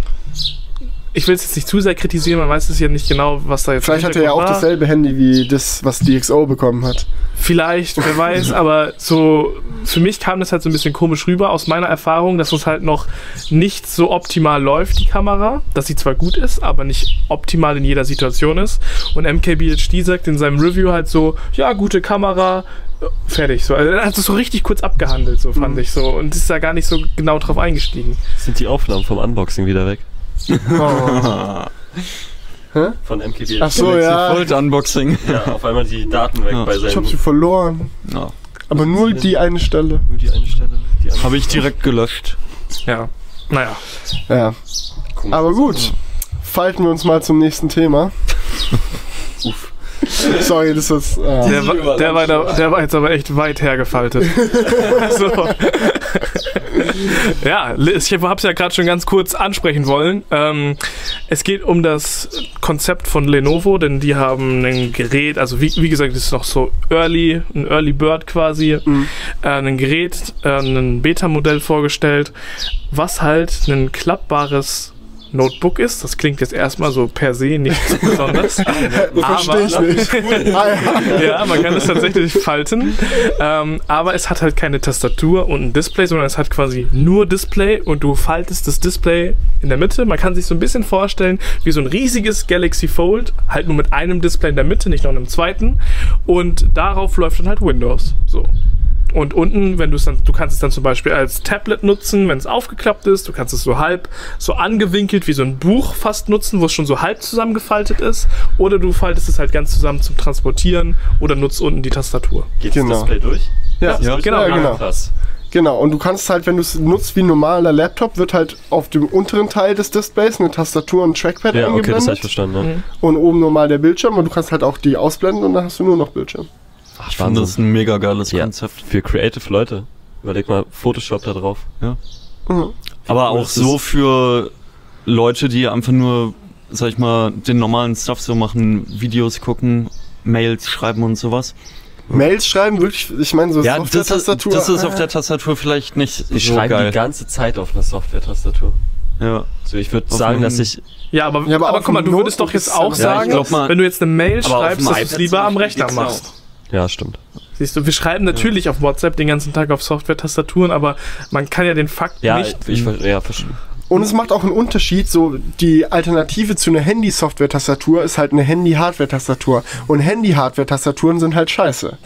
Speaker 4: ich will es jetzt nicht zu sehr kritisieren, man weiß es ja nicht genau, was da jetzt
Speaker 3: Vielleicht hat er ja auch
Speaker 4: war.
Speaker 3: dasselbe Handy wie das, was DxO bekommen hat.
Speaker 4: Vielleicht, wer weiß, aber so für mich kam das halt so ein bisschen komisch rüber aus meiner Erfahrung, dass es halt noch nicht so optimal läuft, die Kamera. Dass sie zwar gut ist, aber nicht optimal in jeder Situation ist. Und MKBHD sagt in seinem Review halt so, ja, gute Kamera, äh, fertig. So, also er hat es so richtig kurz abgehandelt, so fand ich so. Und ist da gar nicht so genau drauf eingestiegen.
Speaker 1: Sind die Aufnahmen vom Unboxing wieder weg?
Speaker 3: Hä?
Speaker 1: Von MKB.
Speaker 3: Ach so, ja.
Speaker 2: Volt Unboxing.
Speaker 1: Ja, auf einmal die Daten weg
Speaker 2: Ja.
Speaker 1: bei
Speaker 3: Ich hab
Speaker 1: seinem.
Speaker 3: sie verloren.
Speaker 2: Ja.
Speaker 3: Aber nur die eine Stelle.
Speaker 1: Nur die eine Stelle.
Speaker 2: Habe ich direkt gelöscht.
Speaker 4: Ja. Naja.
Speaker 3: Ja.
Speaker 1: Komisch.
Speaker 3: Aber gut. Falten wir uns mal zum nächsten Thema.
Speaker 1: Uff.
Speaker 3: Sorry, das ist. Äh,
Speaker 4: Der, war- der, war, da- der war jetzt aber echt weit hergefaltet. so. Ja, ich habe es ja gerade schon ganz kurz ansprechen wollen. Ähm, es geht um das Konzept von Lenovo, denn die haben ein Gerät, also wie, wie gesagt, das ist noch so Early, ein Early Bird quasi, äh, ein Gerät, äh, ein Beta-Modell vorgestellt, was halt ein klappbares Notebook ist. Das klingt jetzt erstmal so per se nicht besonders.
Speaker 3: Verstehe ich nicht. ja.
Speaker 4: ja, man kann es tatsächlich falten. Ähm, aber es hat halt keine Tastatur und ein Display, sondern es hat quasi nur Display und du faltest das Display in der Mitte. Man kann sich so ein bisschen vorstellen wie so ein riesiges Galaxy Fold, halt nur mit einem Display in der Mitte, nicht noch einem zweiten. Und darauf läuft dann halt Windows. So. Und unten, wenn du es dann, du kannst es dann zum Beispiel als Tablet nutzen, wenn es aufgeklappt ist. Du kannst es so halb, so angewinkelt wie so ein Buch fast nutzen, wo es schon so halb zusammengefaltet ist. Oder du faltest es halt ganz zusammen zum Transportieren oder nutzt unten die Tastatur.
Speaker 1: Geht
Speaker 3: Genau.
Speaker 1: das Display durch?
Speaker 3: Ja,
Speaker 2: Ja,
Speaker 4: genau,
Speaker 3: ja, genau.
Speaker 1: Krass.
Speaker 3: Genau, und du kannst halt, wenn du es nutzt wie ein normaler Laptop, wird halt auf dem unteren Teil des Displays eine Tastatur und ein Trackpad
Speaker 1: Ja, okay, das habe
Speaker 3: eingeblendet
Speaker 1: ich verstanden. Ja.
Speaker 4: Mhm.
Speaker 3: und oben normal der Bildschirm und du kannst halt auch die ausblenden und dann hast du nur noch Bildschirm.
Speaker 1: Ach,
Speaker 2: Ich finde das ein mega geiles
Speaker 1: Ja.
Speaker 2: Konzept.
Speaker 1: Für creative Leute. Überleg mal, Photoshop da drauf.
Speaker 3: Mhm.
Speaker 2: Aber
Speaker 1: cool
Speaker 2: auch so für Leute, die einfach nur, sag ich mal, den normalen Stuff so machen, Videos gucken, Mails schreiben und sowas.
Speaker 3: Mails schreiben, wirklich, ich meine, so
Speaker 2: Ja, das ist,
Speaker 3: Software-Tastatur.
Speaker 2: das ist auf der Tastatur vielleicht nicht
Speaker 1: Ich
Speaker 2: so
Speaker 1: schreibe
Speaker 2: geil.
Speaker 1: die ganze Zeit auf einer Software-Tastatur.
Speaker 2: ja.
Speaker 1: So, ich würde
Speaker 2: Auf
Speaker 1: sagen, dass ich.
Speaker 4: Ja, aber,
Speaker 3: Ja, aber
Speaker 4: aber,
Speaker 3: auf
Speaker 4: guck mal, du würdest doch jetzt auch
Speaker 2: ja,
Speaker 4: sagen,
Speaker 2: glaub mal-
Speaker 4: wenn du jetzt eine Mail
Speaker 2: auf
Speaker 4: schreibst, dass du es lieber am Rechner machst.
Speaker 1: Ja, stimmt.
Speaker 4: Siehst du, wir schreiben natürlich auf WhatsApp den ganzen Tag auf Software-Tastaturen, aber man kann ja den Fakt
Speaker 1: Ja,
Speaker 4: nicht.
Speaker 1: ich, ich ja, verstehe.
Speaker 3: Und es macht auch einen Unterschied, so die Alternative zu einer Handy-Software-Tastatur ist halt eine Handy-Hardware-Tastatur. Und Handy-Hardware-Tastaturen sind halt scheiße.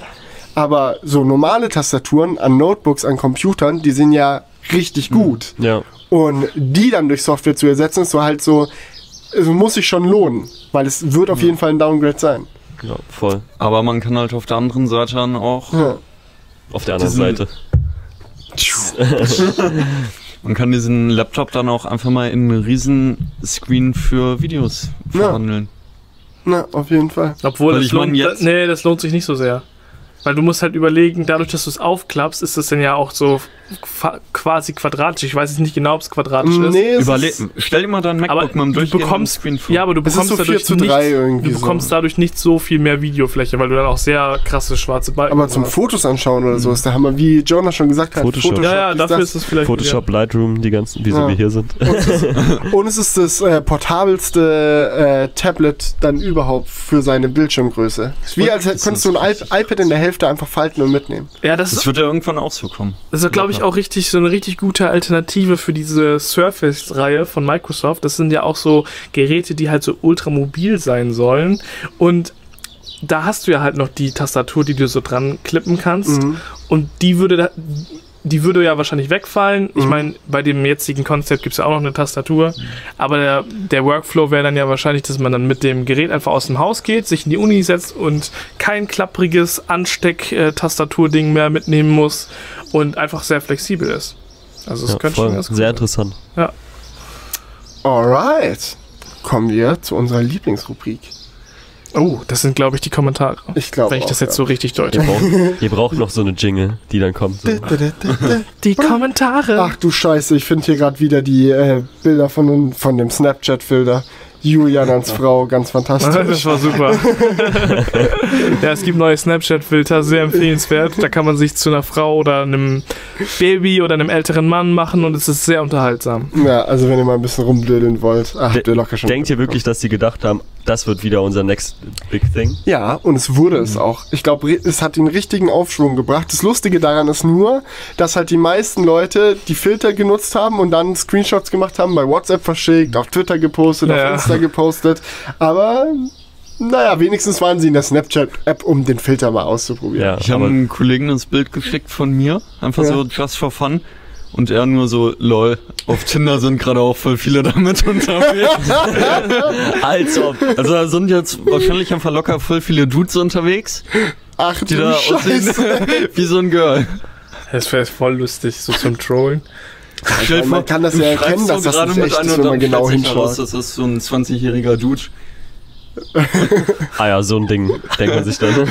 Speaker 3: Aber so normale Tastaturen an Notebooks, an Computern, die sind ja richtig gut.
Speaker 1: Ja.
Speaker 3: Und die dann durch Software zu ersetzen, ist so halt so, es muss sich schon lohnen, weil es wird auf jeden Fall ein Downgrade sein.
Speaker 1: Ja, voll.
Speaker 2: Aber man kann halt auf der anderen Seite dann auch,
Speaker 3: Ja.
Speaker 1: Auf der anderen Seite.
Speaker 2: man kann diesen Laptop dann auch einfach mal in einen riesen Screen für Videos
Speaker 3: Ja.
Speaker 2: verwandeln.
Speaker 3: Na, auf jeden Fall.
Speaker 4: Obwohl,
Speaker 2: Weil
Speaker 4: das
Speaker 2: ich mein,
Speaker 4: lohnt,
Speaker 2: jetzt-
Speaker 4: nee, das lohnt sich nicht so sehr. Weil du musst halt überlegen, dadurch, dass du es aufklappst, ist das dann ja auch so qua- quasi quadratisch. Ich weiß jetzt nicht genau, ob es quadratisch ist.
Speaker 3: Nee, es
Speaker 2: Überle
Speaker 3: ist,
Speaker 2: stell dir mal dein MacBook
Speaker 4: Aber
Speaker 2: mit einem
Speaker 4: du bekommst,
Speaker 2: Screen vor.
Speaker 4: ja, aber du
Speaker 3: ist
Speaker 4: bekommst
Speaker 3: so 4
Speaker 4: dadurch
Speaker 3: zu
Speaker 4: nicht,
Speaker 3: 3 irgendwie
Speaker 4: du
Speaker 3: so.
Speaker 4: bekommst dadurch nicht so viel mehr Videofläche, weil du dann auch sehr krasse schwarze Balken
Speaker 3: aber zum
Speaker 4: hast.
Speaker 3: Fotos anschauen oder so ist der Hammer, wie Jonah schon gesagt hat.
Speaker 1: Photoshop.
Speaker 4: Ja, ja,
Speaker 3: ist
Speaker 4: dafür ist es vielleicht.
Speaker 1: Photoshop, Lightroom, die ganzen, wieso
Speaker 3: Ja.
Speaker 1: wir hier sind.
Speaker 3: Und es ist das äh, portabelste äh, Tablet dann überhaupt für seine Bildschirmgröße. Ist wie als könntest du ein
Speaker 2: ist
Speaker 3: iP- iPad in der Hälfte einfach falten und mitnehmen.
Speaker 4: Ja, ja das
Speaker 2: das
Speaker 4: ist,
Speaker 2: wird ja irgendwann auch so kommen.
Speaker 4: das ist glaube ich, auch richtig so eine richtig gute Alternative für diese Surface-Reihe von Microsoft. Das sind ja auch so Geräte, die halt so ultramobil sein sollen. Und da hast du ja halt noch die Tastatur, die du so dran klippen kannst.
Speaker 3: Mhm.
Speaker 4: Und die würde da, die würde ja wahrscheinlich wegfallen. Ich
Speaker 3: Mhm.
Speaker 4: meine, bei dem jetzigen Konzept gibt es ja auch noch eine Tastatur. Aber der, der Workflow wäre dann ja wahrscheinlich, dass man dann mit dem Gerät einfach aus dem Haus geht, sich in die Uni setzt und kein klappriges Ansteck-Tastaturding mehr mitnehmen muss und einfach sehr flexibel ist. Also das
Speaker 1: Ja,
Speaker 4: könnte
Speaker 1: voll.
Speaker 4: schon ganz cool
Speaker 1: Sehr
Speaker 4: sein.
Speaker 1: interessant.
Speaker 3: Alright. Kommen wir zu unserer Lieblingsrubrik.
Speaker 4: Oh, das sind, glaube ich, die Kommentare.
Speaker 3: Ich glaube
Speaker 4: Wenn ich
Speaker 3: auch,
Speaker 4: das jetzt
Speaker 3: ja.
Speaker 4: so richtig deute.
Speaker 1: Ihr braucht, ihr braucht noch so eine Jingle, die dann kommt. So.
Speaker 4: Die Kommentare.
Speaker 3: Ach du Scheiße, ich finde hier gerade wieder die äh, Bilder von, von dem Snapchat-Filter. Julian als Frau, ganz
Speaker 4: Das
Speaker 3: fantastisch.
Speaker 4: war super. ja, es gibt neue Snapchat-Filter, sehr empfehlenswert. Da kann man sich zu einer Frau oder einem Baby oder einem älteren Mann machen und es ist sehr unterhaltsam.
Speaker 3: Ja, also wenn ihr mal ein bisschen rumblödeln wollt, ach, habt ihr locker schon.
Speaker 1: Denkt ihr wirklich, dass sie gedacht haben, das wird wieder unser next big thing?
Speaker 3: Ja, und es wurde es auch. Ich glaube, es hat den richtigen Aufschwung gebracht. Das Lustige daran ist nur, dass halt die meisten Leute die Filter genutzt haben und dann Screenshots gemacht haben, bei WhatsApp verschickt, auf Twitter gepostet,
Speaker 4: Ja.
Speaker 3: auf Insta gepostet. Aber naja, wenigstens waren sie in der Snapchat-App, um den Filter mal auszuprobieren.
Speaker 1: Ja,
Speaker 2: Ich habe einem Kollegen das Bild geschickt von mir, einfach
Speaker 3: Ja.
Speaker 2: so just for fun. Und er nur so, lol, auf Tinder sind gerade auch voll viele damit unterwegs.
Speaker 1: als ob.
Speaker 2: Also da sind jetzt wahrscheinlich einfach locker voll viele Dudes unterwegs,
Speaker 3: Ach
Speaker 2: die
Speaker 3: du
Speaker 2: da
Speaker 3: Scheiße.
Speaker 2: aussehen wie so ein Girl.
Speaker 4: Das wäre voll lustig, so zum Trollen.
Speaker 2: Stell
Speaker 3: man
Speaker 2: vor,
Speaker 3: kann das ja erkennen, dass das
Speaker 2: gerade
Speaker 3: nicht echt ist, wenn man genau
Speaker 2: stellt sich heraus,
Speaker 3: hinschaut.
Speaker 2: Das ist so ein 20-jähriger Dude.
Speaker 1: Ah ja, so ein Ding, denkt man sich dann.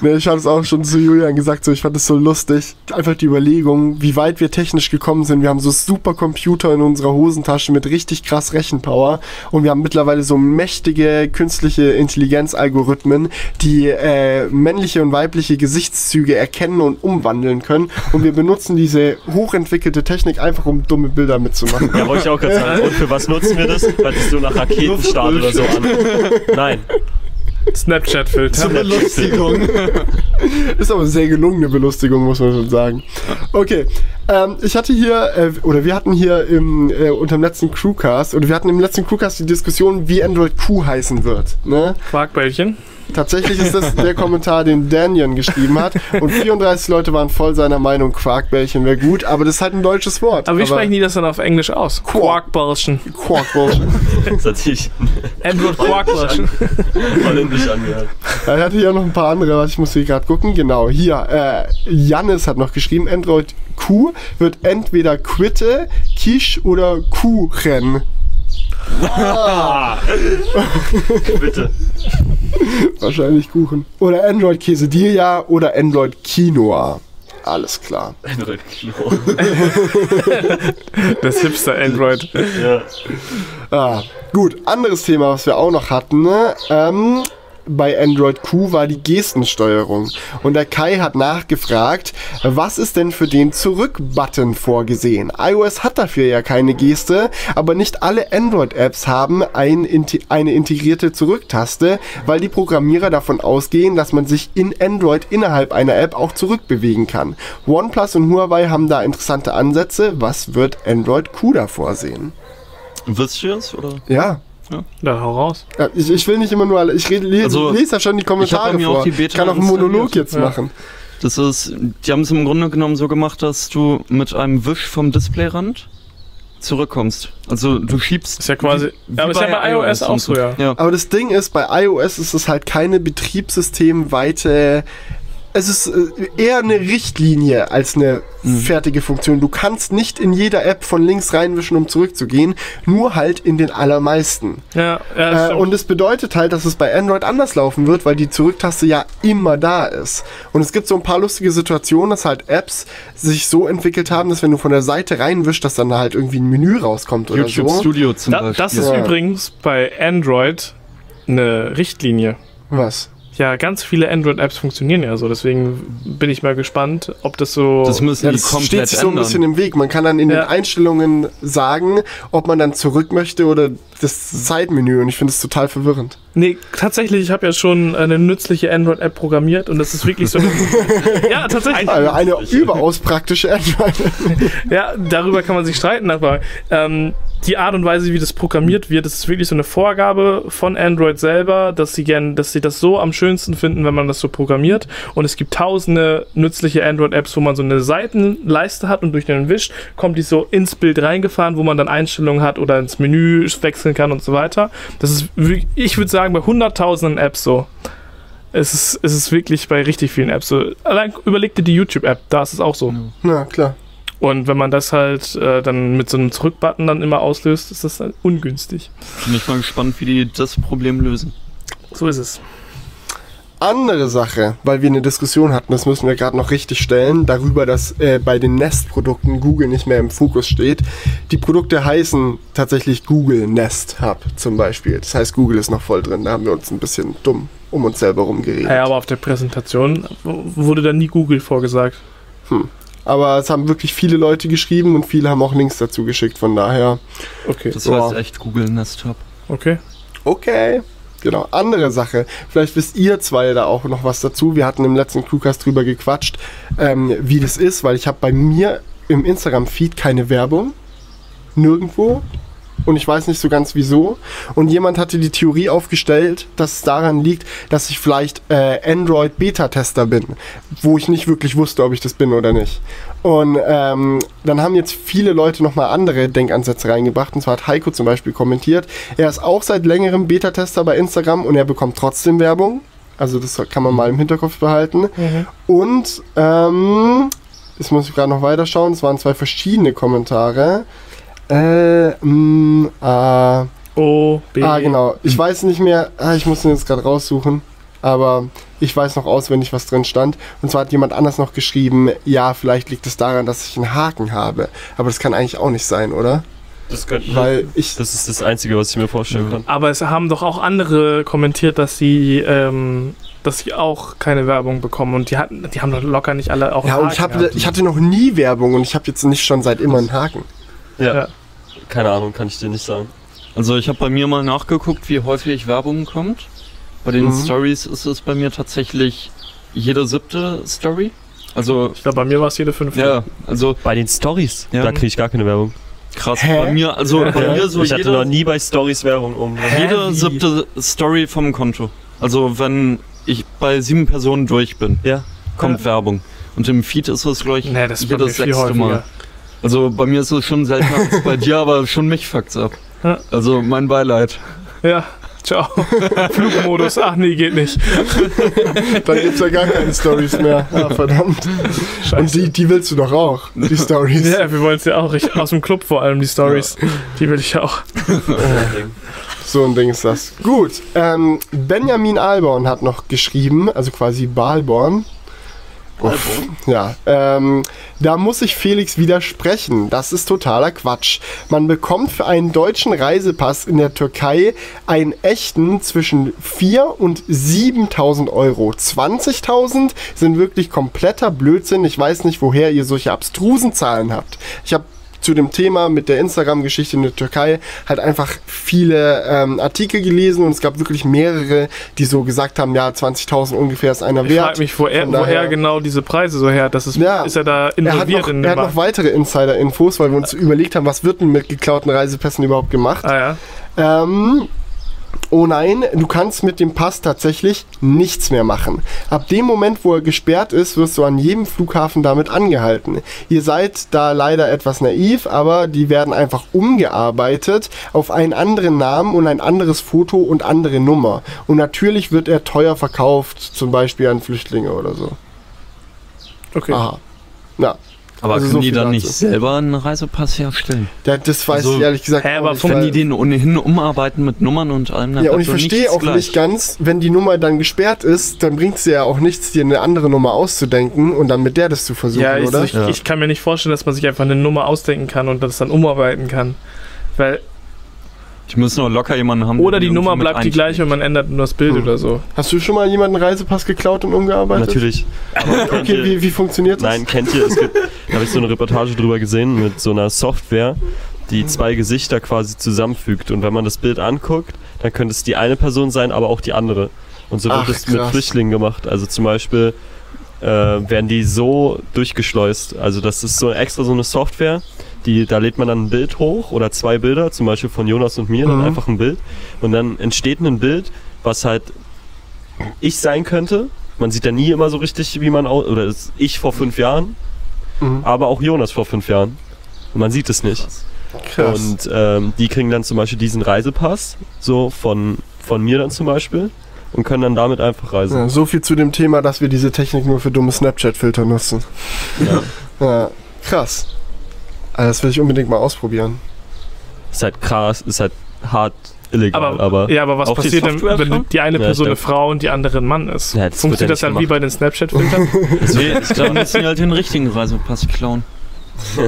Speaker 3: Ne, ich habe es auch schon zu Julian gesagt, so ich fand es so lustig. Einfach die Überlegung, wie weit wir technisch gekommen sind. Wir haben so super Computer in unserer Hosentasche mit richtig krass Rechenpower und wir haben mittlerweile so mächtige künstliche Intelligenzalgorithmen, die äh, männliche und weibliche Gesichtszüge erkennen und umwandeln können. Und wir benutzen diese hochentwickelte Technik einfach, um dumme Bilder mitzumachen.
Speaker 1: Ja, wollte ich auch gerade sagen. Und für was nutzen wir das? Hört sich so nach Raketenstart oder so an. Nein.
Speaker 4: Snapchat-Filter.
Speaker 2: Belustigung.
Speaker 3: Ist aber eine sehr gelungene Belustigung, muss man schon sagen. Okay, ähm, ich hatte hier, äh, oder wir hatten hier im, äh, unter dem letzten Crewcast, oder wir hatten im letzten Crewcast die Diskussion, wie Android Q heißen wird. Ne?
Speaker 4: Quarkbällchen.
Speaker 3: Tatsächlich ist das der Kommentar, den Daniel geschrieben hat. Und 34 Leute waren voll seiner Meinung, Quarkbällchen wäre gut, aber das ist halt ein deutsches Wort.
Speaker 4: Aber wie sprechen die das dann auf Englisch aus? Quarkbällchen.
Speaker 3: Quarkbällchen.
Speaker 1: Das hat sich
Speaker 4: Android Quarkbällchen.
Speaker 1: holländisch angehört.
Speaker 3: Er hatte ja noch ein paar andere, was ich muss hier gerade gucken. Genau, hier, äh, Jannis hat noch geschrieben, Android Q wird entweder Quitte, Quiche oder Kuchen.
Speaker 1: Bitte.
Speaker 3: Wahrscheinlich Kuchen. Oder Android Quesadilla oder Android Quinoa. Alles klar.
Speaker 1: Android Kino.
Speaker 4: Das Hipster Android.
Speaker 1: Ja.
Speaker 3: Ah, gut, anderes Thema, was wir auch noch hatten, ne? ähm, bei Android Q war die Gestensteuerung. Und der Kai hat nachgefragt, was ist denn für den Zurück-Button vorgesehen? iOS hat dafür ja keine Geste, aber nicht alle Android-Apps haben ein, eine integrierte Zurücktaste, weil die Programmierer davon ausgehen, dass man sich in Android innerhalb einer App auch zurückbewegen kann. OnePlus und Huawei haben da interessante Ansätze. Was wird Android Q da vorsehen?
Speaker 2: Wisst ihr es? Oder?
Speaker 3: Ja,
Speaker 4: Da hau raus.
Speaker 3: Ja, ich, ich will nicht immer nur alle. Ich rede, lese,
Speaker 2: Also,
Speaker 3: lese ja schon die Kommentare
Speaker 2: mir
Speaker 3: vor.
Speaker 2: auch die
Speaker 3: ich kann auch einen Monolog jetzt
Speaker 4: Ja.
Speaker 3: machen.
Speaker 2: Das ist, die haben es im Grunde genommen so gemacht, dass du mit einem Wisch vom Displayrand zurückkommst. Also du schiebst.
Speaker 4: Ist ja quasi.
Speaker 2: wie
Speaker 4: aber ist ja bei iOS auch
Speaker 2: und
Speaker 4: so, ja.
Speaker 2: ja.
Speaker 3: Aber das Ding ist, bei iOS ist es halt keine betriebssystemweite. Es ist äh, eher eine Richtlinie als eine
Speaker 2: Mhm.
Speaker 3: fertige Funktion. Du kannst nicht in jeder App von links reinwischen, um zurückzugehen, nur halt in den allermeisten.
Speaker 4: Ja, ja
Speaker 3: Äh, und es bedeutet halt, dass es bei Android anders laufen wird, weil die Zurücktaste ja immer da ist. Und es gibt so ein paar lustige Situationen, dass halt Apps sich so entwickelt haben, dass wenn du von der Seite reinwischst, dass dann da halt irgendwie ein Menü rauskommt oder
Speaker 2: YouTube
Speaker 3: so.
Speaker 2: Studio zum
Speaker 4: Da,
Speaker 2: Beispiel.
Speaker 4: das ist
Speaker 3: Ja.
Speaker 4: übrigens bei Android eine Richtlinie.
Speaker 3: Was?
Speaker 4: Ja, ganz viele Android-Apps funktionieren ja so, deswegen bin ich mal gespannt, ob das so.
Speaker 2: das müssen
Speaker 3: Ja, das steht
Speaker 2: komplett
Speaker 3: sich so ein bisschen im Weg. Man kann dann in
Speaker 4: Ja.
Speaker 3: den Einstellungen sagen, ob man dann zurück möchte oder das Zeitmenü. Und ich finde es total verwirrend.
Speaker 4: nee, tatsächlich, ich habe ja schon eine nützliche Android-App programmiert und das ist wirklich so. ja, tatsächlich.
Speaker 3: Also eine überaus praktische Android.
Speaker 4: Ja, darüber kann man sich streiten, aber ähm, die Art und Weise, wie das programmiert wird, das ist wirklich so eine Vorgabe von Android selber, dass sie gern, dass sie das so am schönsten finden, wenn man das so programmiert. Und es gibt tausende nützliche Android-Apps, wo man so eine Seitenleiste hat und durch den Wisch kommt die so ins Bild reingefahren, wo man dann Einstellungen hat oder ins Menü wechseln kann und so weiter. Das ist, ich würde sagen, bei hunderttausenden Apps so. Es ist, es ist wirklich bei richtig vielen Apps so. Allein überleg dir die YouTube-App, da ist es auch so.
Speaker 3: Na klar.
Speaker 4: Und wenn man das halt äh, dann mit so einem Zurückbutton dann immer auslöst, ist das dann ungünstig.
Speaker 2: Bin ich mal gespannt, wie die das Problem lösen.
Speaker 4: So ist es.
Speaker 3: Andere Sache, weil wir eine Diskussion hatten, das müssen wir gerade noch richtig stellen, darüber, dass äh, bei den Nest-Produkten Google nicht mehr im Fokus steht. Die Produkte heißen tatsächlich Google Nest Hub zum Beispiel. Das heißt, Google ist noch voll drin. Da haben wir uns ein bisschen dumm um uns selber rumgeredet.
Speaker 4: Ja, aber auf der Präsentation wurde da nie Google vorgesagt.
Speaker 3: Aber es haben wirklich viele Leute geschrieben und viele haben auch Links dazu geschickt. Von daher,
Speaker 4: Okay.
Speaker 2: Das
Speaker 3: Ja.
Speaker 2: heißt echt Google Nest Hub.
Speaker 4: Okay.
Speaker 3: okay. Genau, andere Sache. Vielleicht wisst ihr zwei da auch noch was dazu. Wir hatten im letzten Crewcast drüber gequatscht, ähm, wie das ist, weil ich habe bei mir im Instagram-Feed keine Werbung. Nirgendwo. Und ich weiß nicht so ganz wieso. Und jemand hatte die Theorie aufgestellt, dass es daran liegt, dass ich vielleicht äh, Android-Beta-Tester bin, wo ich nicht wirklich wusste, ob ich das bin oder nicht. Und ähm, dann haben jetzt viele Leute nochmal andere Denkansätze reingebracht. Und zwar hat Heiko zum Beispiel kommentiert, er ist auch seit längerem Beta-Tester bei Instagram und er bekommt trotzdem Werbung. Also das kann man mal im Hinterkopf behalten. Und ähm, jetzt muss ich gerade noch weiterschauen. Es waren zwei verschiedene Kommentare. Äh, mh, äh,
Speaker 4: O, B.
Speaker 3: Ah, genau. Ich weiß nicht mehr, ah, ich muss ihn jetzt gerade raussuchen, aber ich weiß noch auswendig, was drin stand. Und zwar hat jemand anders noch geschrieben, ja, vielleicht liegt es daran, dass ich einen Haken habe. Aber das kann eigentlich auch nicht sein, oder?
Speaker 1: Das, könnte,
Speaker 3: Weil ich.
Speaker 1: das ist das Einzige, was ich mir vorstellen kann.
Speaker 4: Aber es haben doch auch andere kommentiert, dass sie, ähm, dass sie auch keine Werbung bekommen. Und die hatten, die haben doch locker nicht alle auch
Speaker 3: Ja,
Speaker 4: einen
Speaker 3: und ich,
Speaker 4: Haken
Speaker 3: hab,
Speaker 4: gehabt.
Speaker 3: ich hatte noch nie Werbung und ich habe jetzt nicht schon seit immer einen Haken.
Speaker 1: Ja.
Speaker 4: Ja.
Speaker 1: Keine Ahnung, kann ich dir nicht sagen.
Speaker 2: Also ich habe bei mir mal nachgeguckt, wie häufig Werbung kommt. Bei den
Speaker 3: Mhm.
Speaker 2: Stories ist es bei mir tatsächlich jede siebte Story. Also
Speaker 4: Ich glaube, bei mir war es jede fünfte.
Speaker 2: ja, also
Speaker 1: Bei den Stories,
Speaker 2: Ja.
Speaker 1: da kriege ich gar keine Werbung.
Speaker 2: krass.
Speaker 3: Hä?
Speaker 2: Bei mir, also bei mir so
Speaker 1: ich hatte noch nie bei Stories Werbung um.
Speaker 2: jede
Speaker 3: Wie?
Speaker 2: siebte Story vom Konto. Also wenn ich bei sieben Personen durch bin,
Speaker 1: Ja.
Speaker 2: kommt
Speaker 4: Ja.
Speaker 2: Werbung. Und im Feed ist es, glaube ich,
Speaker 4: Nee, das
Speaker 2: jedes sechste
Speaker 4: häufiger.
Speaker 2: Mal. Also bei mir ist es schon seltener als bei dir, aber schon mich fuckt's ab.
Speaker 4: Ja.
Speaker 2: Also mein Beileid.
Speaker 4: Ja, ciao. Flugmodus, ach nee, geht nicht.
Speaker 3: Dann gibt's ja gar keine Stories mehr. Ah, verdammt.
Speaker 4: Scheiße.
Speaker 3: Und die, die willst du doch auch, die Stories.
Speaker 4: ja, wir wollen es ja auch. Ich, aus dem Club vor allem, die Stories. Die will ich auch.
Speaker 3: So ein Ding ist das. Gut, ähm, Benjamin Alborn hat noch geschrieben, also quasi Balborn. Uff, ja, ähm, da muss ich Felix widersprechen. Das ist totaler Quatsch. Man bekommt für einen deutschen Reisepass in der Türkei einen echten zwischen 4 und 7.000 Euro. 20.000 sind wirklich kompletter Blödsinn. Ich weiß nicht, woher ihr solche abstrusen Zahlen habt. Ich habe zu dem Thema mit der Instagram-Geschichte in der Türkei halt einfach viele ähm, Artikel gelesen und es gab wirklich mehrere, die so gesagt haben, ja, 20.000 ungefähr ist einer
Speaker 4: Ich
Speaker 3: wert.
Speaker 4: frage mich, wo er,
Speaker 3: Von
Speaker 4: wo
Speaker 3: daher-
Speaker 4: er genau diese Preise so her. Das ist,
Speaker 3: Ja.
Speaker 4: ist er da
Speaker 3: er
Speaker 4: involviert
Speaker 3: noch,
Speaker 4: in
Speaker 3: er
Speaker 4: dem
Speaker 3: hat noch weitere Insider-Infos, weil wir uns überlegt haben, was wird denn mit geklauten Reisepässen überhaupt gemacht.
Speaker 4: Ah ja.
Speaker 3: Ähm, oh nein, du kannst mit dem Pass tatsächlich nichts mehr machen. Ab dem Moment, wo er gesperrt ist, wirst du an jedem Flughafen damit angehalten. Ihr seid da leider etwas naiv, aber die werden einfach umgearbeitet auf einen anderen Namen und ein anderes Foto und andere Nummer. Und natürlich wird er teuer verkauft, zum Beispiel an Flüchtlinge oder so.
Speaker 4: Okay.
Speaker 3: Aha. Na,
Speaker 2: Aber
Speaker 3: Also
Speaker 2: können
Speaker 3: so
Speaker 2: die dann
Speaker 3: dazu.
Speaker 2: nicht selber einen Reisepass herstellen?
Speaker 3: da- das weiß
Speaker 2: Also,
Speaker 3: ich ehrlich gesagt
Speaker 4: hä, aber
Speaker 3: weil-
Speaker 2: die den ohnehin umarbeiten mit Nummern und allem, dann
Speaker 3: Ja, und ich verstehe auch
Speaker 2: gleich.
Speaker 3: nicht ganz, wenn die Nummer dann gesperrt ist, dann bringt es dir ja auch nichts, dir eine andere Nummer auszudenken und dann mit der das zu versuchen,
Speaker 4: Ja, ich,
Speaker 3: oder?
Speaker 4: ich,
Speaker 2: Ja.
Speaker 4: ich kann mir nicht vorstellen, dass man sich einfach eine Nummer ausdenken kann und das dann umarbeiten kann. Weil,
Speaker 2: Die müssen auch locker jemanden haben.
Speaker 4: oder
Speaker 2: der
Speaker 4: die Nummer bleibt die gleiche und man ändert nur das Bild
Speaker 3: Hm.
Speaker 4: oder so.
Speaker 3: Hast du schon mal jemanden Reisepass geklaut und umgearbeitet?
Speaker 1: Natürlich.
Speaker 3: Okay,
Speaker 1: ihr-
Speaker 3: wie, wie funktioniert das?
Speaker 1: Nein, kennt ihr, es gibt, da habe ich so eine Reportage drüber gesehen mit so einer Software, die zwei Gesichter quasi zusammenfügt. Und wenn man das Bild anguckt, dann könnte es die eine Person sein, aber auch die andere. Und so
Speaker 3: Ach,
Speaker 1: wird es mit. Flüchtlingen gemacht. Also zum Beispiel äh, werden die so durchgeschleust. Also das ist so extra so eine Software, die, da lädt man dann ein Bild hoch oder zwei Bilder, zum Beispiel von Jonas und mir, dann
Speaker 3: Mhm.
Speaker 1: einfach ein Bild. Und dann entsteht ein Bild, was halt ich sein könnte. Man sieht ja nie immer so richtig, wie man aus, oder das ich vor fünf Jahren,
Speaker 3: Mhm.
Speaker 1: aber auch Jonas vor fünf Jahren. Und man sieht es nicht.
Speaker 3: Krass.
Speaker 1: Und ähm, die kriegen dann zum Beispiel diesen Reisepass, so von, von mir dann zum Beispiel, und können dann damit einfach reisen.
Speaker 3: ja, so viel zu dem Thema, dass wir diese Technik nur für dumme Snapchat-Filter nutzen.
Speaker 1: Ja.
Speaker 3: Ja, krass. Also das will ich unbedingt mal ausprobieren.
Speaker 1: Ist halt krass, ist halt hart illegal,
Speaker 4: Aber,
Speaker 1: aber,
Speaker 4: ja, aber was passiert denn, wenn
Speaker 2: schon?
Speaker 4: die eine
Speaker 1: Ja,
Speaker 4: Person
Speaker 1: ich
Speaker 4: eine Frau und die andere ein Mann ist?
Speaker 1: Ja, das
Speaker 4: Funktioniert
Speaker 1: ja
Speaker 4: das dann wie
Speaker 1: gemacht.
Speaker 4: bei den Snapchat-Filtern?
Speaker 2: Nee, dann müssen die halt den richtigen Reisepass klauen.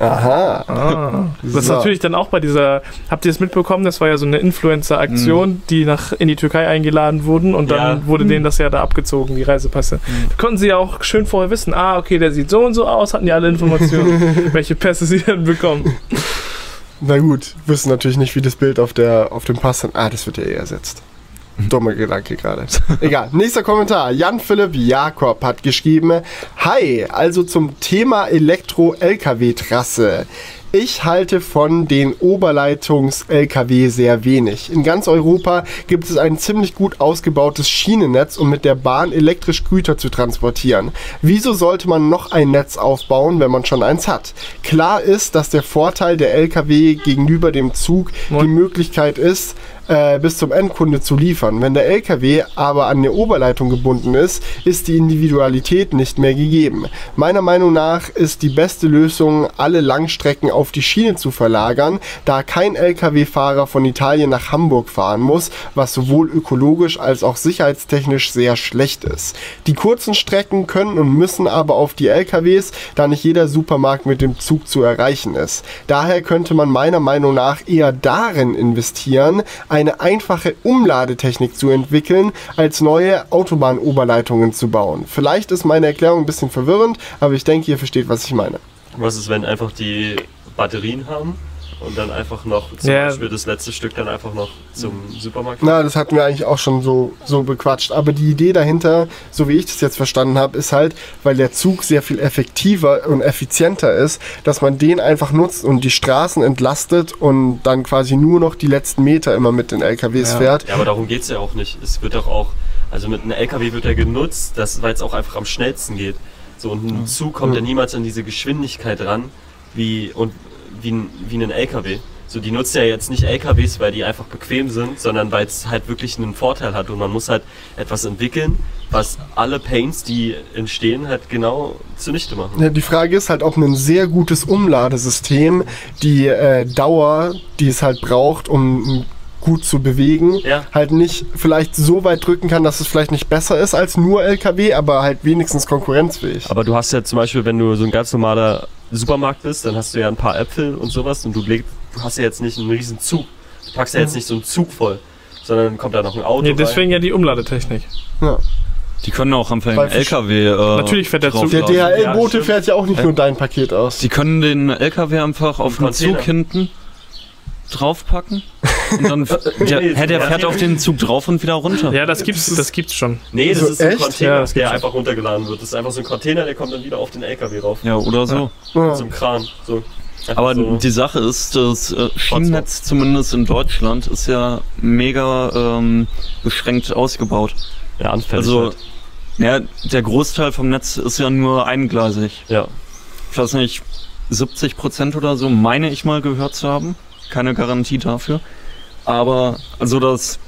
Speaker 3: Aha.
Speaker 4: ah. Das ist
Speaker 3: So.
Speaker 4: natürlich dann auch bei dieser, habt ihr es mitbekommen, das war ja so eine Influencer-Aktion, die nach in die Türkei eingeladen wurden und dann
Speaker 1: Ja.
Speaker 4: wurde denen das ja da abgezogen, die Reisepässe. Da konnten sie ja auch schön vorher wissen, ah, okay, der sieht so und so aus, hatten die alle Informationen, welche Pässe sie dann bekommen.
Speaker 3: Na gut, wissen natürlich nicht, wie das Bild auf, der, auf dem Pass dann. Ah, das wird ja eh ersetzt. Dummer Gedanke gerade. Egal. Nächster Kommentar. Jan-Philipp Jakob hat geschrieben: Hi, also zum Thema Elektro-LKW-Trasse. Ich halte von den Oberleitungs-LKW sehr wenig. In ganz Europa gibt es ein ziemlich gut ausgebautes Schienennetz, um mit der Bahn elektrisch Güter zu transportieren. Wieso sollte man noch ein Netz aufbauen, wenn man schon eins hat? Klar ist, dass der Vorteil der LKW gegenüber dem Zug die. Möglichkeit ist, äh, bis zum Endkunde zu liefern. Wenn der LKW aber an eine Oberleitung gebunden ist, ist die Individualität nicht mehr gegeben. Meiner Meinung nach ist die beste Lösung, alle Langstrecken auf die Schiene zu verlagern, da kein LKW-Fahrer von Italien nach Hamburg fahren muss, was sowohl ökologisch als auch sicherheitstechnisch sehr schlecht ist. Die kurzen Strecken können und müssen aber auf die LKWs, da nicht jeder Supermarkt mit dem Zug zu erreichen ist. Daher könnte man meiner Meinung nach eher darin investieren, eine einfache Umladetechnik zu entwickeln, als neue Autobahnoberleitungen zu bauen. Vielleicht ist meine Erklärung ein bisschen verwirrend, aber ich denke, ihr versteht, was ich meine.
Speaker 1: Was ist, wenn einfach die Batterien haben und dann einfach noch zum
Speaker 4: Ja.
Speaker 1: Beispiel das letzte Stück dann einfach noch zum Supermarkt?
Speaker 3: Na, das hatten wir eigentlich auch schon so, so bequatscht. Aber die Idee dahinter, so wie ich das jetzt verstanden habe, ist halt, weil der Zug sehr viel effektiver und effizienter ist, dass man den einfach nutzt und die Straßen entlastet und dann quasi nur noch die letzten Meter immer mit den LKWs
Speaker 4: Ja.
Speaker 3: fährt.
Speaker 1: Ja, aber darum geht es ja auch nicht. Es wird doch auch, also mit einem LKW wird er genutzt, weil es auch einfach am schnellsten geht. So, und ein Zug kommt ja niemals an diese Geschwindigkeit ran, wie, und, wie, ein- wie ein LKW. So, die nutzen ja jetzt nicht LKWs, weil die einfach bequem sind, sondern weil es halt wirklich einen Vorteil hat. Und man muss halt etwas entwickeln, was alle Pains, die entstehen, halt genau zunichte machen.
Speaker 3: Ja, die Frage ist halt, ob ein sehr gutes Umladesystem die äh, Dauer, die es halt braucht, um gut zu bewegen,
Speaker 1: Ja.
Speaker 3: halt nicht vielleicht so weit drücken kann, dass es vielleicht nicht besser ist als nur LKW, aber halt wenigstens konkurrenzfähig.
Speaker 1: Aber du hast ja zum Beispiel, wenn du so ein ganz normaler Supermarkt bist, dann hast du ja ein paar Äpfel und sowas und du, leg, du hast ja jetzt nicht einen riesen Zug. Du packst ja jetzt nicht so einen Zug voll, sondern dann kommt da noch ein Auto
Speaker 4: Nee,
Speaker 1: rein.
Speaker 4: deswegen ja die Umladetechnik.
Speaker 3: Ja.
Speaker 2: Die können auch den LKW. Äh,
Speaker 4: Natürlich fährt der Zug-
Speaker 3: Der.
Speaker 1: Ja,
Speaker 3: DHL-Bote
Speaker 1: stimmt.
Speaker 3: fährt ja auch nicht nur dein Paket aus.
Speaker 2: Die können den LKW einfach auf den. Zug hinten draufpacken. Und dann der,
Speaker 1: Nee,
Speaker 2: hä, der fährt auf den Zug drauf und wieder runter.
Speaker 4: Ja, das gibt's, das gibt's schon.
Speaker 1: Nee, das
Speaker 3: So,
Speaker 1: ist ein
Speaker 3: echt?
Speaker 1: Container,
Speaker 4: Ja, das
Speaker 1: der einfach runtergeladen wird. Das ist einfach so ein Container, der kommt dann wieder auf den LKW rauf.
Speaker 2: Ja, oder so.
Speaker 3: Ja.
Speaker 1: So ein Kran. So.
Speaker 2: Aber
Speaker 1: so.
Speaker 2: die Sache ist, das äh, Schienennetz zumindest in Deutschland ist ja mega ähm, beschränkt ausgebaut.
Speaker 1: ja, anfällig.
Speaker 2: Also,
Speaker 1: halt.
Speaker 2: ja, der Großteil vom Netz ist ja nur eingleisig.
Speaker 1: Ja.
Speaker 2: Ich weiß nicht, 70 Prozent oder so, meine ich mal gehört zu haben. Keine Garantie dafür. Aber, also das,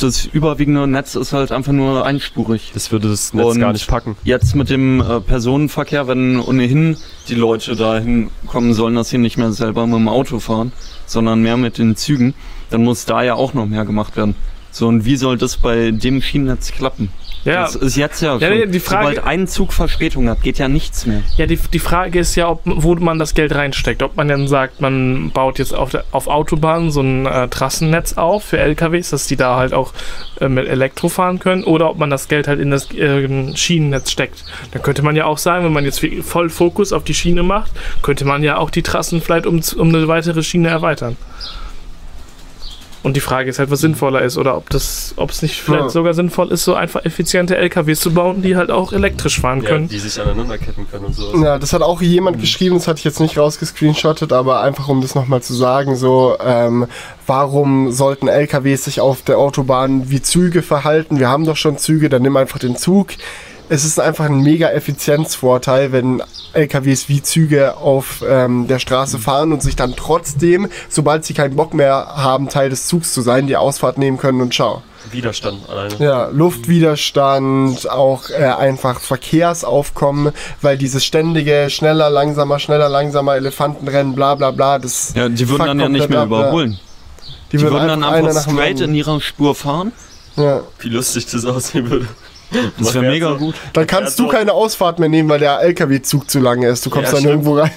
Speaker 2: das überwiegende Netz ist halt einfach nur einspurig.
Speaker 1: Das würde das Netz
Speaker 2: Und
Speaker 1: gar nicht packen.
Speaker 2: Jetzt mit dem äh, Personenverkehr, wenn ohnehin die Leute dahin kommen sollen, dass sie nicht mehr selber mit dem Auto fahren, sondern mehr mit den Zügen, dann muss da ja auch noch mehr gemacht werden. So, und wie soll das bei dem Schienennetz klappen?
Speaker 4: Ja,
Speaker 2: Das ist jetzt ja,
Speaker 4: Ja,
Speaker 2: schon,
Speaker 4: die Frage-
Speaker 2: sobald ein Zug Verspätung hat, geht ja nichts mehr.
Speaker 4: ja die, die Frage ist ja, ob, wo man das Geld reinsteckt. Ob man dann sagt, man baut jetzt auf, der, auf Autobahnen so ein äh, Trassennetz auf für LKWs, dass die da halt auch äh, mit Elektro fahren können, oder ob man das Geld halt in das äh, Schienennetz steckt. Dann könnte man ja auch sagen, wenn man jetzt voll Fokus auf die Schiene macht, könnte man ja auch die Trassen vielleicht um, um eine weitere Schiene erweitern. Und die Frage ist halt, was sinnvoller ist oder ob das, ob es nicht vielleicht
Speaker 3: Ja.
Speaker 4: sogar sinnvoll ist, so einfach effiziente LKWs zu bauen, die halt auch elektrisch fahren
Speaker 1: Ja,
Speaker 4: können.
Speaker 1: die sich aneinanderketten können und sowas.
Speaker 3: Ja, das hat auch jemand geschrieben, das hatte ich jetzt nicht rausgescreenshottet, aber einfach um das nochmal zu sagen, so, ähm, warum sollten LKWs sich auf der Autobahn wie Züge verhalten? Wir haben doch schon Züge, dann nimm einfach den Zug. Es ist einfach ein mega Effizienzvorteil, wenn LKWs wie Züge auf ähm, der Straße fahren und sich dann trotzdem, sobald sie keinen Bock mehr haben, Teil des Zugs zu sein, die Ausfahrt nehmen können und ciao.
Speaker 1: Widerstand alleine.
Speaker 3: Ja, Luftwiderstand, auch äh, einfach Verkehrsaufkommen, weil dieses ständige schneller, langsamer, schneller, langsamer Elefantenrennen, bla bla bla, das
Speaker 2: Ja, die würden dann ja nicht mehr
Speaker 3: ab,
Speaker 2: überholen.
Speaker 3: Die,
Speaker 2: Die
Speaker 3: würden
Speaker 2: würden dann einfach straight in ihrer Spur fahren.
Speaker 3: ja.
Speaker 1: Wie lustig das aussehen würde.
Speaker 2: Das wäre mega
Speaker 1: so-
Speaker 2: gut.
Speaker 3: Dann kannst du
Speaker 1: so.
Speaker 3: keine Ausfahrt mehr nehmen, weil der LKW-Zug zu lange ist. Du kommst
Speaker 1: Ja,
Speaker 3: dann
Speaker 1: stimmt.
Speaker 3: irgendwo rein.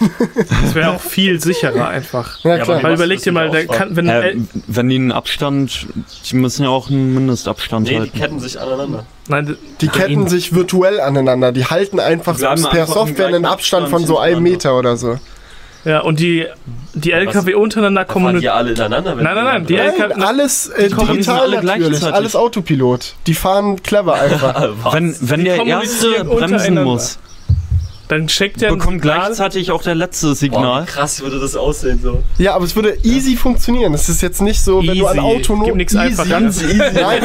Speaker 4: Das wäre auch viel sicherer einfach.
Speaker 3: ja, klar.
Speaker 4: Weil überleg dir mal, kann, wenn
Speaker 2: Äh, wenn die einen Abstand, die müssen ja auch einen Mindestabstand
Speaker 1: Nee, die
Speaker 2: halten.
Speaker 1: ketten sich aneinander.
Speaker 4: nein,
Speaker 3: die ketten sich virtuell aneinander. Die halten einfach
Speaker 2: Die
Speaker 3: per Software einen Abstand von so einem. Meter oder so.
Speaker 4: Ja und die die LKW untereinander
Speaker 1: Da fahren die
Speaker 4: kommunizieren.
Speaker 1: alle ineinander.
Speaker 4: Nein, nein, nein, die
Speaker 3: Nein,
Speaker 4: LKW
Speaker 3: alles äh,
Speaker 2: bremsen
Speaker 3: digital
Speaker 2: alle
Speaker 3: natürlich.
Speaker 2: gleichzeitig.
Speaker 3: Alles Autopilot. Die fahren clever einfach.
Speaker 1: Was?
Speaker 2: Wenn, wenn
Speaker 4: Die
Speaker 2: der
Speaker 4: kommunizieren
Speaker 2: Erste bremsen
Speaker 4: untereinander.
Speaker 2: muss,
Speaker 4: dann checkt der
Speaker 2: bekommt
Speaker 4: Signal.
Speaker 2: gleichzeitig auch der letzte
Speaker 1: Boah,
Speaker 2: Signal.
Speaker 1: wie krass würde das aussehen so.
Speaker 3: Ja, aber es würde easy funktionieren. Es ist jetzt nicht so, wenn du an
Speaker 4: Easy.
Speaker 3: autonom
Speaker 4: Gibt nix
Speaker 3: easy,
Speaker 4: Einfacheres.
Speaker 3: easy, Nein,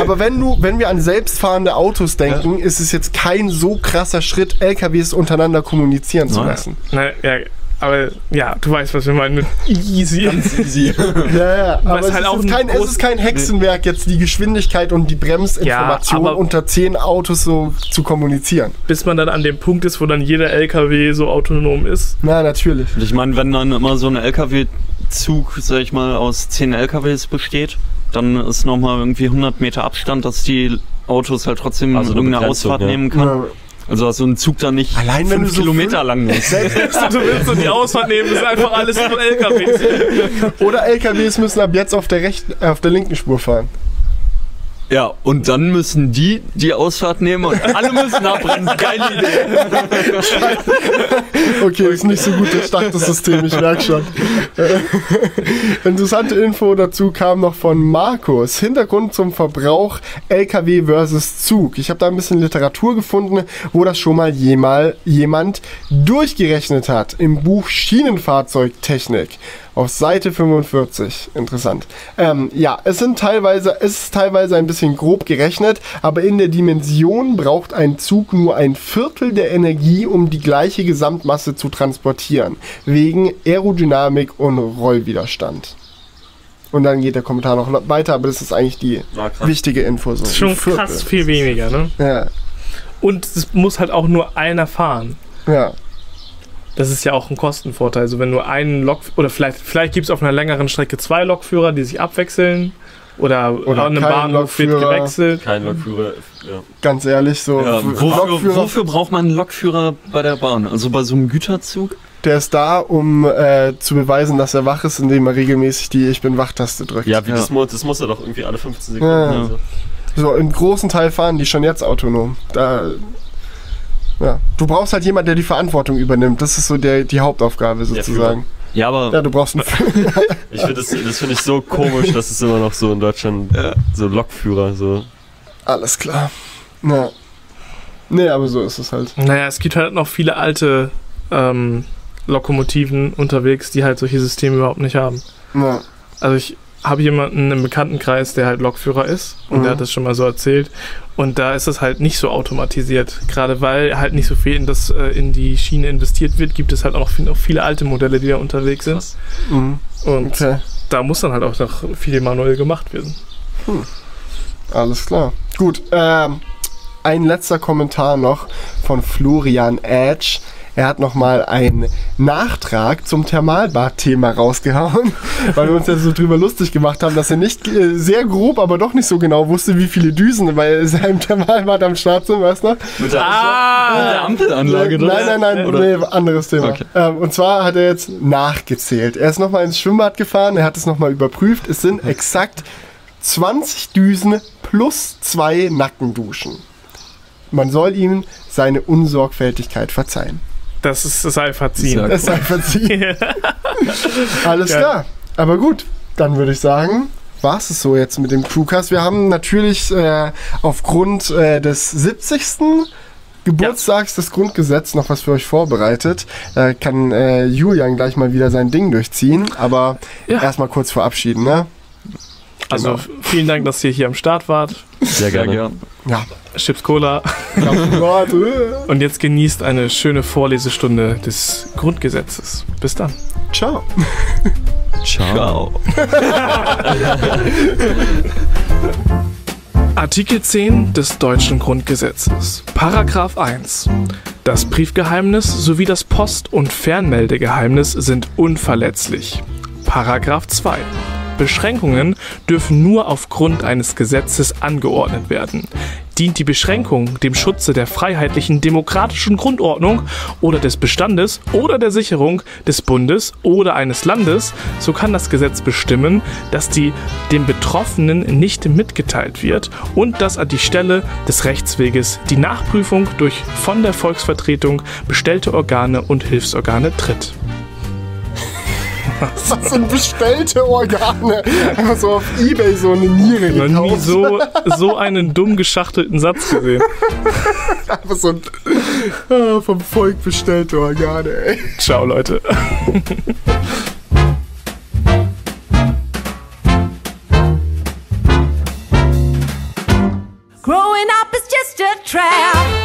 Speaker 3: aber wenn du, wenn wir an selbstfahrende Autos denken, ist es jetzt kein so krasser Schritt, LKWs untereinander kommunizieren zu
Speaker 2: Nein.
Speaker 3: lassen.
Speaker 4: Na, ja, Aber ja, du weißt, was wir meinen mit easy.
Speaker 2: Easy.
Speaker 3: Ja, ja, aber
Speaker 4: es halt
Speaker 3: ist kein, es ist kein Hexenwerk, jetzt die Geschwindigkeit und die Bremsinformation
Speaker 4: Ja,
Speaker 3: unter zehn Autos so zu kommunizieren.
Speaker 4: Bis man dann an dem Punkt ist, wo dann jeder LKW so autonom ist.
Speaker 3: Na, natürlich.
Speaker 2: Und ich meine, wenn dann immer so ein LKW-Zug, sag ich mal, aus 10 LKWs besteht, dann ist nochmal irgendwie 100 Meter Abstand, dass die Autos halt trotzdem
Speaker 1: Also eine
Speaker 2: irgendeine Ausfahrt
Speaker 1: ja.
Speaker 2: nehmen kann.
Speaker 3: Ja.
Speaker 2: Also dass so ein Zug dann nicht
Speaker 3: Allein wenn
Speaker 2: fünf
Speaker 3: du so
Speaker 2: Kilometer lang ist.
Speaker 4: du willst so die Ausfahrt nehmen, ist einfach alles nur LKWs.
Speaker 3: Oder LKWs müssen ab jetzt auf der, rechten, äh, auf der linken Spur fahren.
Speaker 2: Ja, und dann müssen die die Ausfahrt nehmen und alle müssen abbremsen. Geile Idee.
Speaker 3: Okay, ist nicht so gut durchdachtes System, ich merke schon. Äh, Interessante Info dazu kam noch von Markus. Hintergrund zum Verbrauch LKW versus Zug. Ich habe da ein bisschen Literatur gefunden, wo das schon mal jemand durchgerechnet hat. Im Buch Schienenfahrzeugtechnik. Auf Seite 45. Interessant. Ähm, ja, es sind teilweise, es ist teilweise ein bisschen grob gerechnet, aber in der Dimension braucht ein Zug nur ein Viertel der Energie, um die gleiche Gesamtmasse zu transportieren. Wegen Aerodynamik und Rollwiderstand. Und dann geht der Kommentar noch weiter, aber das ist eigentlich die wichtige Info. So.
Speaker 4: Das ist schon krass viel weniger, ne?
Speaker 3: Ja,
Speaker 4: Und es muss halt auch nur einer fahren.
Speaker 3: ja.
Speaker 4: Das ist ja auch ein Kostenvorteil. Also wenn nur einen Lok oder vielleicht, vielleicht gibt es auf einer längeren Strecke zwei Lokführer, die sich abwechseln. Oder,
Speaker 3: Oder
Speaker 4: an einem
Speaker 3: kein
Speaker 4: Bahnhof wird
Speaker 3: Lokführer.
Speaker 4: gewechselt.
Speaker 1: Kein Lokführer. Ja.
Speaker 3: Ganz ehrlich, so.
Speaker 2: Ja, wofür,
Speaker 3: Lokführer,
Speaker 2: wofür braucht man einen Lokführer bei der Bahn? Also bei so einem Güterzug?
Speaker 3: Der ist da, um äh, zu beweisen, dass er wach ist, indem er regelmäßig die Ich bin wach-Taste drückt.
Speaker 1: Ja, wie
Speaker 2: Ja.
Speaker 1: Das, muss, das muss er doch irgendwie alle 15 Sekunden.
Speaker 3: Ja.
Speaker 1: Also.
Speaker 3: So, im großen Teil fahren die schon jetzt autonom. Da, ja. Du brauchst halt jemanden, der die Verantwortung übernimmt. Das ist so der, die Hauptaufgabe sozusagen.
Speaker 2: Ja, aber
Speaker 3: Ja, du brauchst einen
Speaker 1: Ich finde das, das finde ich so komisch, dass es immer noch so in Deutschland so Lokführer so.
Speaker 3: Alles klar. Ja. Nee, aber so ist es halt.
Speaker 4: Naja, es gibt halt noch viele alte ähm, Lokomotiven unterwegs, die halt solche Systeme überhaupt nicht haben.
Speaker 3: Ja.
Speaker 4: Also ich habe jemanden im Bekanntenkreis, der halt Lokführer ist und
Speaker 3: Mhm.
Speaker 4: der hat das schon mal so erzählt. Und da ist es halt nicht so automatisiert. Gerade weil halt nicht so viel in, das, äh, in die Schiene investiert wird, gibt es halt auch noch viel- noch viele alte Modelle, die da unterwegs sind.
Speaker 3: Mhm.
Speaker 4: Und
Speaker 3: Okay.
Speaker 4: da muss dann halt auch noch viel manuell gemacht werden.
Speaker 3: Alles klar. Gut, ähm, ein letzter Kommentar noch von Florian Edge. Er hat nochmal einen Nachtrag zum Thermalbad-Thema rausgehauen, weil wir uns ja so drüber lustig gemacht haben, dass er nicht äh, sehr grob, aber doch nicht so genau wusste, wie viele Düsen bei seinem Thermalbad am Start sind, weißt du?
Speaker 2: mit der,
Speaker 4: Ah!
Speaker 2: mit der Ampelanlage,
Speaker 3: nein, nein, nein,
Speaker 2: Oder?
Speaker 3: nee, anderes Thema.
Speaker 2: Okay.
Speaker 3: Ähm, und zwar hat er jetzt nachgezählt. Er ist nochmal ins Schwimmbad gefahren, er hat es nochmal überprüft. Es sind exakt 20 Düsen plus zwei Nackenduschen. Man soll ihm seine Unsorgfältigkeit verzeihen.
Speaker 4: Das ist das
Speaker 3: Es sei verziehen. Alles
Speaker 4: Ja.
Speaker 3: klar. Aber gut, dann würde ich sagen, war es so jetzt mit dem Crewcast. Wir haben natürlich äh, aufgrund äh, des 70. Geburtstags des Grundgesetzes noch was für euch vorbereitet. Da kann äh, Julian gleich mal wieder sein Ding durchziehen, aber
Speaker 4: Ja.
Speaker 3: erstmal kurz verabschieden, ne?
Speaker 4: Also
Speaker 3: Genau.
Speaker 4: vielen Dank, dass ihr hier am Start wart.
Speaker 1: Sehr
Speaker 2: Sehr
Speaker 1: gerne.
Speaker 2: gern.
Speaker 3: Ja.
Speaker 4: Chips Cola.
Speaker 3: Gott.
Speaker 4: Und jetzt genießt eine schöne Vorlesestunde des Grundgesetzes. Bis dann.
Speaker 3: Ciao.
Speaker 1: Ciao.
Speaker 4: Artikel 10 des deutschen Grundgesetzes. Paragraph 1. Das Briefgeheimnis sowie das Post- und Fernmeldegeheimnis sind unverletzlich. Paragraph 2. Beschränkungen dürfen nur aufgrund eines Gesetzes angeordnet werden. Dient die Beschränkung dem Schutze der freiheitlichen demokratischen Grundordnung oder des Bestandes oder der Sicherung des Bundes oder eines Landes, so kann das Gesetz bestimmen, dass die dem Betroffenen nicht mitgeteilt wird und dass an die Stelle des Rechtsweges die Nachprüfung durch von der Volksvertretung bestellte Organe und Hilfsorgane tritt.
Speaker 3: Das sind bestellte Organe. Einfach so auf Ebay so eine Niere
Speaker 4: Noch nie
Speaker 3: gekauft.
Speaker 4: so, so einen dumm geschachtelten Satz gesehen.
Speaker 3: Einfach so ein ah, vom Volk bestellte Organe, ey.
Speaker 4: Ciao, Leute.
Speaker 5: Growing up is just a trap.